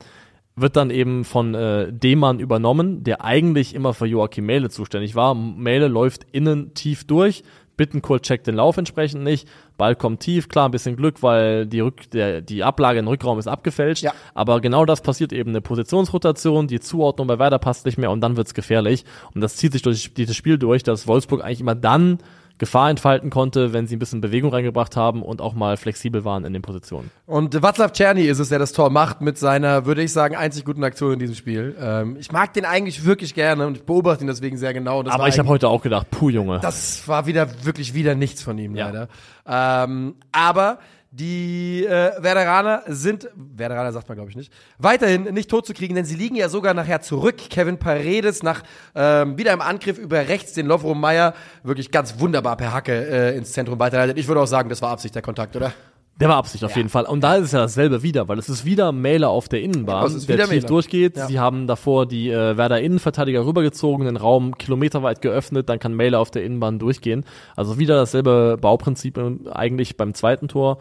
wird dann eben von äh, Demann übernommen, der eigentlich immer für Joachim Mähle zuständig war. Mähle läuft innen tief durch, Bittenkurt checkt den Lauf entsprechend nicht, Ball kommt tief, klar ein bisschen Glück, weil die, Rück der, die Ablage im Rückraum ist abgefälscht, Ja. aber genau das passiert eben, eine Positionsrotation, die Zuordnung bei Werder passt nicht mehr und dann wird's gefährlich und das zieht sich durch dieses Spiel durch, dass Wolfsburg eigentlich immer dann Gefahr entfalten konnte, wenn sie ein bisschen Bewegung reingebracht haben und auch mal flexibel waren in den Positionen. Und Václav Czerny ist es, der das Tor macht mit seiner, würde ich sagen, einzig guten Aktion in diesem Spiel. Ähm, ich mag den eigentlich wirklich gerne und ich beobachte ihn deswegen sehr genau. Das Aber ich habe heute auch gedacht, puh Junge. Das war wieder wirklich wieder nichts von ihm Ja. leider. Ähm, aber die äh, Werderaner sind, Werderaner sagt man glaube ich nicht, weiterhin nicht tot zu kriegen, denn sie liegen ja sogar nachher zurück. Kevin Paredes nach ähm, wieder im Angriff über rechts den Lovro Meyer wirklich ganz wunderbar per Hacke äh, ins Zentrum weiterleitet. Ich würde auch sagen, das war Absicht der Kontakt, oder? Der war Absicht auf Ja. jeden Fall. Und da ist es ja dasselbe wieder, weil es ist wieder Mähler auf der Innenbahn, es ist der wieder tief Mähler. durchgeht. Ja. Sie haben davor die äh, Werder Innenverteidiger rübergezogen, den Raum kilometerweit geöffnet, dann kann Mähler auf der Innenbahn durchgehen. Also wieder dasselbe Bauprinzip ähm, eigentlich beim zweiten Tor.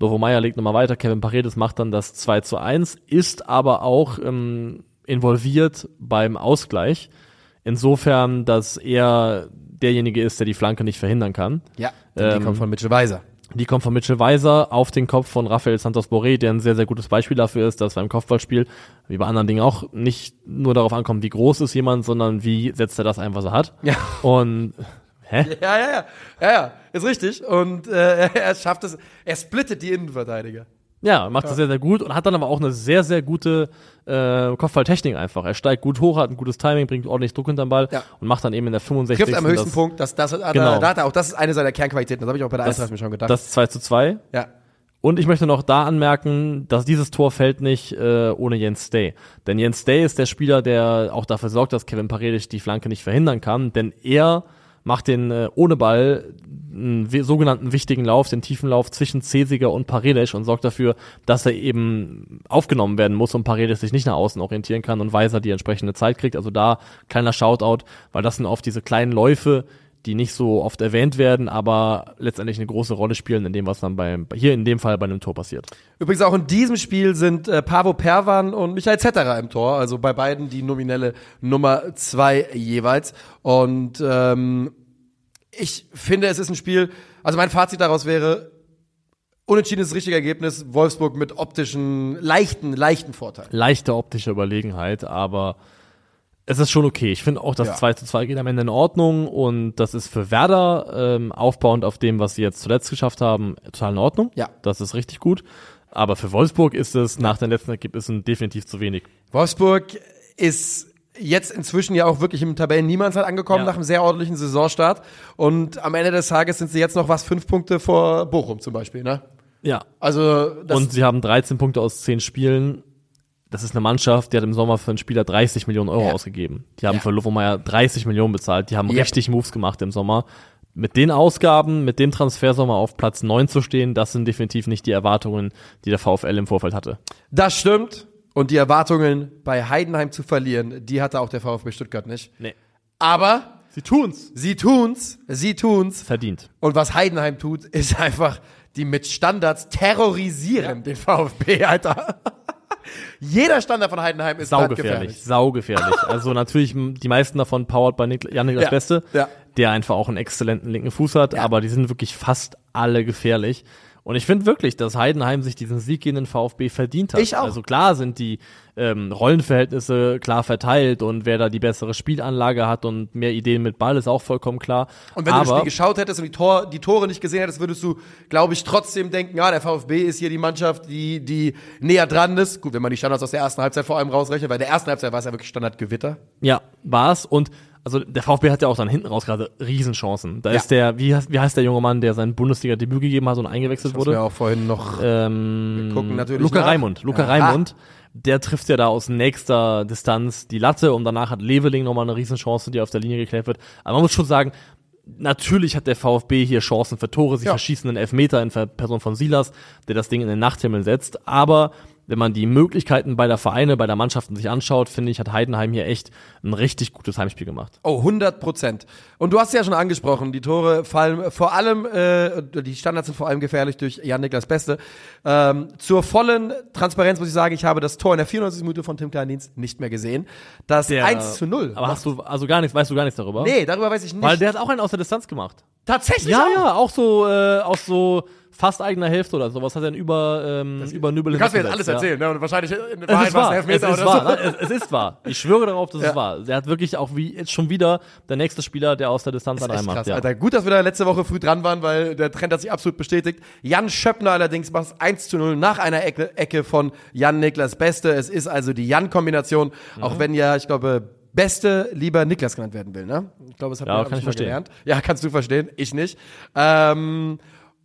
Lovo Meyer legt nochmal weiter, Kevin Paredes macht dann das 2 zu 1, ist aber auch ähm, involviert beim Ausgleich. Insofern, dass er derjenige ist, der die Flanke nicht verhindern kann. Ja. Ähm, die kommt von Mitchell Weiser. Die kommt von Mitchell Weiser auf den Kopf von Rafael Santos Boré, der ein sehr, sehr gutes Beispiel dafür ist, dass beim Kopfballspiel, wie bei anderen Dingen auch, nicht nur darauf ankommt, wie groß ist jemand, sondern wie setzt er das ein, was er hat. Ja. Und, hä? Ja, ja, ja. Ja, ja, ist richtig. Und äh, er schafft es, er splittet die Innenverteidiger. Ja, macht das sehr, sehr gut und hat dann aber auch eine sehr, sehr gute äh, Kopfballtechnik einfach. Er steigt gut hoch, hat ein gutes Timing, bringt ordentlich Druck hinterm Ball Ja. und macht dann eben in der 65. Trifft am höchsten das, Punkt. Das, das, Genau. da hat er auch, das ist eine seiner Kernqualitäten. Das habe ich auch bei der das, Eintracht mir schon gedacht. das 2 zu 2. ja. Und ich möchte noch da anmerken, dass dieses Tor fällt nicht äh, ohne Jens Stay. Denn Jens Stay ist der Spieler, der auch dafür sorgt, dass Kevin Paredes die Flanke nicht verhindern kann. Denn er macht den äh, ohne Ball einen sogenannten wichtigen Lauf, den tiefen Lauf zwischen Cesiger und Paredes und sorgt dafür, dass er eben aufgenommen werden muss und Paredes sich nicht nach außen orientieren kann und Weiser die entsprechende Zeit kriegt. Also da kleiner Shoutout, weil das sind oft diese kleinen Läufe, die nicht so oft erwähnt werden, aber letztendlich eine große Rolle spielen in dem, was dann beim, hier in dem Fall bei einem Tor passiert. Übrigens auch in diesem Spiel sind äh, Pavo Perwan und Michael Zetterer im Tor, also bei beiden die nominelle Nummer zwei jeweils. Und ähm, ich finde, es ist ein Spiel, also mein Fazit daraus wäre, unentschieden ist das richtige Ergebnis, Wolfsburg mit optischen, leichten, leichten Vorteil. Leichte optische Überlegenheit, aber es ist schon okay. Ich finde auch, das Ja. 2 zu 2 geht am Ende in Ordnung und das ist für Werder ähm, aufbauend auf dem, was sie jetzt zuletzt geschafft haben, total in Ordnung. Ja. Das ist richtig gut. Aber für Wolfsburg ist es nach den letzten Ergebnissen definitiv zu wenig. Wolfsburg ist jetzt inzwischen ja auch wirklich im Tabellen Niemandsland angekommen Ja. nach einem sehr ordentlichen Saisonstart. Und am Ende des Tages sind sie jetzt noch was, fünf Punkte vor Bochum zum Beispiel, ne? Ja. Also, das, Und sie haben 13 Punkte aus 10 Spielen. Das ist eine Mannschaft, die hat im Sommer für einen Spieler 30 Millionen Euro Ja. ausgegeben. Die haben Ja. für Lovomeyer 30 Millionen bezahlt. Die haben Ja. richtig Moves gemacht im Sommer. Mit den Ausgaben, mit dem Transfersommer auf Platz 9 zu stehen, das sind definitiv nicht die Erwartungen, die der VfL im Vorfeld hatte. das stimmt. Und die Erwartungen bei Heidenheim zu verlieren, die hatte auch der VfB Stuttgart nicht. Nee. Aber Sie tun's. sie tun's, sie tun's. Verdient. Und was Heidenheim tut, ist einfach, die mit Standards terrorisieren den VfB, Alter. Jeder Standard von Heidenheim ist Saugefährlich, saugefährlich. Also natürlich die meisten davon powered bei Nikla Jan Niklas Ja, Beste, ja. der einfach auch einen exzellenten linken Fuß hat, Ja. aber die sind wirklich fast alle gefährlich. Und ich finde wirklich, dass Heidenheim sich diesen Sieg gegen den VfB verdient hat. Ich auch. Also klar sind die ähm, Rollenverhältnisse klar verteilt und wer da die bessere Spielanlage hat und mehr Ideen mit Ball ist auch vollkommen klar. Und wenn du das aber Spiel geschaut hättest und die, Tor, die Tore nicht gesehen hättest, würdest du, glaube ich, trotzdem denken, ja, der VfB ist hier die Mannschaft, die, die näher dran ist. Gut, wenn man die Standards aus der ersten Halbzeit vor allem rausrechnet, weil der ersten Halbzeit war es ja wirklich Standardgewitter. Ja, war's und also der VfB hat ja auch dann hinten raus gerade Riesenchancen. Da Ja. ist der, wie heißt, wie heißt der junge Mann, der sein Bundesliga-Debüt gegeben hat und eingewechselt Das wir wurde? auch vorhin noch Ähm, gucken natürlich Luca nach. Raimund. Luca Aha. Raimund, der trifft ja da aus nächster Distanz die Latte und danach hat Leveling nochmal eine Riesenchance, die auf der Linie geklärt wird. Aber man muss schon sagen, natürlich hat der VfB hier Chancen für Tore. Sie Ja. verschießen einen Elfmeter in Person von Silas, der das Ding in den Nachthimmel setzt. Aber wenn man die Möglichkeiten beider Vereine, beider Mannschaften sich anschaut, finde ich, hat Heidenheim hier echt ein richtig gutes Heimspiel gemacht. Oh, 100 Prozent. Und du hast ja schon angesprochen, die Tore fallen vor allem, äh, die Standards sind vor allem gefährlich durch Jan-Niklas Beste. Ähm, zur vollen Transparenz muss ich sagen, ich habe das Tor in der 94. Minute von Tim Kleindienst nicht mehr gesehen. Das Der- 1 zu 0. Aber hast du also gar nichts, weißt du gar nichts darüber? nee, darüber weiß ich nicht. Weil der hat auch einen aus der Distanz gemacht. Tatsächlich Ja, auch? ja, auch so äh, aus so fast eigener Hälfte oder sowas hat er über ähm, über Nübel Du kannst mir jetzt alles ja. erzählen, ne? Und wahrscheinlich in Es Wahrheit ist war es wahr, ein es Elfmeter ist oder wahr, so. Nein, es, es ist wahr. Ich schwöre darauf, dass Ja. es wahr. Er hat wirklich auch wie jetzt schon wieder der nächste Spieler, der aus der Distanz Das an macht. krass, Ja. Alter. Gut, dass wir da letzte Woche früh dran waren, weil der Trend hat sich absolut bestätigt. Jan Schöppner allerdings macht es 1 zu 0 nach einer Ecke, Ecke von Jan-Niklas Beste. Es ist also die Jan-Kombination, Mhm. auch wenn ja, ich glaube, Beste lieber Niklas genannt werden will, ne? Ich glaube, das hat Ja, man kann ich verstehen. gelernt. Ja, kannst du verstehen, ich nicht. Ähm,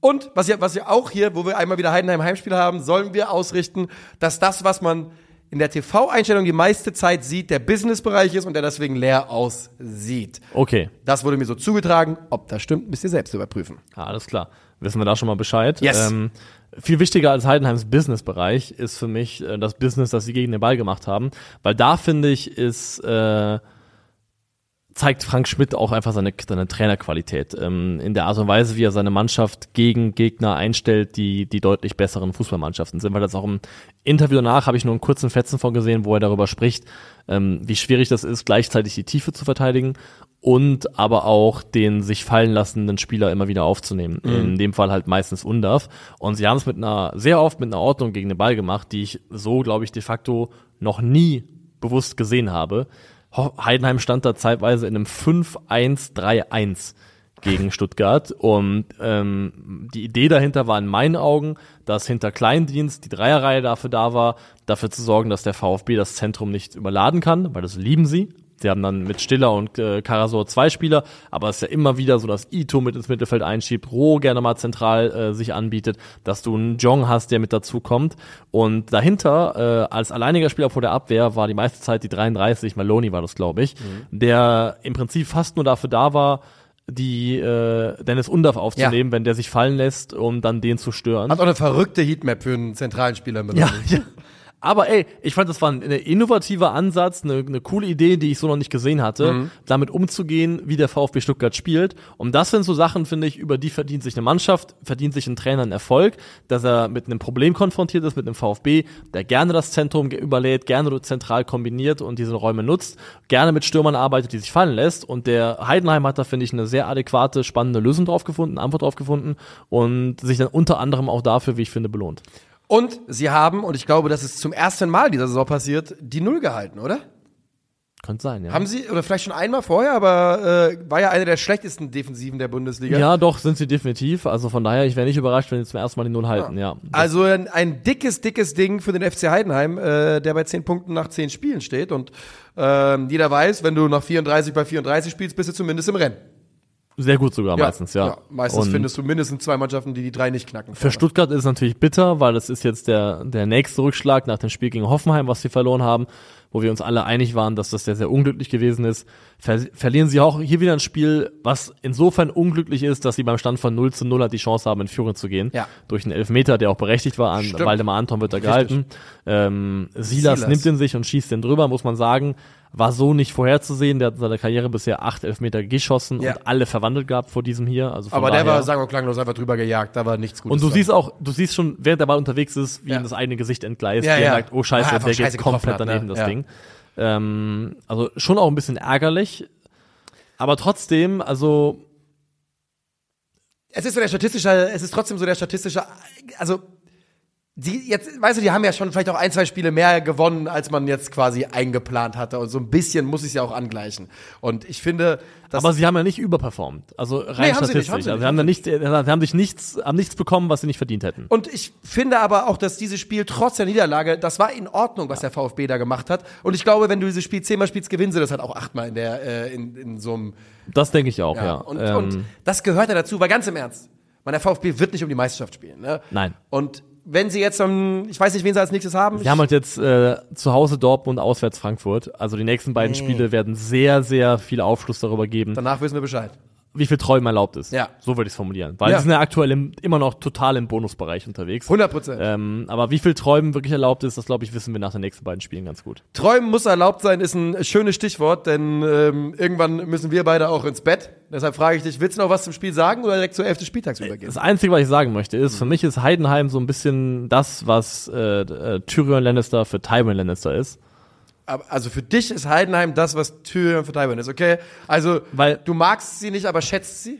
und was ja, was ja auch hier, wo wir einmal wieder Heidenheim Heimspiel haben, sollen wir ausrichten, dass das, was man in der TV-Einstellung die meiste Zeit sieht, der Businessbereich ist und der deswegen leer aussieht. Okay, Das wurde mir so zugetragen. Ob das stimmt, müsst ihr selbst überprüfen. ja, alles klar. Wissen wir da schon mal Bescheid. Yes. Ähm, viel wichtiger als Heidenheims Businessbereich ist für mich äh, das Business, das sie gegen den Ball gemacht haben. Weil da finde ich, ist äh, zeigt Frank Schmidt auch einfach seine, seine Trainerqualität. Ähm, in der Art und Weise, wie er seine Mannschaft gegen Gegner einstellt, die die deutlich besseren Fußballmannschaften sind. Weil das auch im Interview danach habe ich nur einen kurzen Fetzen von gesehen, wo er darüber spricht, ähm, wie schwierig das ist, gleichzeitig die Tiefe zu verteidigen und aber auch den sich fallen lassenden Spieler immer wieder aufzunehmen. In dem Fall halt meistens Undarf. Und sie haben es mit einer, sehr oft mit einer Ordnung gegen den Ball gemacht, die ich so, glaube ich, de facto noch nie bewusst gesehen habe. Heidenheim stand da zeitweise in einem 5-1-3-1 gegen Stuttgart. Und ähm, die Idee dahinter war in meinen Augen, dass hinter Kleindienst die Dreierreihe dafür da war, dafür zu sorgen, dass der VfB das Zentrum nicht überladen kann, weil das lieben sie. Sie haben dann mit Stiller und äh, Karasor zwei Spieler, aber es ist ja immer wieder so, dass Ito mit ins Mittelfeld einschiebt, Roh gerne mal zentral äh, sich anbietet, dass du einen Jong hast, der mit dazu kommt. Und dahinter, äh, als alleiniger Spieler vor der Abwehr, war die meiste Zeit die 33, Maloney war das, glaube ich, der im Prinzip fast nur dafür da war, die äh, Dennis Undaff aufzunehmen, wenn der sich fallen lässt, um dann den zu stören. Hat auch eine verrückte Heatmap für einen zentralen Spieler. Ja, ja. Aber ey, ich fand, das war ein, ein innovativer Ansatz, eine, eine coole Idee, die ich so noch nicht gesehen hatte, damit umzugehen, wie der VfB Stuttgart spielt. Und das sind so Sachen, finde ich, über die verdient sich eine Mannschaft, verdient sich ein Trainer einen Erfolg, dass er mit einem Problem konfrontiert ist, mit einem VfB, der gerne das Zentrum überlädt, gerne zentral kombiniert und diese Räume nutzt, gerne mit Stürmern arbeitet, die sich fallen lässt. Und der Heidenheim hat da, finde ich, eine sehr adäquate, spannende Lösung drauf gefunden, Antwort drauf gefunden und sich dann unter anderem auch dafür, wie ich finde, belohnt. Und sie haben, und ich glaube, das ist zum ersten Mal dieser Saison passiert, die Null gehalten, oder? Könnte sein, ja. Haben sie, oder vielleicht schon einmal vorher, aber äh, war ja eine der schlechtesten Defensiven der Bundesliga. ja, doch, sind sie definitiv. Also von daher, ich wäre nicht überrascht, wenn sie zum ersten Mal die Null halten, ja. Also ein, ein dickes, dickes Ding für den FC Heidenheim, äh, der bei 10 Punkten nach 10 Spielen steht. Und ähm, jeder weiß, wenn du nach 34 bei 34 spielst, bist du zumindest im Rennen. Sehr gut sogar meistens, ja. meistens Und findest du mindestens zwei Mannschaften, die die drei nicht knacken. Für Stuttgart ist es natürlich bitter, weil das ist jetzt der, der nächste Rückschlag nach dem Spiel gegen Hoffenheim, was sie verloren haben, wo wir uns alle einig waren, dass das sehr, sehr unglücklich gewesen ist. Ver verlieren sie auch hier wieder ein Spiel, was insofern unglücklich ist, dass sie beim Stand von 0 zu 0 hat die Chance haben, in Führung zu gehen. Ja. Durch einen Elfmeter, der auch berechtigt war. An Stimmt. Waldemar Anton wird da gehalten. Ähm, Silas, Silas. nimmt den sich und schießt den drüber, muss man sagen. War so nicht vorherzusehen. Der hat in seiner Karriere bisher acht Elfmeter geschossen Ja. und alle verwandelt gehabt vor diesem hier. Also aber der war, sagen wir klanglos, einfach drüber gejagt. Da war nichts Gutes. und du dran. siehst auch, du siehst schon, während der Ball unterwegs ist, wie Ja. ihm das eigene Gesicht entgleist, Ja, wie er ja. merkt, oh scheiße, Ah, der scheiße geht komplett hat, daneben, ne? das. Ding. Ähm, also schon auch ein bisschen ärgerlich. Aber trotzdem, also es ist so der statistische, es ist trotzdem so der statistische, also die jetzt, weißt du, die haben ja schon vielleicht auch ein, zwei Spiele mehr gewonnen, als man jetzt quasi eingeplant hatte. Und so ein bisschen muss ich es ja auch angleichen. Und ich finde, dass aber sie haben ja nicht überperformt. Also rein Nee, haben sie nicht, statistisch. haben sie also nicht, haben, da nicht, sie haben sich nichts, haben nichts bekommen, was sie nicht verdient hätten. Und ich finde aber auch, dass dieses Spiel trotz der Niederlage, das war in Ordnung, was der VfB da gemacht hat. Und ich glaube, wenn du dieses Spiel zehnmal spielst, gewinnen sie das halt auch achtmal in der, äh, in, in so einem, Das denke ich auch, ja. ja. Und, ähm, und das gehört ja dazu, weil ganz im Ernst, man, der VfB wird nicht um die Meisterschaft spielen, ne? Nein. Und wenn sie jetzt, um, ich weiß nicht, wen sie als nächstes haben. Sie haben halt jetzt äh, zu Hause Dortmund, auswärts Frankfurt. Also die nächsten beiden Spiele werden sehr, sehr viel Aufschluss darüber geben, danach wissen wir Bescheid. Wie viel Träumen erlaubt ist. Ja. So würde ich es formulieren. Weil Ja. die sind ja aktuell im, immer noch total im Bonusbereich unterwegs. 100 Prozent. Ähm, aber wie viel Träumen wirklich erlaubt ist, das glaube ich, wissen wir nach den nächsten beiden Spielen ganz gut. Träumen muss erlaubt sein, ist ein schönes Stichwort, denn ähm, irgendwann müssen wir beide auch ins Bett. Deshalb frage ich dich, willst du noch was zum Spiel sagen oder direkt zur 11. Spieltags übergehen? Das Einzige, was ich sagen möchte, ist, Mhm. für mich ist Heidenheim so ein bisschen das, was äh, äh, Tyrion Lannister für Tywin Lannister ist. Aber, also für dich ist Heidenheim das, was Tyrion für Tywin ist, okay? Also, Weil- du magst sie nicht, aber schätzt sie?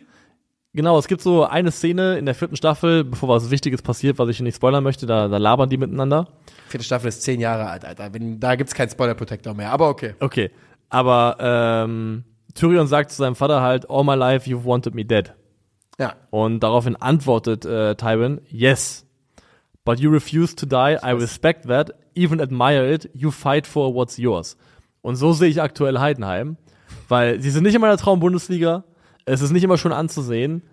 Genau, es gibt so eine Szene in der vierten Staffel, bevor was Wichtiges passiert, was ich nicht spoilern möchte, da, da labern die miteinander. Vierte Staffel ist zehn Jahre alt, Alter. Wenn, da gibt's keinen Spoiler-Protector mehr, aber okay. Okay, aber ähm, Tyrion sagt zu seinem Vater halt, all my life you've wanted me dead. Ja. Und daraufhin antwortet äh, Tywin, yes, but you refuse to die, I respect that, even admire it, you fight for what's yours. Und so sehe ich aktuell Heidenheim, weil sie sind nicht in der Traum-Bundesliga, es ist nicht immer schon anzusehen,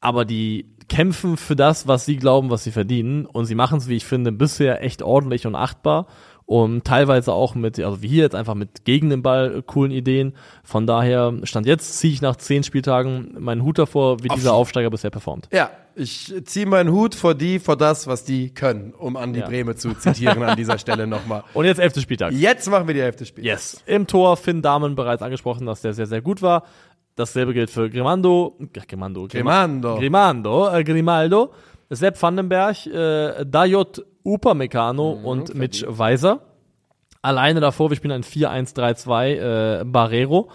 aber die kämpfen für das, was sie glauben, was sie verdienen und sie machen es, wie ich finde, bisher echt ordentlich und achtbar und teilweise auch mit, also wie hier jetzt einfach mit gegen den Ball äh, coolen Ideen. Von daher, Stand jetzt ziehe ich nach zehn Spieltagen meinen Hut davor, wie dieser Aufsteiger bisher performt. Ja, ich ziehe meinen Hut vor die, vor das, was die können, um Andi Ja. Breme zu zitieren an dieser Stelle nochmal. Und jetzt elfter Spieltag. Jetzt machen wir die Hälfte Spiel. Yes. Im Tor Finn Dahmen bereits angesprochen, dass der sehr, sehr gut war. Dasselbe gilt für Grimando, Grimando, Grimando. Grimando, äh, Grimaldo, Sepp Vandenberg, äh, Dajot Upamecano und Mitch Weiser. Alleine davor, wir spielen ein 4-1-3-2, äh, Barrero.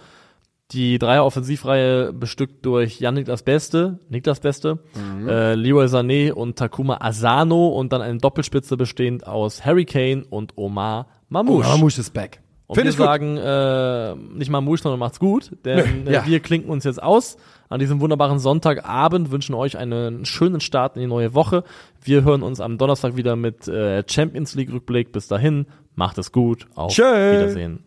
Die Dreier-Offensivreihe bestückt durch Jan Niklas Beste, Niklas Beste, äh, Leroy Sané und Takuma Asano und dann eine Doppelspitze bestehend aus Harry Kane und Omar Mamouche. Mamouche ist back. Und Finde wir sagen, äh, nicht mal Musch, sondern macht's gut, denn Nö, ja. äh, wir klinken uns jetzt aus an diesem wunderbaren Sonntagabend, wünschen euch einen schönen Start in die neue Woche. Wir hören uns am Donnerstag wieder mit äh, Champions League Rückblick. Bis dahin, macht es gut, auf Tschö. Wiedersehen.